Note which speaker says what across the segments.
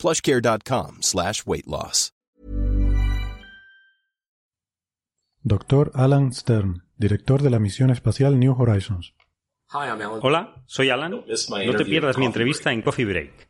Speaker 1: plushcare.com slash weight loss.
Speaker 2: Dr. Alan Stern, director de la misión espacial New Horizons.
Speaker 3: Hola, soy Alan. No te pierdas mi entrevista en Coffee Break.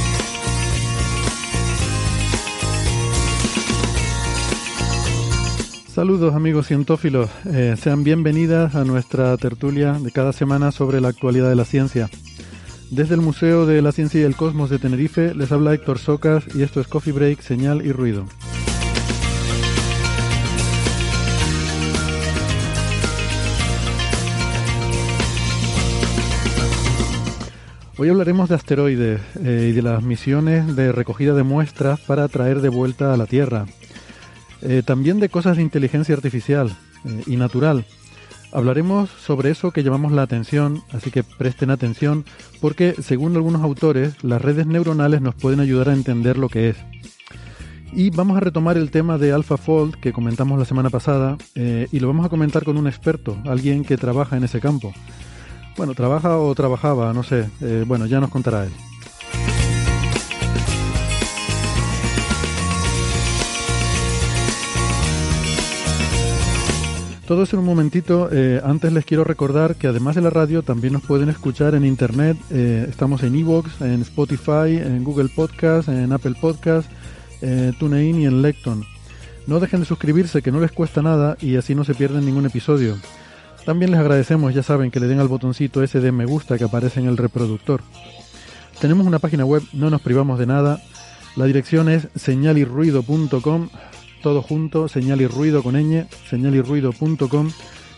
Speaker 2: Saludos amigos cientófilos, Eh, sean bienvenidas a nuestra tertulia de cada semana sobre la actualidad de la ciencia. Desde el Museo de la Ciencia y el Cosmos de Tenerife les habla Héctor Socas y esto es Coffee Break, Señal y Ruido. Hoy hablaremos de asteroides eh, y de las misiones de recogida de muestras para traer de vuelta a la Tierra. Eh, también de cosas de inteligencia artificial eh, y natural. Hablaremos sobre eso que llamamos la atención, así que presten atención porque, según algunos autores, las redes neuronales nos pueden ayudar a entender lo que es. Y vamos a retomar el tema de AlphaFold que comentamos la semana pasada eh, y lo vamos a comentar con un experto, alguien que trabaja en ese campo. Bueno, trabaja o trabajaba, no sé. Bueno, ya nos contará él. Todo eso en un momentito. Eh, antes les quiero recordar que además de la radio también nos pueden escuchar en internet. Eh, estamos en Evox, en Spotify, en Google Podcast, en Apple Podcast, eh, TuneIn y en Lecton. No dejen de suscribirse que no les cuesta nada y así no se pierden ningún episodio. También les agradecemos, ya saben, que le den al botoncito ese de me gusta que aparece en el reproductor. Tenemos una página web, no nos privamos de nada. La dirección es señalirruido.com, todo junto, señal y ruido con ñ, señalirruido.com.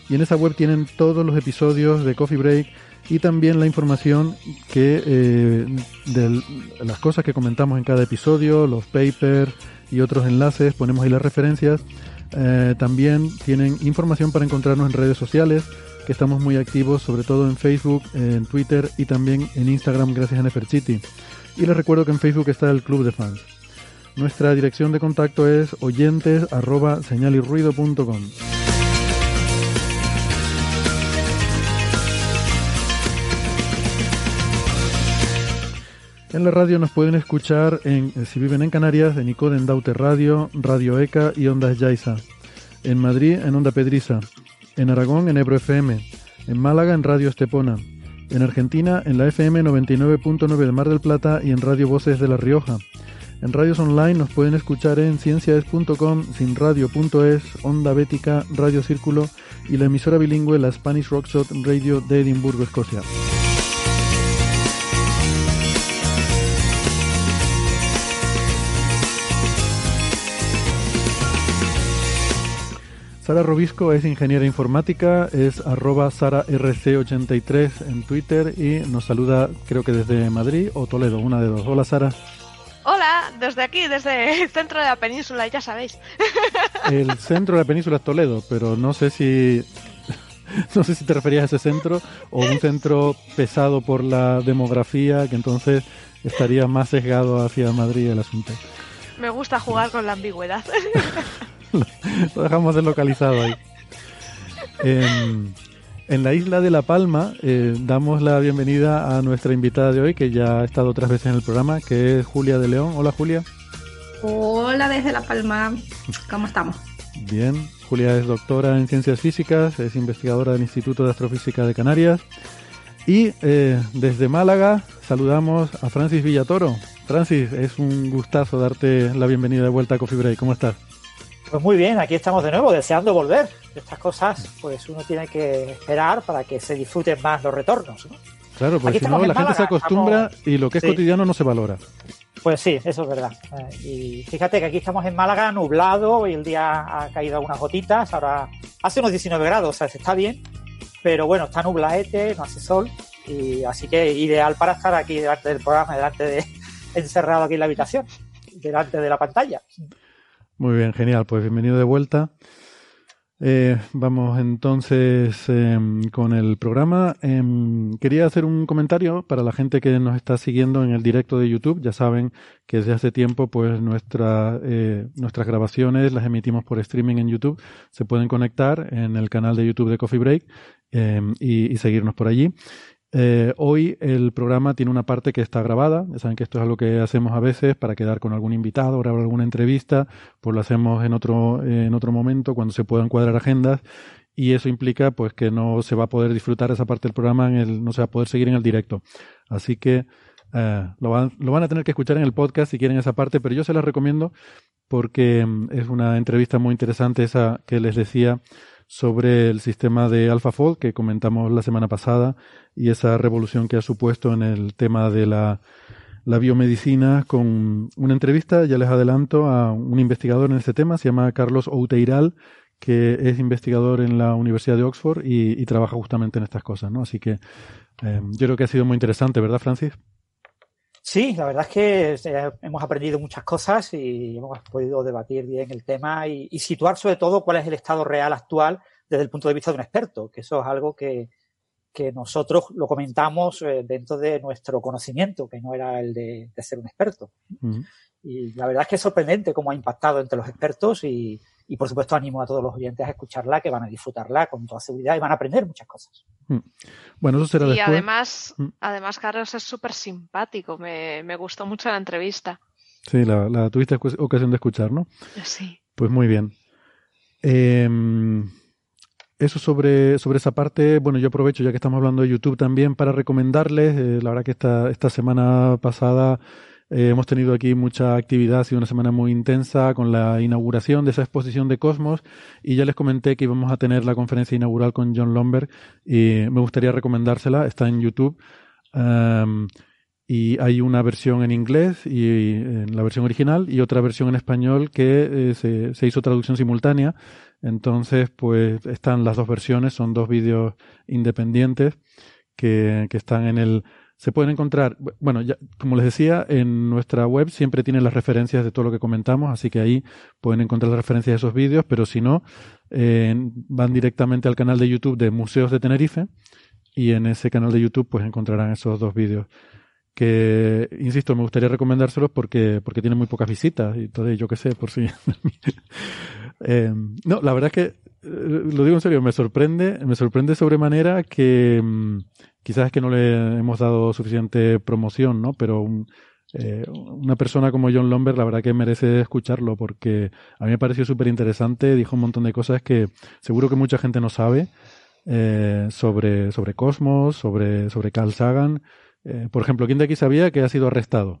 Speaker 2: Y en esa web tienen todos los episodios de Coffee Break y también la información que eh, de las cosas que comentamos en cada episodio, los papers y otros enlaces, ponemos ahí las referencias. Eh, también tienen información para encontrarnos en redes sociales, que estamos muy activos, sobre todo en Facebook, en Twitter y también en Instagram, gracias a Neferchiti. Y les recuerdo que en Facebook está el Club de Fans. Nuestra dirección de contacto es oyentes arroba señalirruido.com. En la radio nos pueden escuchar en, eh, si viven en Canarias, en Icoden Daute Radio, Radio ECA y Ondas Yaiza. En Madrid, en Onda Pedriza. En Aragón, en Ebro FM. En Málaga, en Radio Estepona. En Argentina, en la FM 99.9 de Mar del Plata y en Radio Voces de La Rioja. En radios online nos pueden escuchar en ciencias.com, sinradio.es, Onda Bética, Radio Círculo y la emisora bilingüe la Spanish Rockshot Radio de Edimburgo, Escocia. Sara Robisco es ingeniera informática, es arroba sararc83 en Twitter y nos saluda creo que desde Madrid o Toledo, una de dos. Hola Sara.
Speaker 4: Hola, desde aquí, desde el centro de la península, ya sabéis.
Speaker 2: El centro de la península es Toledo, pero no sé si no sé si te referías a ese centro o un centro pesado por la demografía, que entonces estaría más sesgado hacia Madrid el asunto.
Speaker 4: Me gusta jugar con la ambigüedad.
Speaker 2: Lo dejamos deslocalizado ahí. En, en la isla de La Palma eh, damos la bienvenida a nuestra invitada de hoy, que ya ha estado otras veces en el programa, que es Julia de León. Hola Julia.
Speaker 5: Hola desde La Palma, ¿cómo estamos?
Speaker 2: Bien. Julia es doctora en ciencias físicas, es investigadora del Instituto de Astrofísica de Canarias. Y eh, desde Málaga saludamos a Francis Villatoro. Francis, es un gustazo darte la bienvenida de vuelta a Coffee Break. ¿Cómo estás?
Speaker 5: Pues muy bien, aquí estamos de nuevo, deseando volver. Estas cosas, pues uno tiene que esperar para que se disfruten más los retornos.
Speaker 2: Claro, porque si no, la gente se acostumbra y lo que es cotidiano no se valora.
Speaker 5: Pues sí, eso es verdad. Eh, y fíjate que aquí estamos en Málaga, nublado, y el día ha caído algunas gotitas. Ahora hace unos 19 grados, o sea, está bien. Pero bueno, está nublaete, no hace sol. Y así que ideal para estar aquí delante del programa, delante de encerrado aquí en la habitación, delante de la pantalla.
Speaker 2: Muy bien, genial. Pues bienvenido de vuelta. Eh, vamos entonces em, con el programa. Em, quería hacer un comentario para la gente que nos está siguiendo en el directo de YouTube. Ya saben que desde hace tiempo, pues nuestra, eh, nuestras grabaciones las emitimos por streaming en YouTube. Se pueden conectar en el canal de YouTube de Coffee Break em, y, seguirnos por allí. Eh, hoy el programa tiene una parte que está grabada. Ya saben que esto es algo que hacemos a veces para quedar con algún invitado, grabar alguna entrevista. Pues lo hacemos en otro, en otro momento cuando se puedan cuadrar agendas. Y eso implica pues que no se va a poder disfrutar esa parte del programa, en el, no se va a poder seguir en el directo. Así que eh, lo, van, lo van a tener que escuchar en el podcast si quieren esa parte, pero yo se las recomiendo porque mm, es una entrevista muy interesante esa que les decía sobre el sistema de AlphaFold que comentamos la semana pasada y esa revolución que ha supuesto en el tema de la, la biomedicina con una entrevista, ya les adelanto, a un investigador en este tema, se llama Carlos Outeiral, que es investigador en la Universidad de Oxford y, trabaja justamente en estas cosas, ¿no? Así que eh, yo creo que ha sido muy interesante, ¿verdad, Francis?
Speaker 5: Sí, la verdad es que eh, hemos aprendido muchas cosas y hemos podido debatir bien el tema y, situar sobre todo cuál es el estado real actual desde el punto de vista de un experto, que eso es algo que, nosotros lo comentamos eh, dentro de nuestro conocimiento, que no era el de, ser un experto. Y la verdad es que es sorprendente cómo ha impactado entre los expertos y, y por supuesto animo a todos los oyentes a escucharla, que van a disfrutarla con toda seguridad y van a aprender muchas cosas.
Speaker 2: Mm. Bueno, eso será
Speaker 4: y además, mm. además Carlos es súper simpático, me, gustó mucho la entrevista.
Speaker 2: Sí, la, tuviste ocasión de escuchar, ¿no?
Speaker 4: Sí.
Speaker 2: Pues muy bien. Em, eso sobre, sobre esa parte, bueno, yo aprovecho ya que estamos hablando de YouTube también para recomendarles, eh, la verdad que esta, esta semana pasada eh, hemos tenido aquí mucha actividad, ha sido una semana muy intensa con la inauguración de esa exposición de Cosmos y ya les comenté que íbamos a tener la conferencia inaugural con John Lomberg y me gustaría recomendársela, está en YouTube. y hay una versión en inglés y en la versión original y otra versión en español que eh, se, hizo traducción simultánea. Entonces, pues están las dos versiones, son dos vídeos independientes que están en el se pueden encontrar, bueno, ya, como les decía, en nuestra web siempre tienen las referencias de todo lo que comentamos, así que ahí pueden encontrar las referencias de esos vídeos, pero si no, van directamente al canal de YouTube de Museos de Tenerife y en ese canal de YouTube pues encontrarán esos dos vídeos que, insisto, me gustaría recomendárselos porque, porque tienen muy pocas visitas y entonces yo qué sé, por si... eh, no, la verdad es que, eh, lo digo en serio, me sorprende, me sorprende sobremanera que... Quizás es que no le hemos dado suficiente promoción, ¿no? Pero eh, una persona como John Lomber, la verdad que merece escucharlo porque a mí me pareció súper interesante, dijo un montón de cosas que seguro que mucha gente no sabe eh, sobre, sobre Cosmos, sobre, sobre Carl Sagan. Eh, por ejemplo, ¿quién de aquí sabía que ha sido arrestado?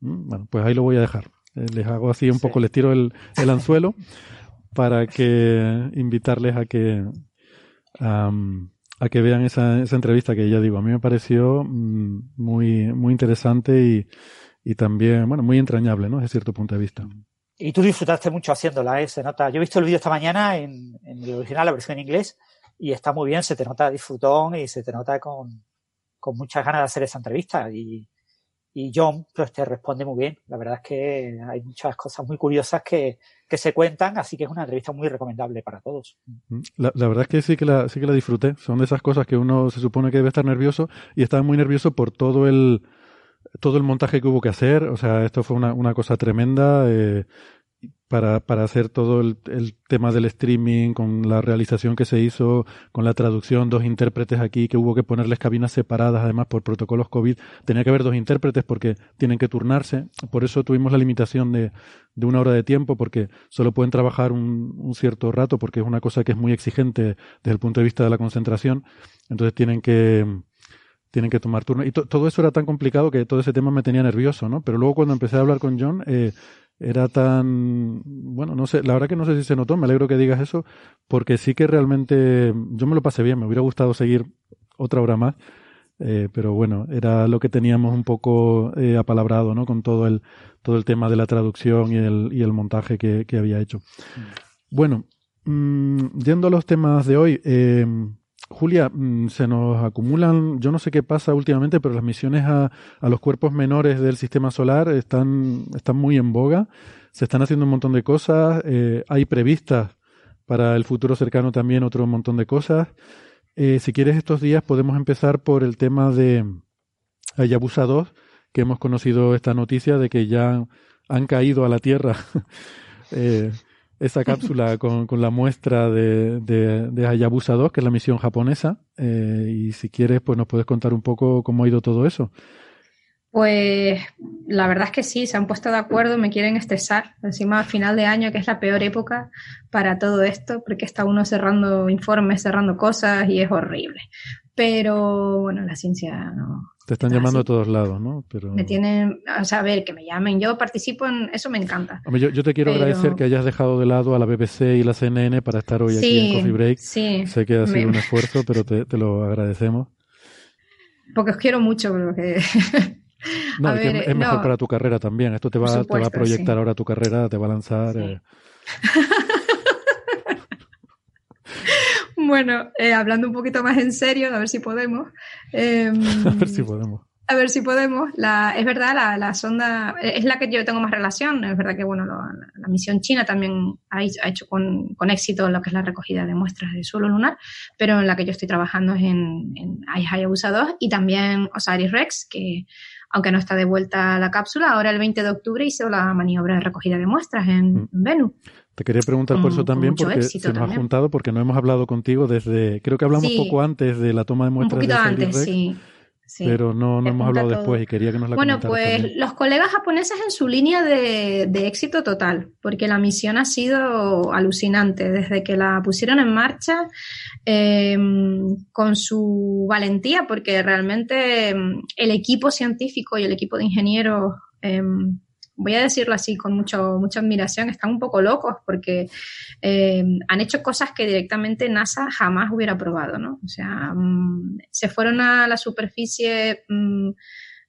Speaker 2: Mm, bueno, pues ahí lo voy a dejar. les hago así un poco, les tiro el, el anzuelo para que invitarles a que a que vean esa, esa entrevista que ya digo, a mí me pareció mm, muy, muy interesante y, y también, bueno, muy entrañable, ¿no? Desde cierto punto de vista.
Speaker 5: Y tú disfrutaste mucho haciéndola, ¿eh? Se nota. Yo he visto el vídeo esta mañana en, en el original, la versión en inglés, y está muy bien, se te nota disfrutón y se te nota con, con muchas ganas de hacer esa entrevista. Y, y John pues te responde muy bien. La verdad es que hay muchas cosas muy curiosas que, que se cuentan, así que es una entrevista muy recomendable para todos.
Speaker 2: La, la, verdad es que sí que la, sí que la disfruté. Son de esas cosas que uno se supone que debe estar nervioso y estaba muy nervioso por todo el todo el montaje que hubo que hacer. O sea, esto fue una, una cosa tremenda. Eh, para, para hacer todo el, el, tema del streaming, con la realización que se hizo, con la traducción, dos intérpretes aquí, que hubo que ponerles cabinas separadas, además por protocolos COVID. Tenía que haber dos intérpretes porque tienen que turnarse. Por eso tuvimos la limitación de, de una hora de tiempo, porque solo pueden trabajar un, un cierto rato, porque es una cosa que es muy exigente desde el punto de vista de la concentración. Entonces tienen que, tienen que tomar turno. Y todo eso era tan complicado que todo ese tema me tenía nervioso, ¿no? Pero luego cuando empecé a hablar con John, eh, era tan bueno no sé la verdad que no sé si se notó me alegro que digas eso porque sí que realmente yo me lo pasé bien me hubiera gustado seguir otra hora más eh, pero bueno era lo que teníamos un poco eh, apalabrado no con todo el todo el tema de la traducción y el, y el montaje que, que había hecho bueno mmm, yendo a los temas de hoy eh, Julia, mm, se nos acumulan, yo no sé qué pasa últimamente, pero las misiones a, los cuerpos menores del sistema solar están, muy en boga, se están haciendo un montón de cosas, eh, hay previstas para el futuro cercano también otro montón de cosas. Eh, si quieres estos días podemos empezar por el tema de Hayabusa 2, que hemos conocido esta noticia de que ya han caído a la Tierra. eh, esa cápsula con, con, la muestra de, de, de, Hayabusa 2, que es la misión japonesa. Eh, y si quieres, pues nos puedes contar un poco cómo ha ido todo eso.
Speaker 6: Pues la verdad es que sí, se han puesto de acuerdo, me quieren estresar. Encima, a final de año, que es la peor época para todo esto, porque está uno cerrando informes, cerrando cosas y es horrible. Pero bueno, la ciencia no,
Speaker 2: te están llamando a todos lados, ¿no?
Speaker 6: Pero... Me tienen, o sea, a ver, que me llamen. Yo participo en eso, me encanta.
Speaker 2: Hombre, yo, yo, te quiero Pero... agradecer que hayas dejado de lado a la BBC y la CNN para estar hoy
Speaker 6: sí,
Speaker 2: aquí en Coffee Break.
Speaker 6: Sí,
Speaker 2: sé que ha sido
Speaker 6: me...
Speaker 2: un esfuerzo, pero te, te, lo agradecemos.
Speaker 6: Porque os quiero mucho, porque...
Speaker 2: no, es, ver, que es mejor no. para tu carrera también. Esto te va, supuesto, te va a proyectar sí. ahora tu carrera, te va a lanzar. Eh...
Speaker 6: Bueno, eh, hablando un poquito más en serio, a ver si podemos. Eh,
Speaker 2: a ver si podemos.
Speaker 6: A ver si podemos. La, es verdad, la, la, sonda es la que yo tengo más relación. Es verdad que bueno, lo, la, misión china también ha, ha hecho con, con, éxito lo que es la recogida de muestras de suelo lunar, pero en la que yo estoy trabajando es en, en Hayabusa 2 y también Osiris Rex, que aunque no está de vuelta la cápsula, ahora el 20 de octubre hizo la maniobra de recogida de muestras en, mm. en Venus.
Speaker 2: Te quería preguntar por eso también, porque se nos
Speaker 6: también.
Speaker 2: ha juntado, porque no hemos hablado contigo desde, creo que hablamos
Speaker 6: sí.
Speaker 2: poco antes de la toma de muestras.
Speaker 6: Un poquito
Speaker 2: de
Speaker 6: antes, sí. Sí.
Speaker 2: Pero no, no hemos hablado
Speaker 6: todo.
Speaker 2: después y quería que nos la
Speaker 6: Bueno, pues
Speaker 2: también.
Speaker 6: los colegas japoneses en su línea de, de, éxito total, porque la misión ha sido alucinante. Desde que la pusieron en marcha, eh, con su valentía, porque realmente eh, el equipo científico y el equipo de ingenieros eh, voy a decirlo así con mucho, mucha admiración, están un poco locos porque eh, han hecho cosas que directamente NASA jamás hubiera probado, ¿no? O sea, mmm, se fueron a la superficie, mmm,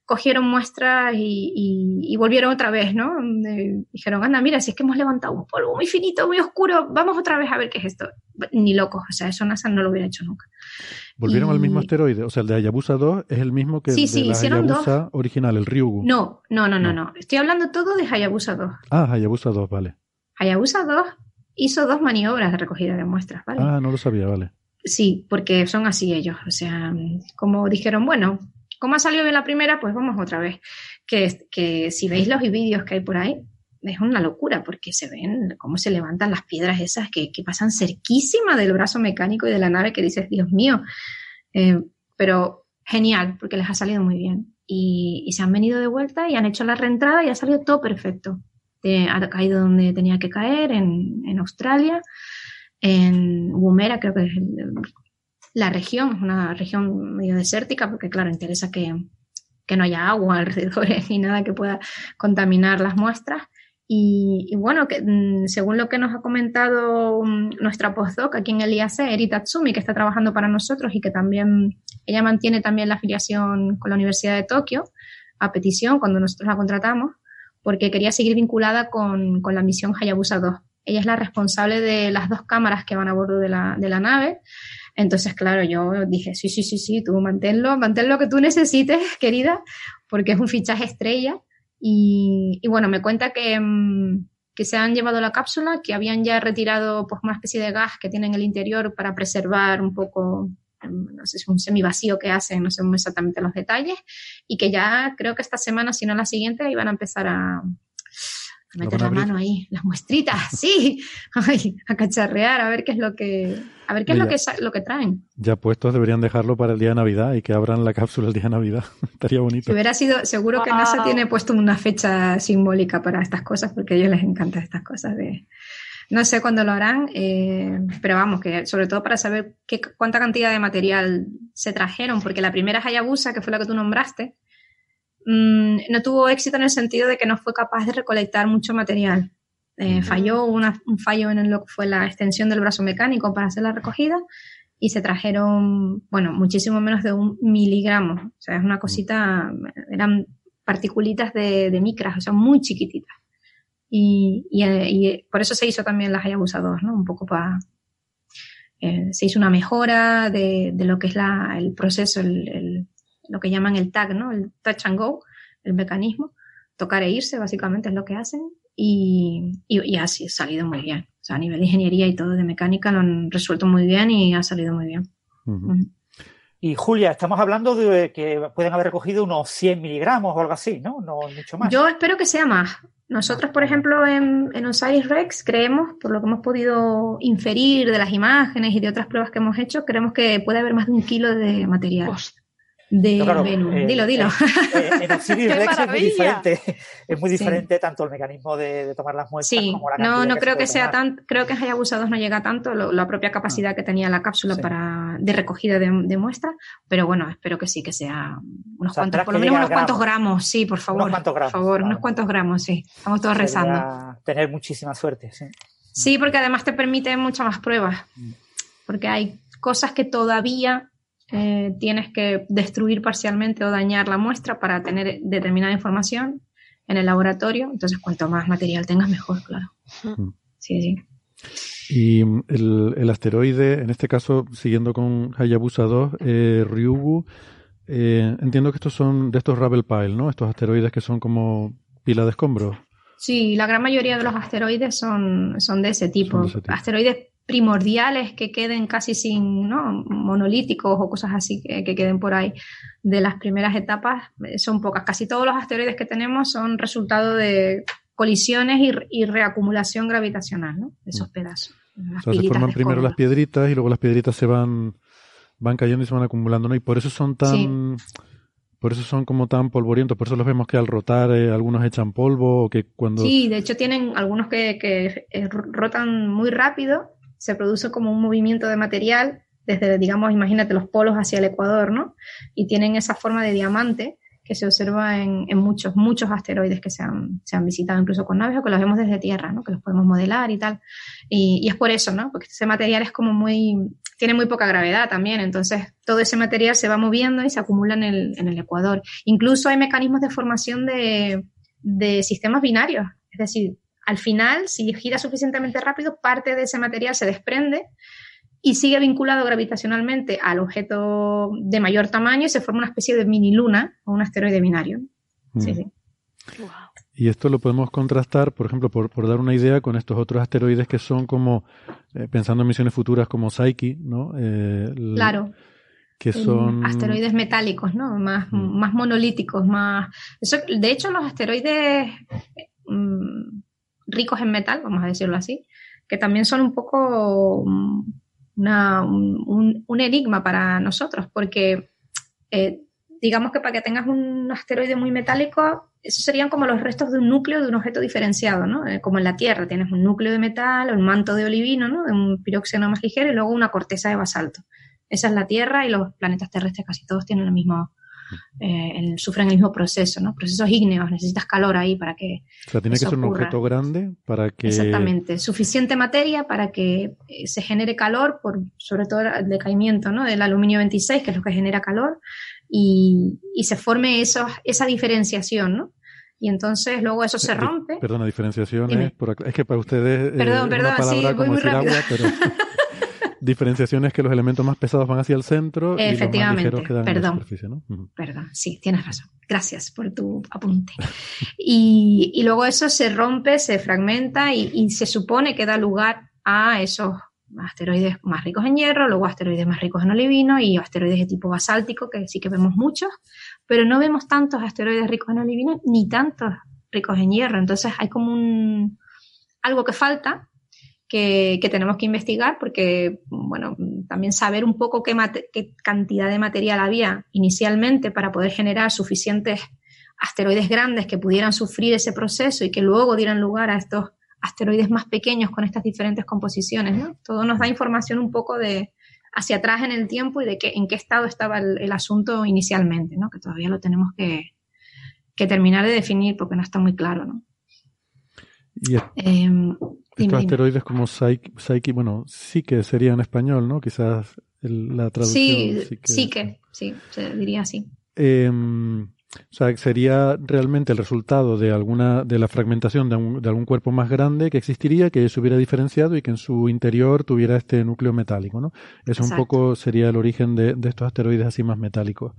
Speaker 6: cogieron muestras y, y, y, volvieron otra vez, ¿no? Eh, dijeron, anda, mira, si es que hemos levantado un polvo muy finito, muy oscuro, vamos otra vez a ver qué es esto. Ni locos, o sea, eso NASA no lo hubiera hecho nunca.
Speaker 2: Volvieron y... al mismo asteroide, o sea, el de Hayabusa 2 es el mismo que
Speaker 6: sí,
Speaker 2: el
Speaker 6: sí,
Speaker 2: de la Hayabusa
Speaker 6: dos.
Speaker 2: original, el Ryugu.
Speaker 6: No, no, no, no, no, Estoy hablando todo de Hayabusa 2.
Speaker 2: Ah, Hayabusa 2, vale.
Speaker 6: Hayabusa 2 hizo dos maniobras de recogida de muestras, ¿vale?
Speaker 2: Ah, no lo sabía, vale.
Speaker 6: Sí, porque son así ellos. O sea, como dijeron, bueno, como ha salido bien la primera, pues vamos otra vez. Que, que si veis los vídeos que hay por ahí, es una locura porque se ven cómo se levantan las piedras esas que, que pasan cerquísima del brazo mecánico y de la nave que dices, Dios mío. Eh, pero genial, porque les ha salido muy bien. Y, y, se han venido de vuelta y han hecho la reentrada y ha salido todo perfecto. Eh, ha caído donde tenía que caer, en, en Australia, en Woomera, creo que es el, la región, es una región medio desértica, porque claro, interesa que, que no haya agua alrededor ni nada que pueda contaminar las muestras. Y, bueno, que, mm, según lo que nos ha comentado um, nuestra postdoc aquí en el IAC, Eri Tatsumi, que está trabajando para nosotros y que también, ella mantiene también la afiliación con la Universidad de Tokio a petición cuando nosotros la contratamos, porque quería seguir vinculada con, con la misión Hayabusa 2. Ella es la responsable de las dos cámaras que van a bordo de la, de la nave. Entonces, claro, yo dije, sí, sí, sí, sí, tú manténlo, mantén lo que tú necesites, querida, porque es un fichaje estrella. Y, y bueno, me cuenta que, mm, que, se han llevado la cápsula, que habían ya retirado pues, una especie de gas que tiene en el interior para preservar un poco, no sé, es un semivacío que hacen, no sé exactamente los detalles, y que ya creo que esta semana, si no la siguiente, iban a empezar a, a meter la, mano ahí, las muestritas, sí, a cacharrear, a ver qué es lo que, a ver qué es lo que, lo que traen.
Speaker 2: Ya puestos deberían dejarlo para el día de Navidad y que abran la cápsula el día de Navidad. Estaría bonito.
Speaker 6: hubiera sido, seguro que NASA tiene puesto una fecha simbólica para estas cosas porque a ellos les encantan estas cosas de, no sé cuándo lo harán, eh, pero vamos, que sobre todo para saber qué, cuánta cantidad de material se trajeron, porque la primera Hayabusa, que fue la que tú nombraste, Mm, no tuvo éxito en el sentido de que no fue capaz de recolectar mucho material. Eh, falló un fallo en lo que fue la extensión del brazo mecánico para hacer la recogida y se trajeron, bueno, muchísimo menos de un miligramo. O sea, es una cosita, eran particulitas de, micras, o sea, muy chiquititas. Y, y, por eso se hizo también las Hayabusa 2, ¿no? Un poco para... Eh, se hizo una mejora de, de, lo que es la, el proceso, el, lo que llaman el tag, ¿no? El touch and go, el mecanismo. Tocar e irse, básicamente, es lo que hacen. Y, y, así ha salido muy bien. O sea, a nivel de ingeniería y todo de mecánica lo han resuelto muy bien y ha salido muy bien.
Speaker 5: Y Julia, estamos hablando de que pueden haber recogido unos 100 miligramos o algo así, ¿no? No mucho más.
Speaker 6: Yo espero que sea más. Nosotros, por ejemplo, en, en Osiris Rex creemos, por lo que hemos podido inferir de las imágenes y de otras pruebas que hemos hecho, creemos que puede haber más de un kilo de material de Venus. Eh, dilo, dilo.
Speaker 5: Eh, en Osiris Rex es muy diferente. Es muy diferente tanto el mecanismo de, tomar las muestras como la
Speaker 6: No, no creo que sea tan, creo que en Hayabusa 2 no llega tanto la propia capacidad que tenía la cápsula para de recogida de, de muestras, pero bueno, espero que sí, que sea unos cuantos, por lo menos unos cuantos gramos, sí, por favor. Unos cuantos gramos. Por favor, unos cuantos gramos, sí. Estamos todos rezando.
Speaker 5: Tener muchísima suerte, sí.
Speaker 6: Sí, porque además te permite muchas más pruebas. Mm. Porque hay cosas que todavía eh, tienes que destruir parcialmente o dañar la muestra para tener determinada información en el laboratorio. Entonces, cuanto más material tengas, mejor, claro. Mm. Sí, sí.
Speaker 2: Y mm, el, asteroide, en este caso, siguiendo con Hayabusa 2, eh, Ryugu, eh, entiendo que estos son de estos Ravel Pile, ¿no? Estos asteroides que son como pila de escombros.
Speaker 6: Sí, la gran mayoría de los asteroides son, son de ese tipo. Asteroides primordiales que queden casi sin, ¿no? Monolíticos o cosas así que, queden por ahí de las primeras etapas eh, son pocas. Casi todos los asteroides que tenemos son resultado de colisiones y, reacumulación gravitacional, ¿no? De esos mm. pedazos.
Speaker 2: se forman primero las piedritas y luego las piedritas se van, van cayendo y se van acumulando, ¿no? Y por eso son tan... Por eso son como tan polvorientos, por eso los vemos que al rotar eh, algunos echan polvo o que cuando...
Speaker 6: Sí, de hecho tienen algunos que, que eh, rotan muy rápido se produce como un movimiento de material desde, digamos, imagínate los polos hacia el ecuador, ¿no? Y tienen esa forma de diamante que se observa en, muchos, muchos asteroides que se han, se han, visitado incluso con naves o que los vemos desde Tierra, ¿no? Que los podemos modelar y tal. Y, es por eso, ¿no? Porque ese material es como muy, tiene muy poca gravedad también, entonces todo ese material se va moviendo y se acumula en el, en el ecuador. Incluso hay mecanismos de formación de, de sistemas binarios, es decir, al final, si gira suficientemente rápido, parte de ese material se desprende y sigue vinculado gravitacionalmente al objeto de mayor tamaño y se forma una especie de mini luna o un asteroide binario. Sí, sí.
Speaker 2: Y esto lo podemos contrastar, por ejemplo, por, dar una idea con estos otros asteroides que son como, eh, pensando en misiones futuras como Psyche, ¿no?
Speaker 6: Eh, claro.
Speaker 2: Que son...
Speaker 6: Asteroides metálicos, ¿no? Más, mm. más monolíticos, más... Eso, de hecho, los asteroides mm, ricos en metal, vamos a decirlo así, que también son un poco mm, un, enigma para nosotros, porque eh, digamos que para que tengas un asteroide muy metálico, esos serían como los restos de un núcleo de un objeto diferenciado, ¿no? Eh, como en la Tierra tienes un núcleo de metal, un manto de olivino, ¿no? Un piroxeno más ligero y luego una corteza de basalto. Esa es la Tierra y los planetas terrestres casi todos tienen el mismo, eh, sufren el mismo proceso, ¿no? Procesos ígneos, necesitas calor ahí para que.
Speaker 2: O sea, tiene que ser un objeto grande para que.
Speaker 6: Exactamente, suficiente materia para que eh, se genere calor, por sobre todo el decaimiento ¿no? del aluminio 26, que es lo que genera calor, y, y se forme eso, esa diferenciación, ¿no? y entonces luego eso se rompe.
Speaker 2: Perdona, diferenciación es, es que para ustedes.
Speaker 6: Perdón, perdón, sí, voy muy rápido. pero...
Speaker 2: diferenciación es que los elementos más pesados van hacia el centro y los más ligeros quedan
Speaker 6: perdón,
Speaker 2: en la superficie, ¿no?
Speaker 6: Perdón, sí, tienes razón. Gracias por tu apunte. y, y, luego eso se rompe, se fragmenta y, y, se supone que da lugar a esos asteroides más ricos en hierro, luego asteroides más ricos en olivino y asteroides de tipo basáltico, que sí que vemos muchos, pero no vemos tantos asteroides ricos en olivino ni tantos ricos en hierro. Entonces hay como un algo que falta que, tenemos que investigar porque, bueno, también saber un poco qué, qué cantidad de material había inicialmente para poder generar suficientes asteroides grandes que pudieran sufrir ese proceso y que luego dieran lugar a estos asteroides más pequeños con estas diferentes composiciones, ¿no? Todo nos da información un poco de hacia atrás en el tiempo y de que, en qué estado estaba el, asunto inicialmente, ¿no? Que todavía lo tenemos que, terminar de definir porque no está muy claro, ¿no?
Speaker 2: Estos asteroides como Psyche, bueno, sí que sería en español, ¿no? Quizás la traducción.
Speaker 6: Sí, sí que, sí, se diría así.
Speaker 2: Em, o sea, sería realmente el resultado de alguna de la fragmentación de, de, algún cuerpo más grande que existiría, que se hubiera diferenciado y que en su interior tuviera este núcleo metálico, ¿no? Eso un poco sería el origen de, de, estos asteroides así más metálicos.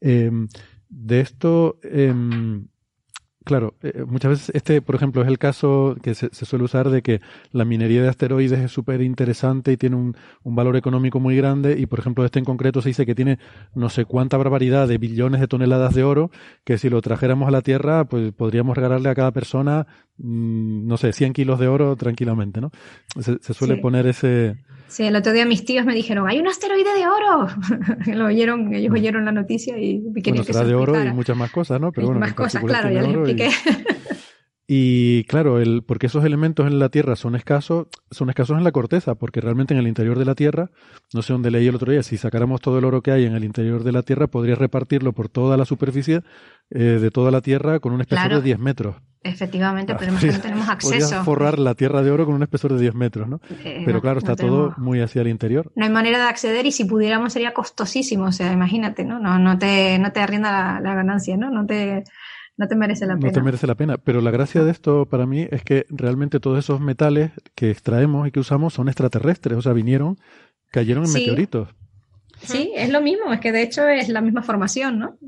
Speaker 2: Em, de esto, em, Claro, eh, muchas veces este, por ejemplo, es el caso que se, suele usar de que la minería de asteroides es súper interesante y tiene un, un, valor económico muy grande y, por ejemplo, este en concreto se dice que tiene no sé cuánta barbaridad de billones de toneladas de oro que si lo trajéramos a la Tierra, pues podríamos regalarle a cada persona, mm, no sé, 100 kilos de oro tranquilamente, ¿no? Se, suele poner ese,
Speaker 6: Sí, el otro día mis tíos me dijeron, hay un asteroide de oro. Lo oyeron, ellos oyeron la noticia y
Speaker 2: querían
Speaker 6: que
Speaker 2: será de oro y muchas más cosas, ¿no?
Speaker 6: Pero bueno, más cosas, claro, ya les expliqué.
Speaker 2: Y claro, el, porque esos elementos en la Tierra son escasos, son escasos en la corteza, porque realmente en el interior de la Tierra, no sé dónde leí el otro día, si sacáramos todo el oro que hay en el interior de la Tierra, podría repartirlo por toda la superficie eh, de toda la Tierra con un espesor de 10 metros.
Speaker 6: Efectivamente, pero no tenemos acceso.
Speaker 2: Podrías forrar la Tierra de oro con un espesor de 10 metros, ¿no? Eh, pero claro, está todo muy hacia el interior.
Speaker 6: No hay manera de acceder y si pudiéramos sería costosísimo, o sea, imagínate, ¿no? No, no te, no te arrienda la, la ganancia, ¿no? No te no te merece la pena.
Speaker 2: No te merece la pena. Pero la gracia de esto para mí es que realmente todos esos metales que extraemos y que usamos son extraterrestres. O sea, vinieron, cayeron en meteoritos.
Speaker 6: Sí, es lo mismo. Es que de hecho es la misma formación, ¿no?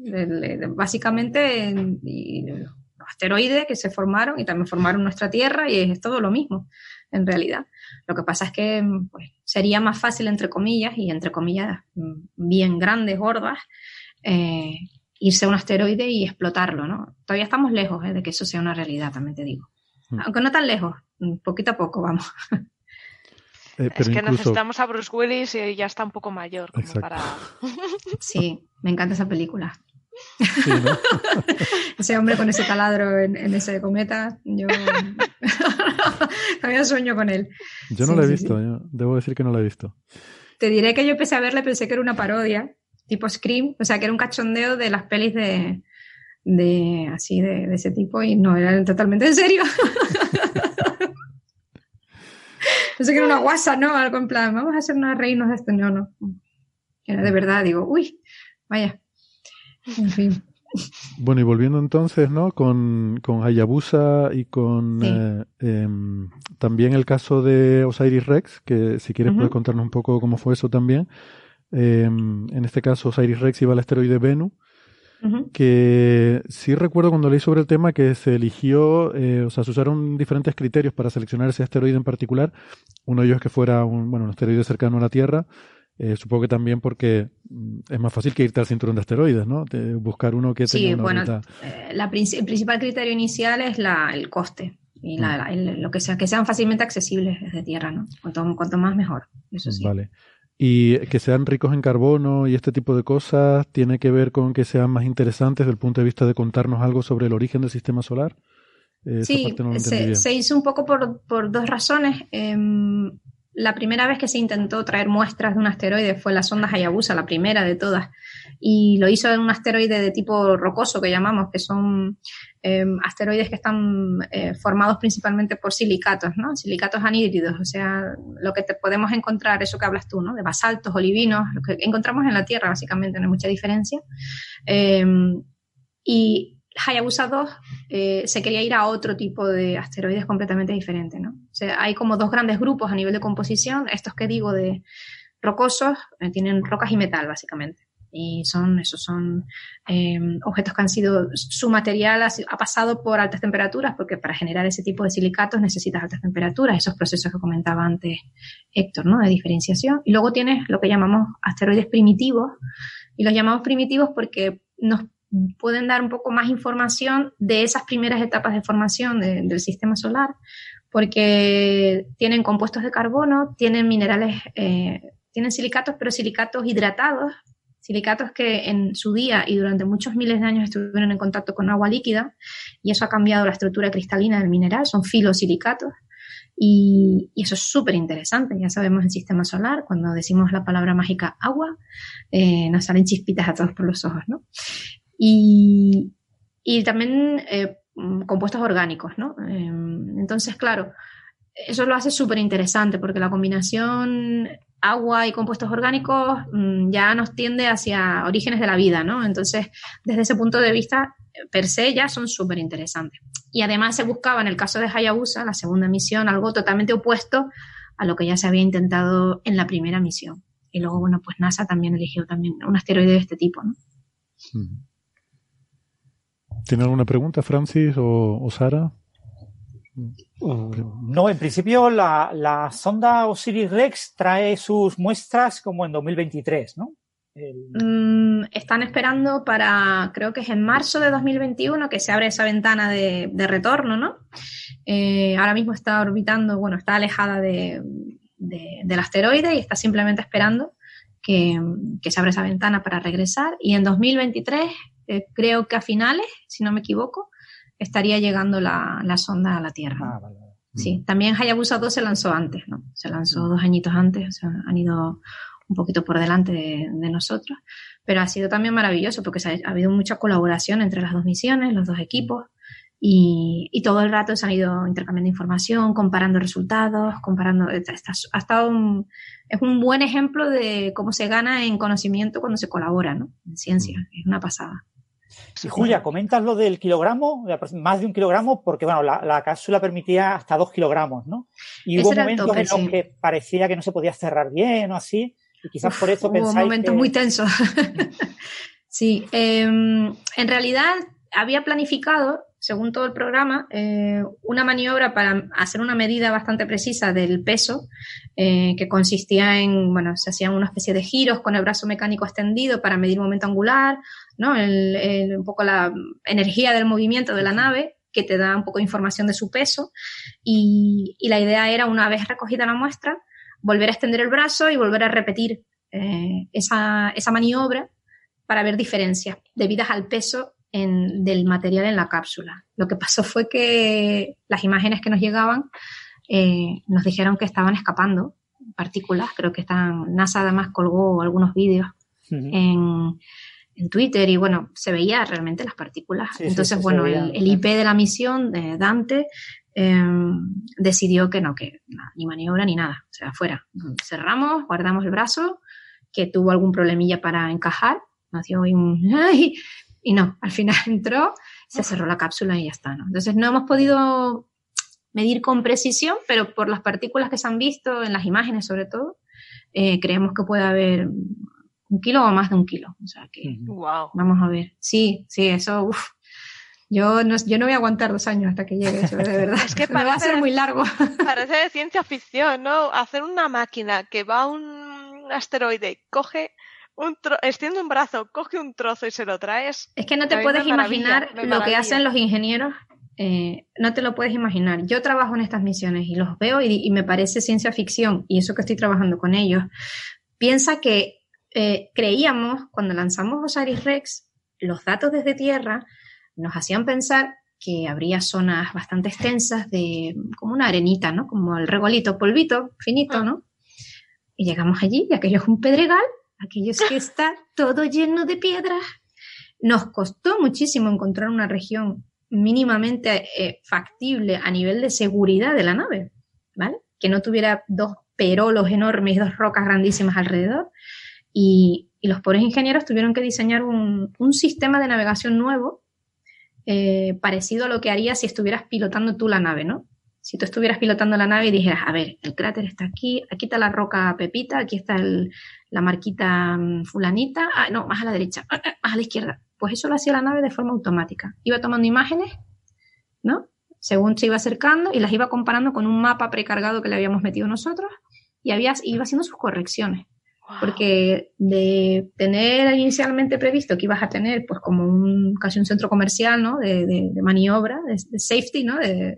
Speaker 6: básicamente los asteroides que se formaron y también formaron nuestra Tierra y es todo lo mismo, en realidad. Lo que pasa es que pues, sería más fácil, entre comillas, y entre comillas bien grandes, gordas, eh, irse a un asteroide y explotarlo, ¿no? Todavía estamos lejos ¿eh? de que eso sea una realidad, también te digo. Mm. Aunque no tan lejos, mm, poquito a poco, vamos.
Speaker 4: Eh, es que necesitamos a Bruce Willis y ya está un poco mayor como para...
Speaker 6: sí, me encanta esa película. ese hombre con ese taladro en, ese cometa, yo todavía sueño con él.
Speaker 2: Yo no lo he visto, debo decir que no lo he visto.
Speaker 6: Te diré que yo empecé a verle, pensé que era una parodia, tipo Scream, o sea, que era un cachondeo de las pelis de, de así, de, ese tipo, y no, era totalmente en serio. Pensé que era una guasa, ¿no? Algo en plan, vamos a hacer una reírnos de esto. No, no. Era de verdad, digo, uy, vaya. En fin.
Speaker 2: Bueno, y volviendo entonces, ¿no? Con, con Hayabusa y con eh, em, también el caso de Osiris Rex, que si quieres puedes contarnos un poco cómo fue eso también. Em, en este caso, Osiris Rex iba al asteroide Venus, que sí recuerdo cuando leí sobre el tema que se eligió, eh, o sea, se usaron diferentes criterios para seleccionar ese asteroide en particular. Uno de ellos es que fuera un, bueno, un asteroide cercano a la Tierra. Eh, supongo que también porque mm, es más fácil que irte al cinturón de asteroides, ¿no? buscar uno que tenga una bueno,
Speaker 6: eh, la el principal criterio inicial es la, el coste y la, mm. lo que sea, que sean fácilmente accesibles desde Tierra, ¿no? Cuanto, cuanto más mejor, eso sí.
Speaker 2: Vale. Y que sean ricos en carbono y este tipo de cosas tiene que ver con que sean más interesantes desde el punto de vista de contarnos algo sobre el origen del sistema solar.
Speaker 6: Eh, sí, se, hizo un poco por, por dos razones. Em, la primera vez que se intentó traer muestras de un asteroide fue la sonda Hayabusa, la primera de todas, y lo hizo en un asteroide de tipo rocoso que llamamos, que son em, asteroides que están eh, formados principalmente por silicatos, ¿no? Silicatos anhídridos, o sea, lo que te podemos encontrar, eso que hablas tú, ¿no? De basaltos, olivinos, lo que encontramos en la Tierra, básicamente, no hay mucha diferencia. Em, y Hayabusa 2 eh, se quería ir a otro tipo de asteroides completamente diferente, ¿no? Hay como dos grandes grupos a nivel de composición, estos que digo de rocosos, eh, tienen rocas y metal, básicamente. Y son, esos son eh, objetos que han sido, su material ha, pasado por altas temperaturas, porque para generar ese tipo de silicatos necesitas altas temperaturas, esos procesos que comentaba antes Héctor, ¿no? De diferenciación. Y luego tienes lo que llamamos asteroides primitivos, y los llamamos primitivos porque nos pueden dar un poco más información de esas primeras etapas de formación del sistema solar, porque tienen compuestos de carbono, tienen minerales, eh, tienen silicatos, pero silicatos hidratados, silicatos que en su día y durante muchos miles de años estuvieron en contacto con agua líquida y eso ha cambiado la estructura cristalina del mineral, son filosilicatos. Y, y eso es súper interesante. Ya sabemos el sistema solar, cuando decimos la palabra mágica agua, eh, nos salen chispitas a todos por los ojos, ¿no? Y, y también eh, compuestos orgánicos, ¿no? Eh, entonces, claro, eso lo hace súper interesante porque la combinación agua y compuestos orgánicos mm, ya nos tiende hacia orígenes de la vida, ¿no? Entonces, desde ese punto de vista, per se ya son súper interesantes. Y además se buscaba en el caso de Hayabusa, la segunda misión, algo totalmente opuesto a lo que ya se había intentado en la primera misión. Y luego, bueno, pues NASA también eligió también un asteroide de este tipo, ¿no?
Speaker 2: ¿Tiene alguna pregunta, Francis o, Sara?
Speaker 5: No, en principio la, la sonda Osiris-Rex trae sus muestras como en 2023, ¿no?
Speaker 6: Mm, están esperando para, creo que es en marzo de 2021 que se abre esa ventana de, retorno, ¿no? Eh, ahora mismo está orbitando, bueno, está alejada de, del asteroide y está simplemente esperando que, se abra esa ventana para regresar. Y en 2023, eh, creo que a finales, si no me equivoco, estaría llegando la, sonda a la Tierra. Ah, sí, también Hayabusa 2 se lanzó antes, ¿no? Se lanzó dos añitos antes, o sea, han ido un poquito por delante de, nosotros, pero ha sido también maravilloso porque ha, habido mucha colaboración entre las dos misiones, los dos equipos, y, todo el rato se han ido intercambiando información, comparando resultados, comparando, ha estado un, es un buen ejemplo de cómo se gana en conocimiento cuando se colabora, ¿no? En ciencia, mm. es una pasada.
Speaker 5: Sí, Julia, comentas lo del kilogramo, más de un kilogramo, porque bueno, la, cápsula permitía hasta dos kilogramos, ¿no? Y hubo momentos en los que parecía que no se podía cerrar bien o así. Y quizás por eso
Speaker 6: Hubo momentos muy tensos. sí, em, en realidad había planificado, según todo el programa, eh, una maniobra para hacer una medida bastante precisa del peso, eh, que consistía en, bueno, se hacían una especie de giros con el brazo mecánico extendido para medir momento angular, ¿no? un poco la energía del movimiento de la nave que te da un poco de información de su peso y la idea era, una vez recogida la muestra, volver a extender el brazo y volver a repetir eh, esa, maniobra para ver diferencias debidas al peso del material en la cápsula. Lo que pasó fue que las imágenes que nos llegaban eh, nos dijeron que estaban escapando partículas. Creo que están, NASA además colgó algunos vídeos en, Twitter y bueno, se veía realmente las partículas. Entonces, bueno, el, el, IP de la misión de Dante Em, decidió que no, que ni maniobra ni nada, o sea, fuera. Cerramos, guardamos el brazo, que tuvo algún problemilla para encajar, nació un... y no, al final entró, se cerró la cápsula y ya está, ¿no? Entonces no hemos podido medir con precisión, pero por las partículas que se han visto en las imágenes sobre todo, eh, creemos que puede haber un kilo o más de un kilo. O sea que wow. vamos a ver. Sí, sí, eso, yo no, yo no voy a aguantar dos años hasta que llegue eso, de verdad. es que va a ser muy largo.
Speaker 4: Parece de ciencia ficción, ¿no? Hacer una máquina que va a un asteroide, coge un extiende un brazo, coge un trozo y se lo traes.
Speaker 6: Es que no te puedes imaginar lo que hacen los ingenieros. Eh, no te lo puedes imaginar. Yo trabajo en estas misiones y los veo y, me parece ciencia ficción y eso que estoy trabajando con ellos. Piensa que eh, creíamos cuando lanzamos Osiris Rex los datos desde Tierra nos hacían pensar que habría zonas bastante extensas de como una arenita, ¿no? Como el regolito, polvito, finito, ¿no? Y llegamos allí y aquello es un pedregal, aquello es que está todo lleno de piedras. Nos costó muchísimo encontrar una región mínimamente eh, factible a nivel de seguridad de la nave, ¿vale? Que no tuviera dos perolos enormes, dos rocas grandísimas alrededor. Y, los pobres ingenieros tuvieron que diseñar un, un sistema de navegación nuevo eh, parecido a lo que harías si estuvieras pilotando tú la nave, ¿no? Si tú estuvieras pilotando la nave y dijeras, a ver, el cráter está aquí, aquí está la roca Pepita, aquí está la marquita mm, fulanita, ah, no, más a la derecha, ah, ah, más a la izquierda. Pues eso lo hacía la nave de forma automática. Iba tomando imágenes, ¿no? Según se iba acercando y las iba comparando con un mapa precargado que le habíamos metido nosotros y había, iba haciendo sus correcciones. porque de tener inicialmente previsto que ibas a tener pues como un casi un centro comercial ¿no? de, maniobra, de, safety, ¿no? de,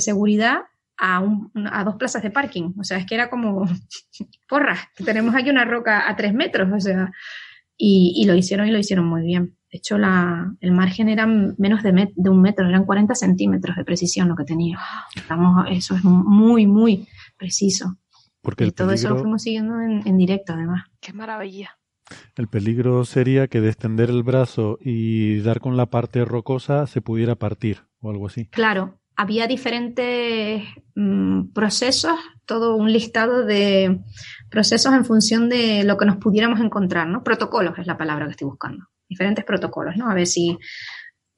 Speaker 6: seguridad, a, un, a dos plazas de parking. O sea, es que era como, porra, tenemos aquí una roca a tres metros, o sea, y, y lo hicieron y lo hicieron muy bien. De hecho, la, el margen era menos de, de, un metro, eran 40 centímetros de precisión lo que tenía. Estamos, eso es muy, muy preciso. Porque y todo eso lo fuimos siguiendo en, en, directo, además.
Speaker 4: ¡Qué maravilla!
Speaker 2: El peligro sería que de extender el brazo y dar con la parte rocosa se pudiera partir o algo así.
Speaker 6: Claro, había diferentes mm, procesos, todo un listado de procesos en función de lo que nos pudiéramos encontrar, ¿no? Protocolos es la palabra que estoy buscando. Diferentes protocolos, ¿no? A ver si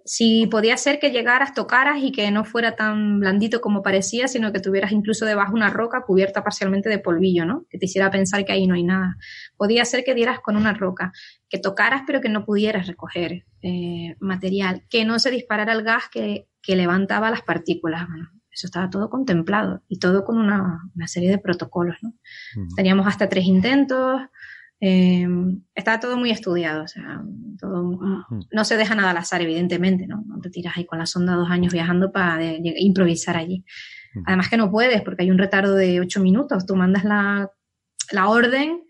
Speaker 6: si podía ser que llegaras, tocaras y que no fuera tan blandito como parecía, sino que tuvieras incluso debajo una roca cubierta parcialmente de polvillo, ¿no? Que te hiciera pensar que ahí no hay nada. Podía ser que dieras con una roca, que tocaras pero que no pudieras recoger eh, material, que no se disparara el gas que, que levantaba las partículas. Bueno, eso estaba todo contemplado y todo con una, una serie de protocolos, ¿no? Teníamos hasta tres intentos, eh, está todo muy estudiado, o sea, todo, no se deja nada al azar, evidentemente, ¿no? No te tiras ahí con la sonda dos años viajando para improvisar allí. Además que no puedes, porque hay un retardo de ocho minutos. Tú mandas la, la orden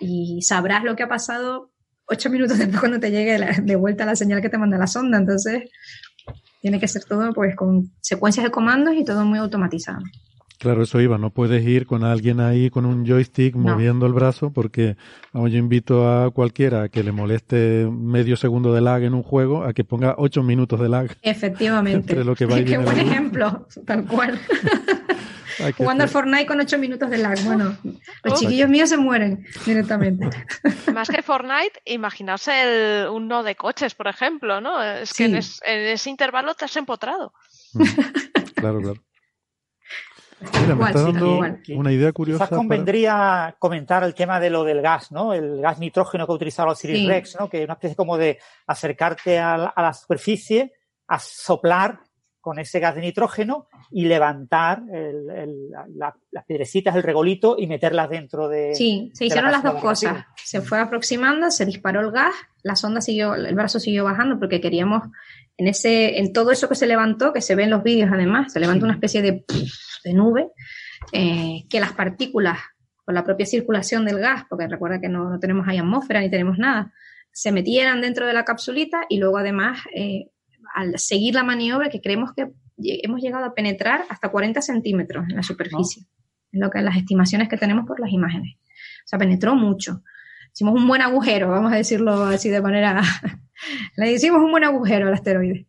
Speaker 6: y sabrás lo que ha pasado ocho minutos después cuando te llegue de vuelta la señal que te manda la sonda. Entonces, tiene que ser todo pues con secuencias de comandos y todo muy automatizado.
Speaker 2: Claro, eso iba. No puedes ir con alguien ahí con un joystick moviendo el brazo porque yo invito a cualquiera que le moleste medio segundo de lag en un juego a que ponga ocho minutos de lag.
Speaker 6: Efectivamente. Qué buen ejemplo, tal cual. Jugando al Fortnite con ocho minutos de lag. Bueno, los chiquillos míos se mueren directamente.
Speaker 4: Más que Fortnite, imaginarse un no de coches, por ejemplo, ¿no? Es que en, ese intervalo te has empotrado.
Speaker 2: Mm. Claro, claro. Mira, me está dando una idea curiosa.
Speaker 5: Quizás convendría comentar el tema de lo del gas, ¿no? El gas nitrógeno que ha utilizado Osiris Rex, ¿no? Que es una especie como de acercarte a la, superficie, a soplar con ese gas de nitrógeno y levantar las piedrecitas, el regolito y meterlas dentro de.
Speaker 6: Sí, se hicieron las dos cosas. Se fue aproximando, se disparó el gas, la sonda siguió, el brazo siguió bajando porque queríamos en ese, en todo eso que se levantó, que se ve en los vídeos además, se levantó una especie de de nube, eh, que las partículas, con la propia circulación del gas, porque recuerda que no, tenemos ahí atmósfera ni tenemos nada, se metieran dentro de la capsulita y luego además, eh, al seguir la maniobra, que creemos que hemos llegado a penetrar hasta 40 centímetros en la superficie, es lo que las estimaciones que tenemos por las imágenes. O sea, penetró mucho. Hicimos un buen agujero, vamos a decirlo así de manera... Le hicimos un buen agujero al asteroide.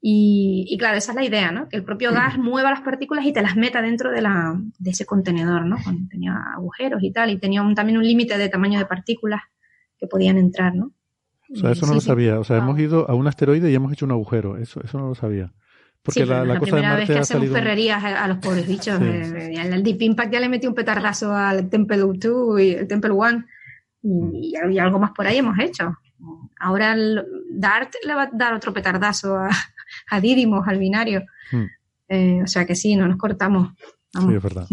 Speaker 6: Y, claro, esa es la idea, ¿no? Que el propio gas mueva las partículas y te las meta dentro de, la, de ese contenedor, ¿no? Cuando tenía agujeros y tal, y tenía también un límite de tamaño de partículas que podían entrar, ¿no?
Speaker 2: O sea, eso no lo sabía. O sea, hemos ido a un asteroide y hemos hecho un agujero. Eso, eso no lo sabía. Porque la, la, cosa
Speaker 6: primera
Speaker 2: de
Speaker 6: vez que hacemos ferrerías a, los pobres bichos. Eh, el Deep Impact ya le metió un petardazo al Temple 2 y el Temple 1 y, y, algo más por ahí hemos hecho. Ahora el Dart le va a dar otro petardazo a, a Didymos, al binario. Hmm. Eh, o sea que sí, no nos cortamos.
Speaker 2: Sí, es verdad.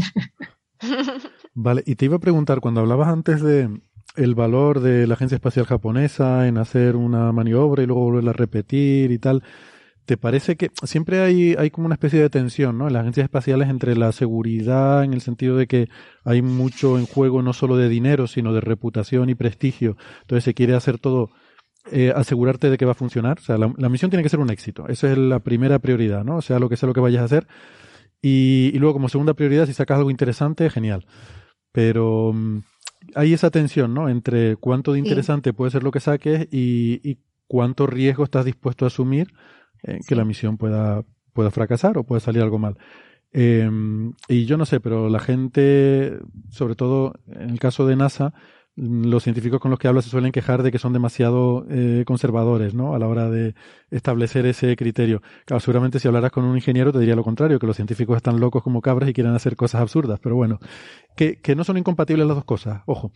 Speaker 2: vale, y te iba a preguntar, cuando hablabas antes de el valor de la Agencia Espacial Japonesa en hacer una maniobra y luego volverla a repetir y tal, ¿te parece que siempre hay, hay como una especie de tensión ¿no? en las agencias espaciales entre la seguridad, en el sentido de que hay mucho en juego no solo de dinero, sino de reputación y prestigio? Entonces se quiere hacer todo eh, asegurarte de que va a funcionar. O sea, la, misión tiene que ser un éxito. Esa es la primera prioridad, ¿no? O sea, lo que sea lo que vayas a hacer. Y, luego, como segunda prioridad, si sacas algo interesante, genial. Pero mm, hay esa tensión, ¿no? Entre cuánto de interesante puede ser lo que saques y, cuánto riesgo estás dispuesto a asumir en que la misión pueda, pueda fracasar o pueda salir algo mal. Em, y yo no sé, pero la gente, sobre todo en el caso de NASA, los científicos con los que hablo se suelen quejar de que son demasiado eh, conservadores, ¿no? A la hora de establecer ese criterio. Claro, seguramente si hablaras con un ingeniero te diría lo contrario, que los científicos están locos como cabras y quieren hacer cosas absurdas, pero bueno, que, que no son incompatibles las dos cosas, ojo.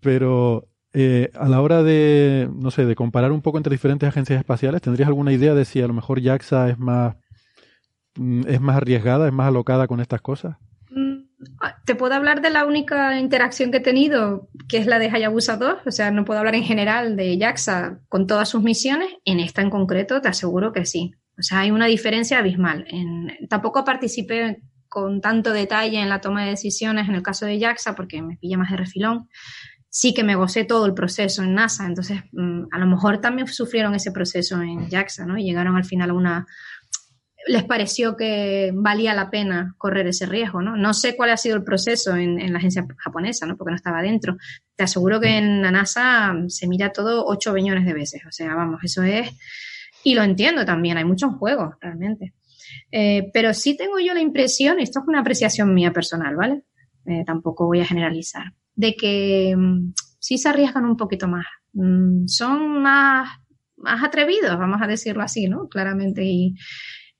Speaker 2: Pero eh, a la hora de, no sé, de comparar un poco entre diferentes agencias espaciales, ¿tendrías alguna idea de si a lo mejor JAXA es más, mm, es más arriesgada, es más alocada con estas cosas?
Speaker 6: Mm, te puedo hablar de la única interacción que he tenido, que es la de Hayabusa 2, o sea, no puedo hablar en general de JAXA con todas sus misiones, en esta en concreto te aseguro que sí. O sea, hay una diferencia abismal. Tampoco participé con tanto detalle en la toma de decisiones en el caso de JAXA porque me pilla más de refilón. Sí que me gocé todo el proceso en NASA, entonces mm, a lo mejor también sufrieron ese proceso en JAXA, ¿no? Y llegaron al final a una, les pareció que valía la pena correr ese riesgo, ¿no? No sé cuál ha sido el proceso en, la agencia japonesa, ¿no? Porque no estaba dentro. Te aseguro que en la NASA se mira todo ocho millones de veces. O sea, vamos, eso es... Y lo entiendo también, hay muchos juegos, realmente. Eh, pero sí tengo yo la impresión, esto es una apreciación mía personal, ¿vale? Eh, tampoco voy a generalizar, de que mm, sí se arriesgan un poquito más. Mm, son más, más atrevidos, vamos a decirlo así, ¿no? Claramente. Y,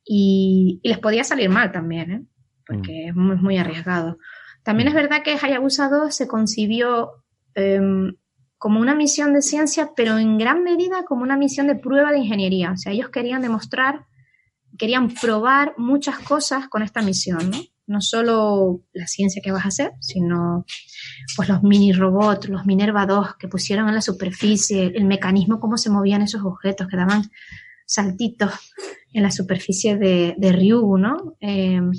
Speaker 6: y, les podía salir mal también, ¿eh? porque es muy, muy, arriesgado. También es verdad que Hayabusa 2 se concibió em, como una misión de ciencia, pero en gran medida como una misión de prueba de ingeniería. O sea, ellos querían demostrar, querían probar muchas cosas con esta misión, ¿no? No solo la ciencia que vas a hacer, sino pues los mini robots, los Minerva 2 que pusieron en la superficie, el mecanismo, cómo se movían esos objetos, que daban saltitos en la superficie de, de Ryugu, ¿no? Em,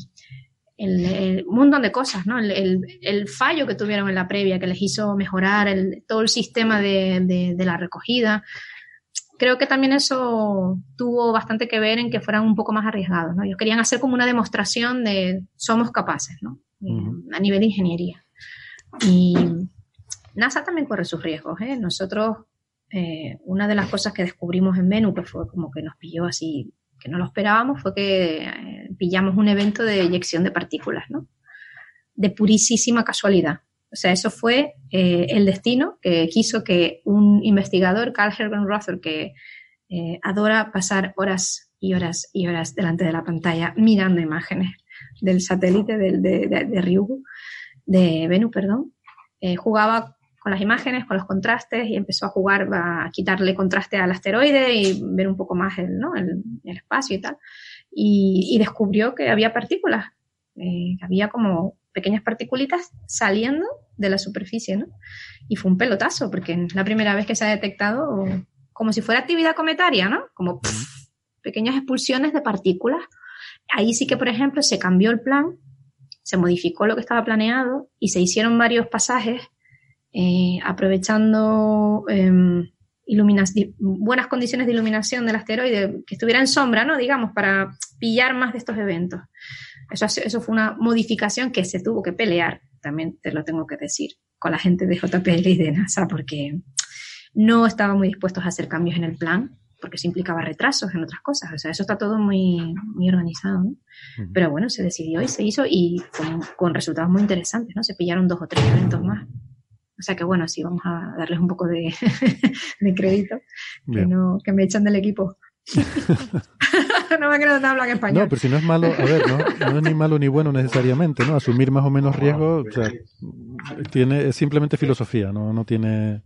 Speaker 6: el, un montón de cosas, ¿no? El, fallo que tuvieron en la previa que les hizo mejorar todo el sistema de, la recogida. Creo que también eso tuvo bastante que ver en que fueran un poco más arriesgados, ¿no? Ellos querían hacer como una demostración de somos capaces, ¿no? A nivel de ingeniería. Y NASA también corre sus riesgos, ¿eh? Nosotros eh, una de las cosas que descubrimos en Venus, que fue como que nos pilló así, que no lo esperábamos, fue que eh, pillamos un evento de eyección de partículas, ¿no? De purísima casualidad. O sea, eso fue eh, el destino que quiso que un investigador, Carl Hergen Rother, que adora pasar horas y horas y horas delante de la pantalla mirando imágenes del satélite de, de, de Ryugu, de Venus, perdón, jugaba con las imágenes, con los contrastes y empezó a jugar, a quitarle contraste al asteroide y ver un poco más el, ¿no? el, espacio y tal. Y, descubrió que había partículas, eh, había como pequeñas particulitas saliendo de la superficie, ¿no? Y fue un pelotazo, porque es la primera vez que se ha detectado como si fuera actividad cometaria, ¿no? Como pequeñas expulsiones de partículas. Ahí sí que, por ejemplo, se cambió el plan, se modificó lo que estaba planeado y se hicieron varios pasajes eh, aprovechando em, buenas condiciones de iluminación del asteroide, que estuviera en sombra, ¿no? Digamos, para pillar más de estos eventos. Eso, eso fue una modificación que se tuvo que pelear, también te lo tengo que decir, con la gente de JPL y de NASA, porque no estaban muy dispuestos a hacer cambios en el plan, porque eso implicaba retrasos en otras cosas. O sea, eso está todo muy, muy organizado, ¿no? Pero bueno, se decidió y se hizo y con, con resultados muy interesantes, ¿no? Se pillaron dos o tres eventos más. O sea que bueno, sí, vamos a darles un poco de, crédito, que, no, que me echan del equipo. no me creo que hablan español.
Speaker 2: No, pero si no es malo, a ver, ¿no? no es ni malo ni bueno necesariamente, ¿no? Asumir más o menos riesgo, o sea, tiene, es simplemente filosofía, ¿no? No tiene,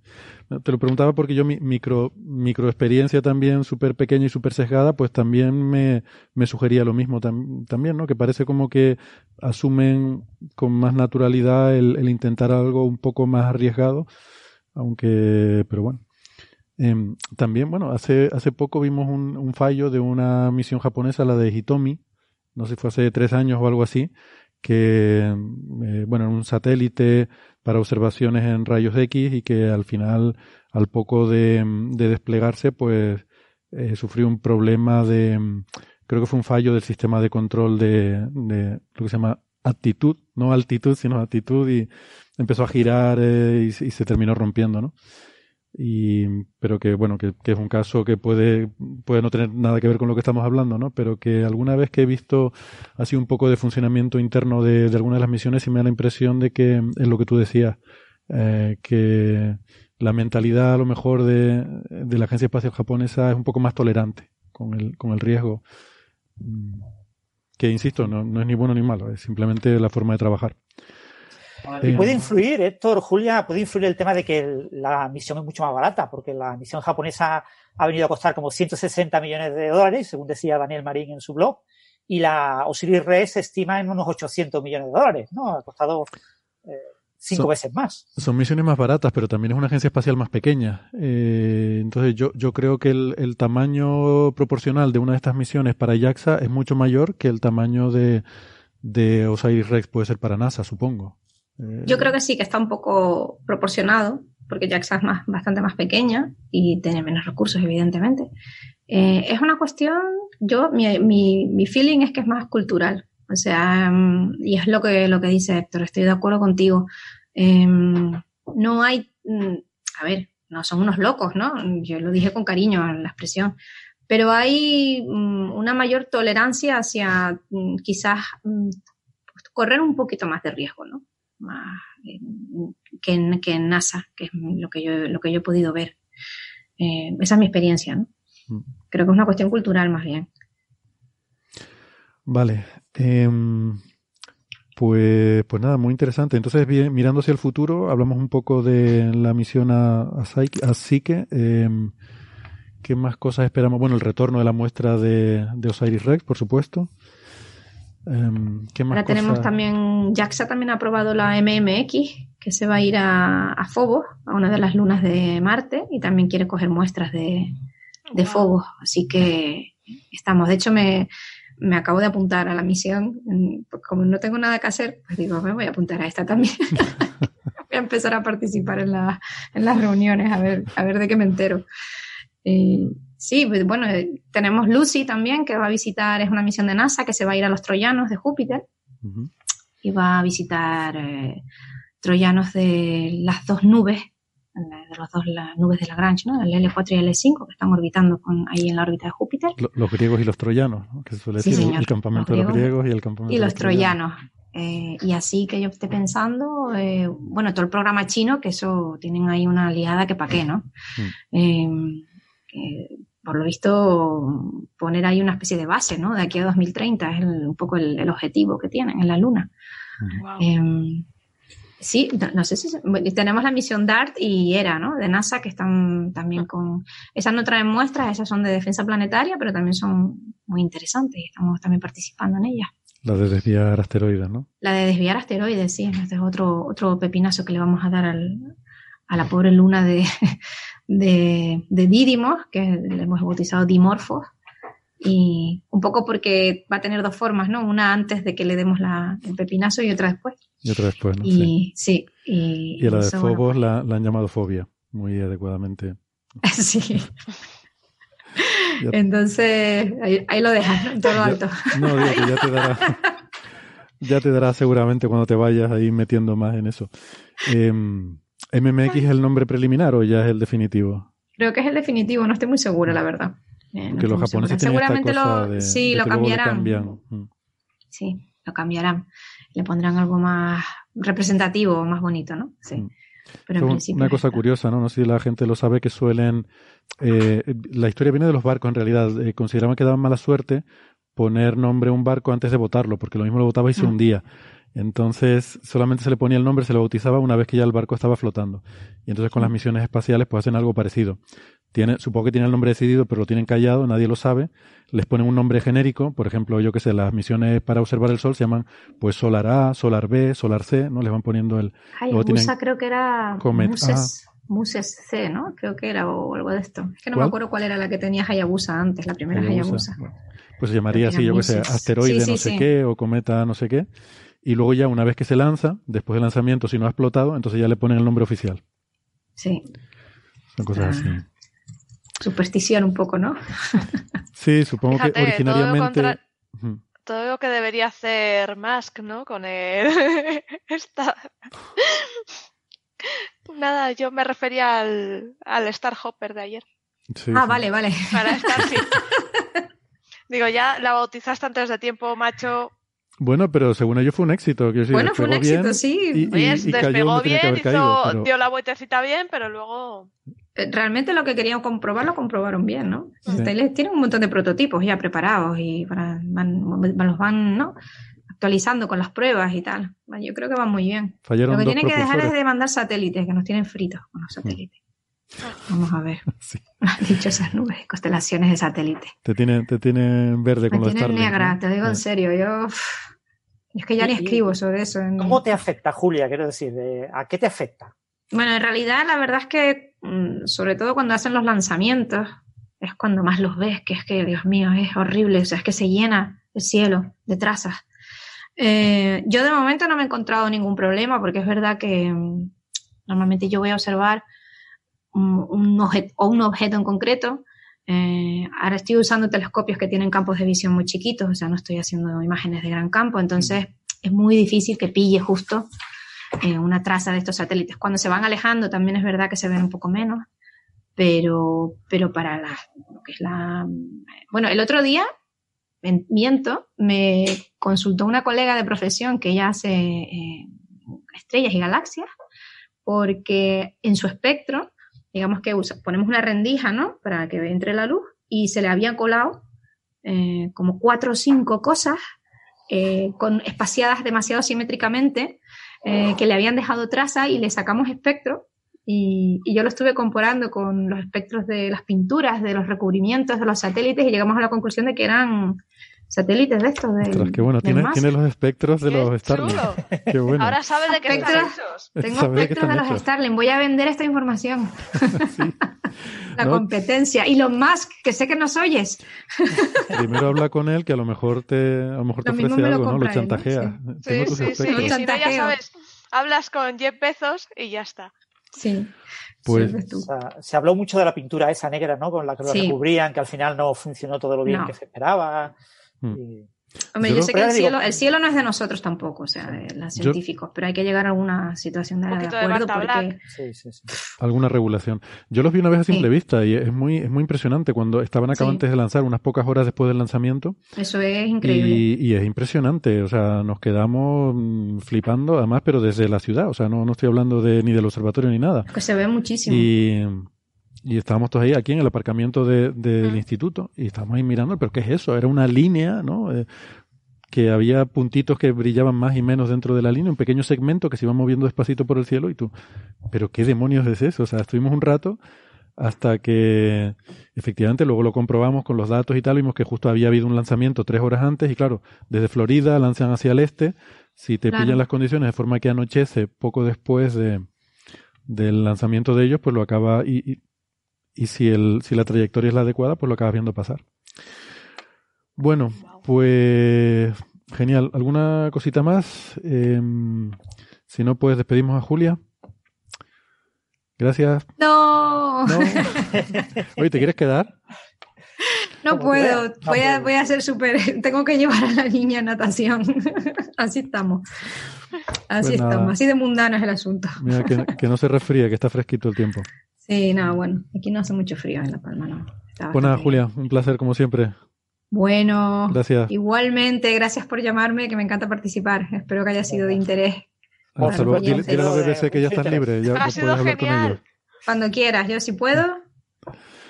Speaker 2: te lo preguntaba porque yo mi micro, micro experiencia también súper pequeña y súper sesgada, pues también me, me sugería lo mismo también, ¿no? Que parece como que asumen con más naturalidad el, el intentar algo un poco más arriesgado, aunque, pero bueno. Em, también, bueno, hace, hace poco vimos un, un, fallo de una misión japonesa, la de Hitomi, no sé si fue hace tres años o algo así, que, eh, bueno, un satélite para observaciones en rayos X y que al final, al poco de, desplegarse, pues eh, sufrió un problema de, creo que fue un fallo del sistema de control de, lo que se llama actitud, no altitud, sino actitud y empezó a girar eh, y, se terminó rompiendo, ¿no? Y pero que bueno que, es un caso que puede puede no tener nada que ver con lo que estamos hablando no pero que alguna vez que he visto así un poco de funcionamiento interno de, de algunas de las misiones sí me da la impresión de que es lo que tú decías eh, que la mentalidad a lo mejor de, de la agencia espacial japonesa es un poco más tolerante con el con el riesgo. Mm, que insisto no, no es ni bueno ni malo es simplemente la forma de trabajar
Speaker 5: y puede influir, Héctor, Julia, puede influir el tema de que la misión es mucho más barata, porque la misión japonesa ha venido a costar como 160 millones de dólares, según decía Daniel Marín en su blog, y la Osiris Rex se estima en unos 800 millones de dólares, ¿no? Ha costado eh, cinco veces más.
Speaker 2: Son misiones más baratas, pero también es una agencia espacial más pequeña. Eh, entonces yo, yo creo que el, el, tamaño proporcional de una de estas misiones para JAXA es mucho mayor que el tamaño de, de Osiris Rex puede ser para NASA, supongo.
Speaker 6: Yo creo que sí, que está un poco proporcionado, porque JAXA es más, bastante más pequeña y tiene menos recursos, evidentemente. Eh, es una cuestión, yo, mi, mi, mi, feeling es que es más cultural. O sea, mm, y es lo que, lo que dice Héctor, estoy de acuerdo contigo. Eh, no hay, mm, a ver, no son unos locos, ¿no? Yo lo dije con cariño en la expresión, pero hay mm, una mayor tolerancia hacia mm, quizás mm, correr un poquito más de riesgo, ¿no? Más, eh, que, en, que en NASA, que es lo que yo, lo que yo he podido ver. Eh, esa es mi experiencia, ¿no? Creo que es una cuestión cultural más bien.
Speaker 2: Vale. Em, pues, pues nada, muy interesante. Entonces, bien, mirando hacia el futuro, hablamos un poco de la misión a, a, Psyche. Em, ¿Qué más cosas esperamos? Bueno, el retorno de la muestra de, Osiris Rex, por supuesto.
Speaker 6: Em, ¿qué más Ahora tenemos también, JAXA también ha aprobado la MMX, que se va a ir a, a Phobos, a una de las lunas de Marte, y también quiere coger muestras de, de Phobos. Así que estamos. De hecho, me, me acabo de apuntar a la misión. Como no tengo nada que hacer, pues digo, me voy a apuntar a esta también. voy a empezar a participar en, la, en las reuniones, a ver, a ver de qué me entero. Eh, sí, pues, bueno, eh, tenemos Lucy también, que va a visitar, es una misión de NASA que se va a ir a los troyanos de Júpiter y va a visitar eh, troyanos de las dos nubes, de las dos las nubes de Lagrange, ¿no? el L4 y el L5, que están orbitando con, ahí en la órbita de Júpiter.
Speaker 2: Los griegos y los troyanos, que suele decir el campamento de los griegos y el campamento
Speaker 6: y los, troyanos. y así que yo esté pensando, bueno, todo el programa chino, que eso tienen ahí una aliada que pa' qué, ¿no? Mm por lo visto, poner ahí una especie de base, ¿no? De aquí a 2030 es un poco el, objetivo que tienen en la Luna. Em, sí, no, sé si tenemos la misión DART y ERA, ¿no? De NASA que están también con esas no traen muestras, esas son de defensa planetaria, pero también son muy interesantes y estamos también participando en ellas.
Speaker 2: La de desviar asteroides, ¿no?
Speaker 6: La de desviar asteroides, sí, este es otro otro pepinazo que le vamos a dar a la pobre luna de, de, de que le hemos bautizado dimorfos, y un poco porque va a tener dos formas, ¿no? Una antes de que le demos la, el pepinazo y otra después.
Speaker 2: Y otra después, ¿no?
Speaker 6: Y, sí. y,
Speaker 2: y, la de Fobos la, la, han llamado fobia, muy adecuadamente.
Speaker 6: sí. Entonces, ahí, lo dejas, todo lo alto.
Speaker 2: no, digo que ya te dará. ya te dará seguramente cuando te vayas ahí metiendo más en eso. Eh, ¿MMX es el nombre preliminar o ya es el definitivo?
Speaker 6: Creo que es el definitivo, no estoy muy segura, la verdad.
Speaker 2: Eh, que los japoneses Seguramente lo,
Speaker 6: sí, lo cambiarán. Mm. Sí, lo cambiarán. Le pondrán algo más representativo, más bonito, ¿no? Sí. Mm.
Speaker 2: Pero en principio una cosa curiosa, ¿no? No sé si la gente lo sabe, que suelen... Eh, la historia viene de los barcos, en realidad. Eh, consideraban que daban mala suerte poner nombre a un barco antes de votarlo, porque lo mismo lo votaba y se mm. Entonces, solamente se le ponía el nombre, se le bautizaba una vez que ya el barco estaba flotando. Y entonces con las misiones espaciales pues hacen algo parecido. Tiene, supongo que tiene el nombre decidido, pero lo tienen callado, nadie lo sabe. Les ponen un nombre genérico, por ejemplo, yo que sé, las misiones para observar el Sol se llaman pues Solar A, Solar B, Solar C, ¿no? Les van poniendo el...
Speaker 6: Hayabusa creo que era Muses, Muses C, ¿no? Creo que era o algo de esto. Es que no me acuerdo cuál era la que tenía Hayabusa antes, la primera Hayabusa.
Speaker 2: pues se llamaría así, yo que sé, asteroide no sé qué o cometa no sé qué y luego ya una vez que se lanza, después del lanzamiento, si no ha explotado, entonces ya le ponen el nombre oficial.
Speaker 6: Sí.
Speaker 2: Son cosas así.
Speaker 6: Superstición un poco, ¿no?
Speaker 2: sí, supongo que originariamente...
Speaker 4: Todo, lo que debería hacer Musk, ¿no? Con el... Esta... Nada, yo me refería al, al Star Hopper de ayer.
Speaker 6: ah, vale, vale.
Speaker 4: Para estar, sí. Digo, ya la bautizaste antes de tiempo, macho.
Speaker 2: Bueno, pero según ellos fue un éxito.
Speaker 6: bueno, fue un éxito, sí.
Speaker 4: Y, despegó bien, hizo, dio la vueltecita bien, pero luego...
Speaker 6: Eh, realmente lo que querían comprobar lo comprobaron bien, ¿no? Tienen un montón de prototipos ya preparados y para, los van ¿no? actualizando con las pruebas y tal. Yo creo que van muy bien.
Speaker 2: lo
Speaker 6: que
Speaker 2: tienen
Speaker 6: que dejar es de mandar satélites, que nos tienen fritos con los satélites. Vamos a ver. Sí. Dichosas nubes, constelaciones de satélite.
Speaker 2: Te tienen, te tienen verde con
Speaker 6: Me
Speaker 2: los
Speaker 6: tienen negra, te digo en serio. Yo es que ya ni escribo sobre eso.
Speaker 5: ¿Cómo te afecta, Julia? Quiero decir, ¿a qué te afecta?
Speaker 6: Bueno, en realidad la verdad es que, mm, sobre todo cuando hacen los lanzamientos, es cuando más los ves, que es que, Dios mío, es horrible. O sea, es que se llena el cielo de trazas. Eh, yo de momento no me he encontrado ningún problema porque es verdad que mm, normalmente yo voy a observar un, objeto, o un objeto en concreto. Eh, ahora estoy usando telescopios que tienen campos de visión muy chiquitos, o sea, no estoy haciendo imágenes de gran campo, entonces es muy difícil que pille justo eh, una traza de estos satélites. Cuando se van alejando también es verdad que se ven un poco menos, pero, pero para la, lo que es la... Bueno, el otro día, miento, me consultó una colega de profesión que ella hace eh, estrellas y galaxias, porque en su espectro digamos que ponemos una rendija, ¿no? Para que entre la luz y se le había colado eh, como cuatro o cinco cosas eh, con espaciadas demasiado simétricamente eh, que le habían dejado traza y le sacamos espectro y, y, yo lo estuve comparando con los espectros de las pinturas, de los recubrimientos de los satélites y llegamos a la conclusión de que eran satélites de estos. De,
Speaker 2: qué bueno, tiene, tiene, los espectros de los Starlink.
Speaker 4: Qué bueno. Ahora sabes de qué están
Speaker 6: hechos. Tengo espectros de, los Starlink. Voy a vender esta información. La competencia. Y los Musk, que sé que nos oyes.
Speaker 2: Primero habla con él, que a lo mejor te, a lo mejor te ofrece algo, ¿no? Lo chantajea.
Speaker 4: Sí, sí, sí. Y si no, ya sabes, hablas con Jeff Bezos y ya está.
Speaker 6: Sí.
Speaker 2: Pues,
Speaker 5: se habló mucho de la pintura esa negra, ¿no? Con la que lo recubrían, que al final no funcionó todo lo bien que se esperaba.
Speaker 6: Hmm. Hombre, yo, sé que el cielo, el cielo no es de nosotros tampoco, o sea, de los científicos, pero hay que llegar a alguna situación de, de acuerdo porque...
Speaker 2: Alguna regulación. Yo los vi una vez a simple vista y es muy, es muy impresionante cuando estaban acabantes de lanzar, unas pocas horas después del lanzamiento.
Speaker 6: Eso es increíble.
Speaker 2: Y, es impresionante, o sea, nos quedamos mm, flipando, además, pero desde la ciudad, o sea, no, no estoy hablando de, ni del observatorio ni nada.
Speaker 6: Que se ve muchísimo.
Speaker 2: Y y estábamos todos ahí, aquí en el aparcamiento del instituto, y estábamos ahí mirando, pero ¿qué es eso? Era una línea, ¿no? Eh, que había puntitos que brillaban más y menos dentro de la línea, un pequeño segmento que se iba moviendo despacito por el cielo, y tú, ¿pero qué demonios es eso? O sea, estuvimos un rato hasta que efectivamente luego lo comprobamos con los datos y tal, vimos que justo había habido un lanzamiento tres horas antes, y claro, desde Florida lanzan hacia el este, si te pillan las condiciones de forma que anochece poco después de, del lanzamiento de ellos, pues lo acaba y, y si, el, si la trayectoria es la adecuada, pues lo acabas viendo pasar. Bueno, pues genial. ¿Alguna cosita más? Em, si no, pues despedimos a Julia. Gracias.
Speaker 6: No.
Speaker 2: Oye, ¿te quieres quedar?
Speaker 6: No puedo, voy a, voy a ser súper, tengo que llevar a la niña a natación. así estamos. Así pues estamos, así de mundano es el asunto.
Speaker 2: Mira, que, que, no se resfríe, que está fresquito el tiempo.
Speaker 6: Sí, no, bueno, aquí no hace mucho frío en La Palma, no.
Speaker 2: Bueno, Julia, un placer como siempre.
Speaker 6: Bueno,
Speaker 2: gracias.
Speaker 6: Igualmente, gracias por llamarme, que me encanta participar. Espero que haya sido de interés.
Speaker 2: Hasta luego. Dile, a la BBC que ya estás libre, ya, puedes hablar con ellos.
Speaker 6: Cuando quieras, yo si puedo,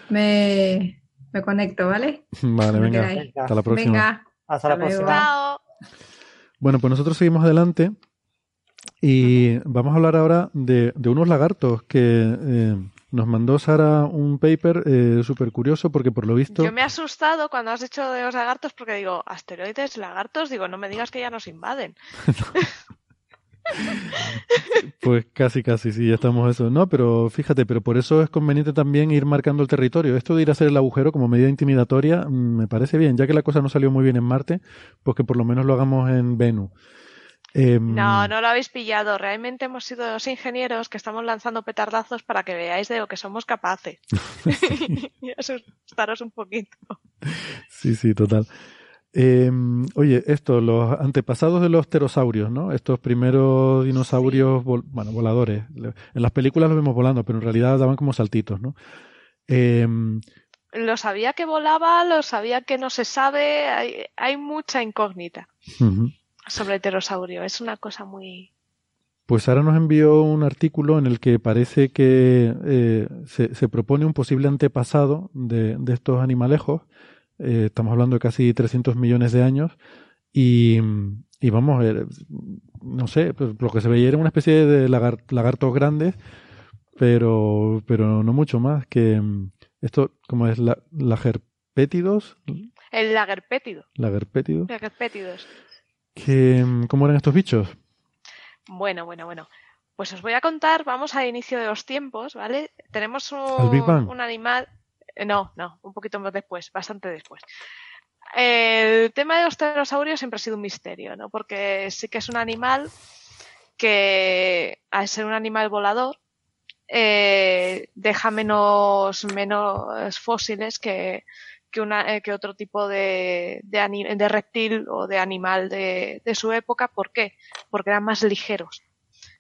Speaker 6: me, me conecto, ¿vale?
Speaker 2: Vale, venga. Hasta la próxima.
Speaker 6: Venga.
Speaker 5: Hasta, la próxima.
Speaker 2: Bueno, pues nosotros seguimos adelante y vamos a hablar ahora de, de unos lagartos que eh, nos mandó Sara un paper eh, súper curioso porque por lo visto...
Speaker 4: Yo me he asustado cuando has dicho de los lagartos porque digo, asteroides, lagartos, digo, no me digas que ya nos invaden.
Speaker 2: pues casi, casi, sí, ya estamos eso. No, pero fíjate, pero por eso es conveniente también ir marcando el territorio. Esto de ir a hacer el agujero como medida intimidatoria mm, me parece bien, ya que la cosa no salió muy bien en Marte, pues que por lo menos lo hagamos en Venus.
Speaker 4: Em, no, no lo habéis pillado. Realmente hemos sido los ingenieros que estamos lanzando petardazos para que veáis de lo que somos capaces. y asustaros un poquito.
Speaker 2: Sí, sí, total. Em, oye, esto, los antepasados de los pterosaurios, ¿no? Estos primeros dinosaurios, bueno, voladores. En las películas los vemos volando, pero en realidad daban como saltitos, ¿no?
Speaker 4: Em, lo sabía que volaba, lo sabía que no se sabe, hay, mucha incógnita sobre pterosaurio. Es una cosa muy...
Speaker 2: Pues Sara nos envió un artículo en el que parece que eh, se, propone un posible antepasado de, estos animalejos. Eh, estamos hablando de casi 300 millones de años. Y, y vamos, eh, no sé, pues lo que se veía era una especie de lagartos grandes pero, pero no mucho más que esto, como es la, lagerpétidos.
Speaker 4: El lagerpétido.
Speaker 2: Lagerpétido.
Speaker 4: Lagerpétidos.
Speaker 2: Que, mm, ¿Cómo eran estos bichos?
Speaker 4: Bueno, bueno, bueno. Pues os voy a contar, vamos al inicio de los tiempos, ¿vale? Tenemos un, un animal. Eh, no, no, un poquito más después, bastante después. El tema de los pterosaurios siempre ha sido un misterio, ¿no? Porque sí que es un animal que, al ser un animal volador, eh, deja menos, menos fósiles que, que, una, eh, que otro tipo de, de, reptil o de animal de, de su época. ¿Por qué? Porque eran más ligeros.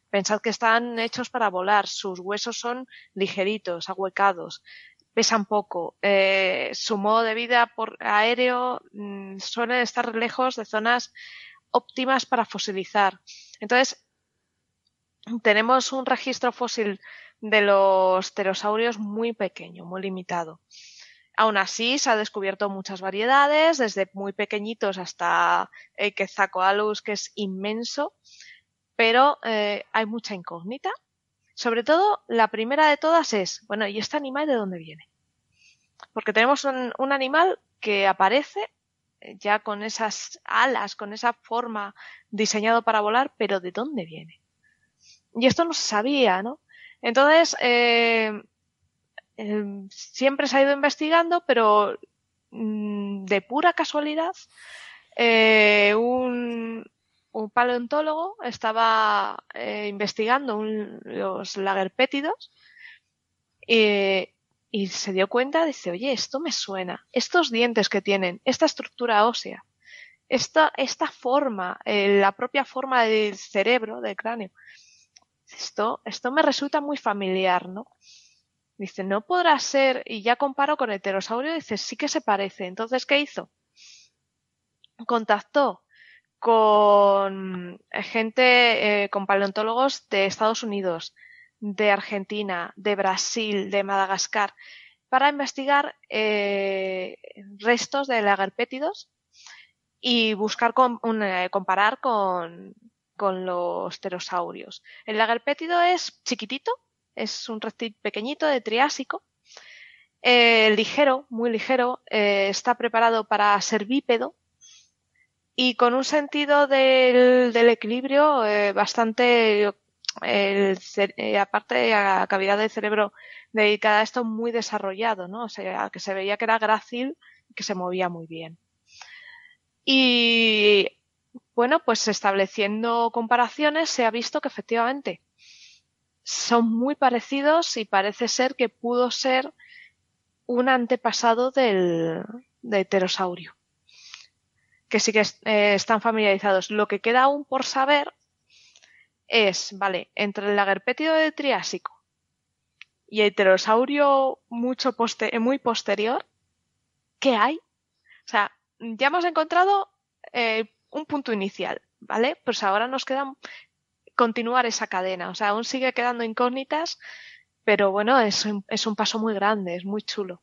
Speaker 4: Pensad que están hechos para volar, sus huesos son ligeritos, ahuecados, pesan poco. Eh, su modo de vida por aéreo mm, suele estar lejos de zonas óptimas para fosilizar. Entonces, tenemos un registro fósil de los pterosaurios muy pequeño, muy limitado. Aún así, se ha descubierto muchas variedades, desde muy pequeñitos hasta el Quetzalcoatlus, que es inmenso, pero eh, hay mucha incógnita. Sobre todo, la primera de todas es, bueno, ¿y este animal de dónde viene? Porque tenemos un, animal que aparece eh, ya con esas alas, con esa forma diseñado para volar, pero ¿de dónde viene? Y esto no se sabía, ¿no? Entonces, eh, siempre se ha ido investigando, pero mm, de pura casualidad, un, un paleontólogo estaba eh, investigando los lagerpétidos y, se dio cuenta, dice, oye, esto me suena, estos dientes que tienen, esta estructura ósea, esta, esta forma, eh, la propia forma del cerebro, del cráneo, esto, esto me resulta muy familiar, ¿no? Dice, no podrá ser, y ya comparo con el pterosaurio, dice, sí que se parece. Entonces, ¿qué hizo? Contactó con gente, eh, con paleontólogos de Estados Unidos, de Argentina, de Brasil, de Madagascar, para investigar eh, restos de lagarpétidos y buscar eh, comparar con, con los pterosaurios. El lagarpétido es chiquitito, es un reptil pequeñito de Triásico, ligero, muy ligero, está preparado para ser bípedo, y con un sentido del, del equilibrio eh, bastante eh, aparte de la cavidad del cerebro dedicada a esto muy desarrollado, ¿no? O sea, que se veía que era grácil y que se movía muy bien. Y bueno, pues estableciendo comparaciones se ha visto que efectivamente son muy parecidos y parece ser que pudo ser un antepasado del, del pterosaurio que sí que eh, están familiarizados. Lo que queda aún por saber es, vale, entre el lagerpétido de Triásico y el pterosaurio mucho muy posterior, ¿qué hay? O sea, ya hemos encontrado eh, un punto inicial, ¿vale? Pues ahora nos queda continuar esa cadena. O sea, aún sigue quedando incógnitas, pero bueno, es, es un paso muy grande, es muy chulo.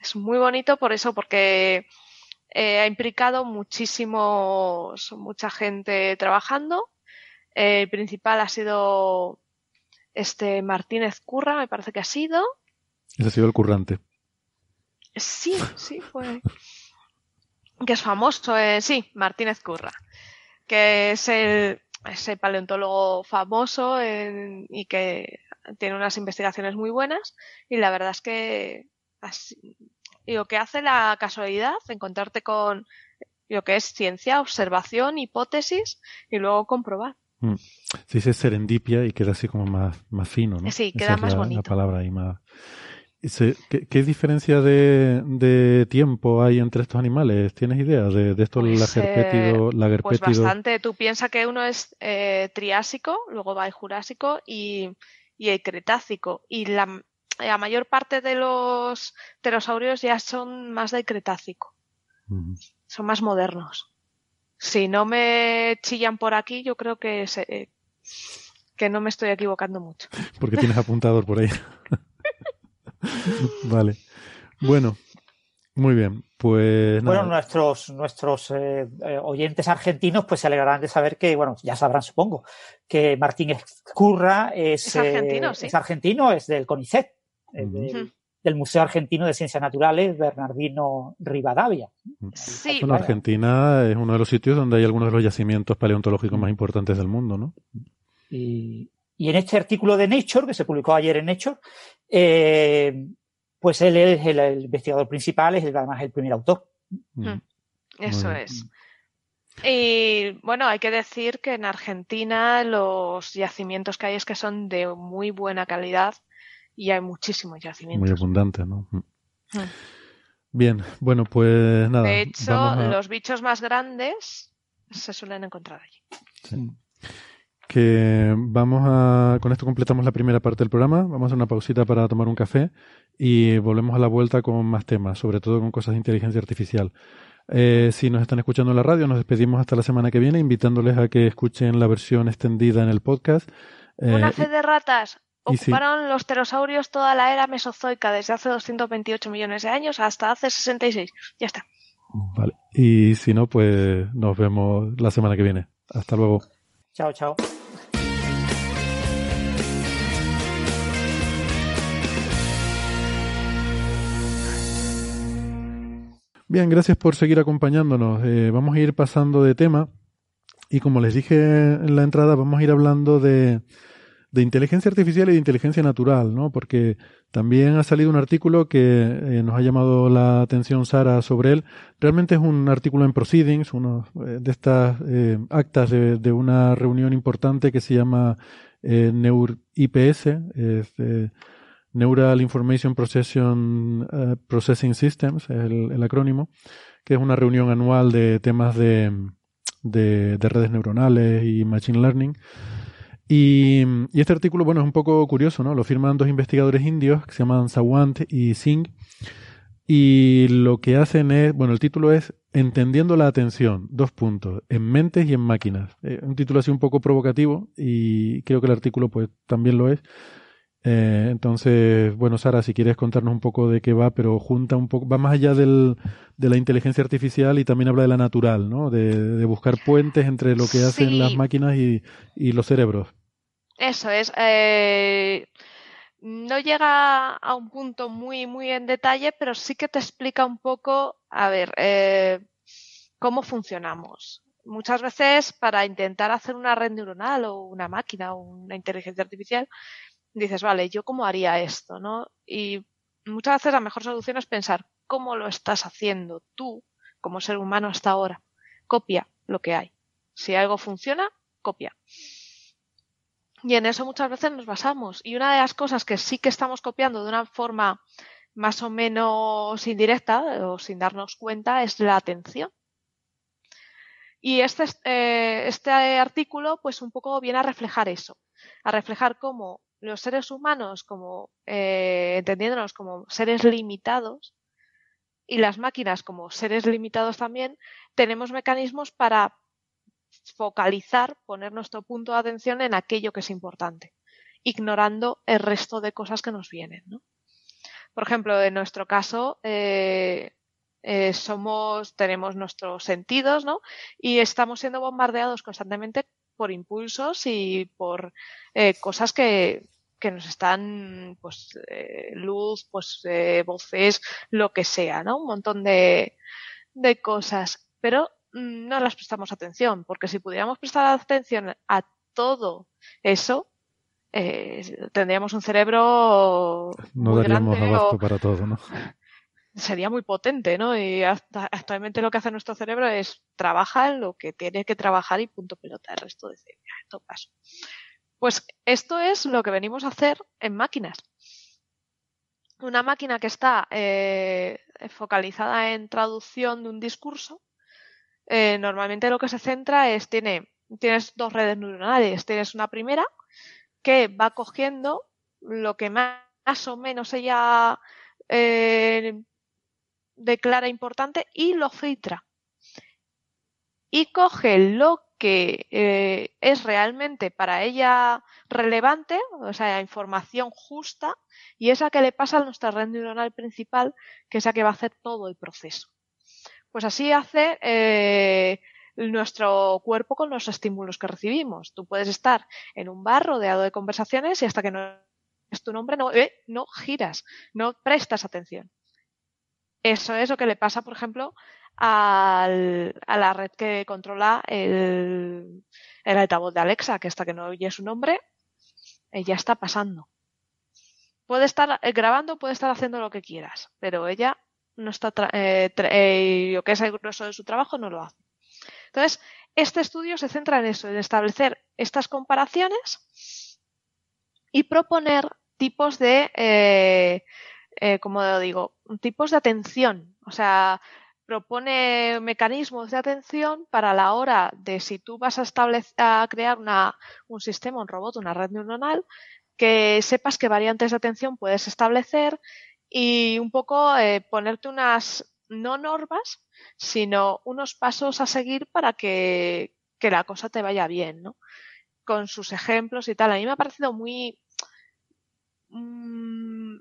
Speaker 4: Es muy bonito por eso, porque eh, ha implicado muchísimos, mucha gente trabajando. Eh, el principal ha sido este Martínez Curra, me parece que ha sido.
Speaker 2: Ese ha sido el currante.
Speaker 4: Sí, sí, fue. que es famoso, eh, sí, Martínez Curra. Que es el, ese paleontólogo famoso y que tiene unas investigaciones muy buenas. Y la verdad es que y lo que hace la casualidad, encontrarte con lo que es ciencia, observación, hipótesis y luego comprobar.
Speaker 2: Mm. Sí, es serendipia y queda así como más, más fino, ¿no?
Speaker 4: Sí, queda más bonito.
Speaker 2: La palabra ahí más. ¿Qué, diferencia de, tiempo hay entre estos animales? ¿Tienes idea de, de estos pues, lagerpétidos?
Speaker 4: Eh, pues bastante. Tú piensas que uno es eh, triásico, luego va el jurásico y, y el cretácico. Y la, la mayor parte de los pterosaurios ya son más del Cretácico. Son más modernos. Si no me chillan por aquí, yo creo que, que no me estoy equivocando mucho.
Speaker 2: Porque tienes apuntador por ahí. vale. Bueno, Muy bien, pues
Speaker 5: Bueno, nuestros, nuestros eh, eh, oyentes argentinos pues se alegrarán de saber que, bueno, ya sabrán supongo, que Martín Escurra es,
Speaker 4: es argentino,
Speaker 5: es, argentino, es del CONICET, del, Museo Argentino de Ciencias Naturales Bernardino Rivadavia.
Speaker 4: Sí.
Speaker 2: Bueno, Argentina es uno de los sitios donde hay algunos de los yacimientos paleontológicos más importantes del mundo, ¿no?
Speaker 5: Y, y en este artículo de Nature, que se publicó ayer en Nature, eh, pues él es el, investigador principal, es además el primer autor.
Speaker 4: Mm. Mm. Eso es. Y bueno, hay que decir que en Argentina los yacimientos que hay es que son de muy buena calidad y hay muchísimos yacimientos.
Speaker 2: Muy abundantes, ¿no? Mm. Bien, bueno, pues nada.
Speaker 4: De hecho, los bichos más grandes se suelen encontrar allí.
Speaker 2: Sí que vamos a, con esto completamos la primera parte del programa, vamos a hacer una pausita para tomar un café y volvemos a la vuelta con más temas, sobre todo con cosas de inteligencia artificial. Eh, si nos están escuchando en la radio, nos despedimos hasta la semana que viene, invitándoles a que escuchen la versión extendida en el podcast.
Speaker 4: Eh, una fe de ratas. Ocuparon los pterosaurios toda la era mesozoica, desde hace 228 millones de años hasta hace 66. Ya está.
Speaker 2: Vale. Y si no, pues nos vemos la semana que viene. Hasta luego.
Speaker 5: Chao, chao.
Speaker 2: Bien, gracias por seguir acompañándonos. Eh, vamos a ir pasando de tema y como les dije en la entrada, vamos a ir hablando de, inteligencia artificial y de inteligencia natural, ¿no? Porque también ha salido un artículo que eh, nos ha llamado la atención Sara sobre él. Realmente es un artículo en Proceedings, uno eh, de estas actas de, una reunión importante que se llama NEUR IPS, Neural Information Processing, eh, Processing Systems, el, el, acrónimo, que es una reunión anual de temas de, de, redes neuronales y Machine Learning. Y, este artículo, bueno, es un poco curioso, ¿no? Lo firman dos investigadores indios que se llaman Sawant y Singh. Y lo que hacen es, bueno, el título es Entendiendo la atención, dos puntos, en mentes y en máquinas. Eh, un título así un poco provocativo y creo que el artículo pues también lo es. Eh, entonces, bueno, Sara, si quieres contarnos un poco de qué va, pero junta un poco, va más allá del, de la inteligencia artificial y también habla de la natural, ¿no? De, buscar puentes entre lo que hacen las máquinas y, y, los cerebros.
Speaker 4: Eso es. Eh, no llega a un punto muy, muy en detalle, pero sí que te explica un poco, a ver, eh, cómo funcionamos. Muchas veces para intentar hacer una red neuronal o una máquina o una inteligencia artificial, dices, vale, ¿yo cómo haría esto? ¿no? Y muchas veces la mejor solución es pensar cómo lo estás haciendo tú como ser humano hasta ahora. Copia lo que hay. Si algo funciona, copia. Y en eso muchas veces nos basamos. Y una de las cosas que sí que estamos copiando de una forma más o menos indirecta o sin darnos cuenta es la atención. Y este, eh, este artículo pues un poco viene a reflejar eso, a reflejar cómo los seres humanos como eh, entendiéndonos como seres limitados y las máquinas como seres limitados también tenemos mecanismos para focalizar, poner nuestro punto de atención en aquello que es importante, ignorando el resto de cosas que nos vienen. ¿no? Por ejemplo, en nuestro caso, eh, eh, somos, tenemos nuestros sentidos, ¿no? Y estamos siendo bombardeados constantemente por impulsos y por eh, cosas que, que, nos están, pues, eh, luz, pues, eh, voces, lo que sea, ¿no? Un montón de, de cosas. Pero no las prestamos atención, porque si pudiéramos prestar atención a todo eso, eh, tendríamos un cerebro.
Speaker 2: No daríamos abasto para todo, ¿no?
Speaker 4: Sería muy potente, ¿no? Y actualmente lo que hace nuestro cerebro es trabajar en lo que tiene que trabajar y punto pelota, el resto de todo caso. Pues esto es lo que venimos a hacer en máquinas. Una máquina que está eh, focalizada en traducción de un discurso, eh, normalmente lo que se centra es, tiene, tienes dos redes neuronales, tienes una primera que va cogiendo lo que más, o menos ella eh, declara importante y lo filtra. Y coge lo que eh, es realmente para ella relevante, o sea, información justa, y esa que le pasa a nuestra red neuronal principal, que es la que va a hacer todo el proceso. Pues así hace eh, nuestro cuerpo con los estímulos que recibimos. Tú puedes estar en un bar rodeado de conversaciones y hasta que no es tu nombre no, eh, no giras, no prestas atención. Eso es lo que le pasa, por ejemplo, al, a la red que controla el, el altavoz de Alexa, que hasta que no oye su nombre, ella está pasando. Puede estar eh, grabando, puede estar haciendo lo que quieras, pero ella no está, eh, eh, lo que es el grueso de su trabajo, no lo hace. Entonces, este estudio se centra en eso, en establecer estas comparaciones y proponer tipos de, eh, eh, como digo, tipos de atención. O sea, propone mecanismos de atención para la hora de si tú vas a, establecer, a crear una, un sistema, un robot, una red neuronal, que sepas qué variantes de atención puedes establecer y un poco eh, ponerte unas no normas, sino unos pasos a seguir para que, que la cosa te vaya bien, ¿no? Con sus ejemplos y tal. A mí me ha parecido muy, mmm,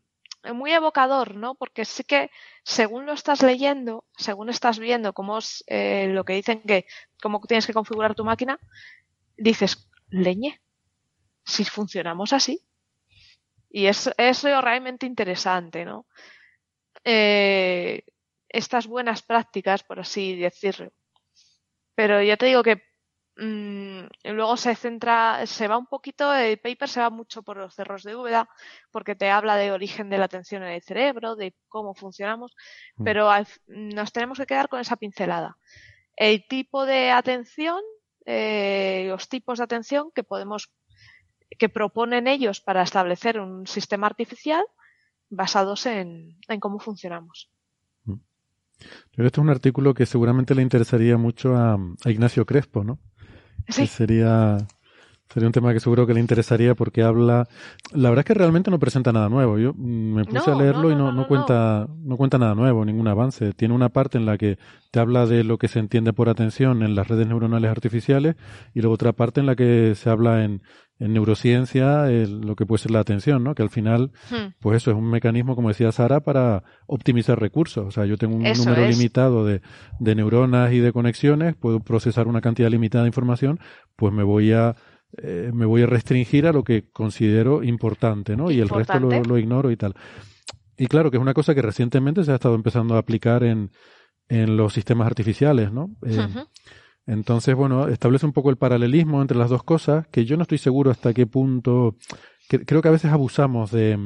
Speaker 4: muy evocador, ¿no? Porque sí que según lo estás leyendo, según estás viendo cómo es eh, lo que dicen que cómo tienes que configurar tu máquina, dices, leñe, si funcionamos así. Y es, es realmente interesante, ¿no? Eh, estas buenas prácticas, por así decirlo. Pero ya te digo que luego se centra, se va un poquito, el paper se va mucho por los cerros de Úbeda, porque te habla de origen de la atención en el cerebro, de cómo funcionamos, mm. pero al, nos tenemos que quedar con esa pincelada. El tipo de atención, eh, los tipos de atención que podemos, que proponen ellos para establecer un sistema artificial basados en, en cómo funcionamos.
Speaker 2: Este es un artículo que seguramente le interesaría mucho a, a Ignacio Crespo, ¿no? Sí. sería, sería un tema que seguro que le interesaría porque habla. La verdad es que realmente no presenta nada nuevo. Yo me puse a leerlo y no, no, cuenta, no cuenta nada nuevo, ningún avance. Tiene una parte en la que te habla de lo que se entiende por atención en las redes neuronales artificiales y luego otra parte en la que se habla en, en neurociencia lo que puede ser la atención, ¿no? Que al final, hmm. pues eso es un mecanismo, como decía Sara, para optimizar recursos. O sea, yo tengo un número limitado de, de, neuronas y de conexiones, puedo procesar una cantidad limitada de información, pues me voy a eh, me voy a restringir a lo que considero importante, ¿no? Y el resto lo, lo, ignoro y tal. Y claro, que es una cosa que recientemente se ha estado empezando a aplicar en, en los sistemas artificiales, ¿no? Eh, entonces, bueno, establece un poco el paralelismo entre las dos cosas, que yo no estoy seguro hasta qué punto, creo que a veces abusamos de,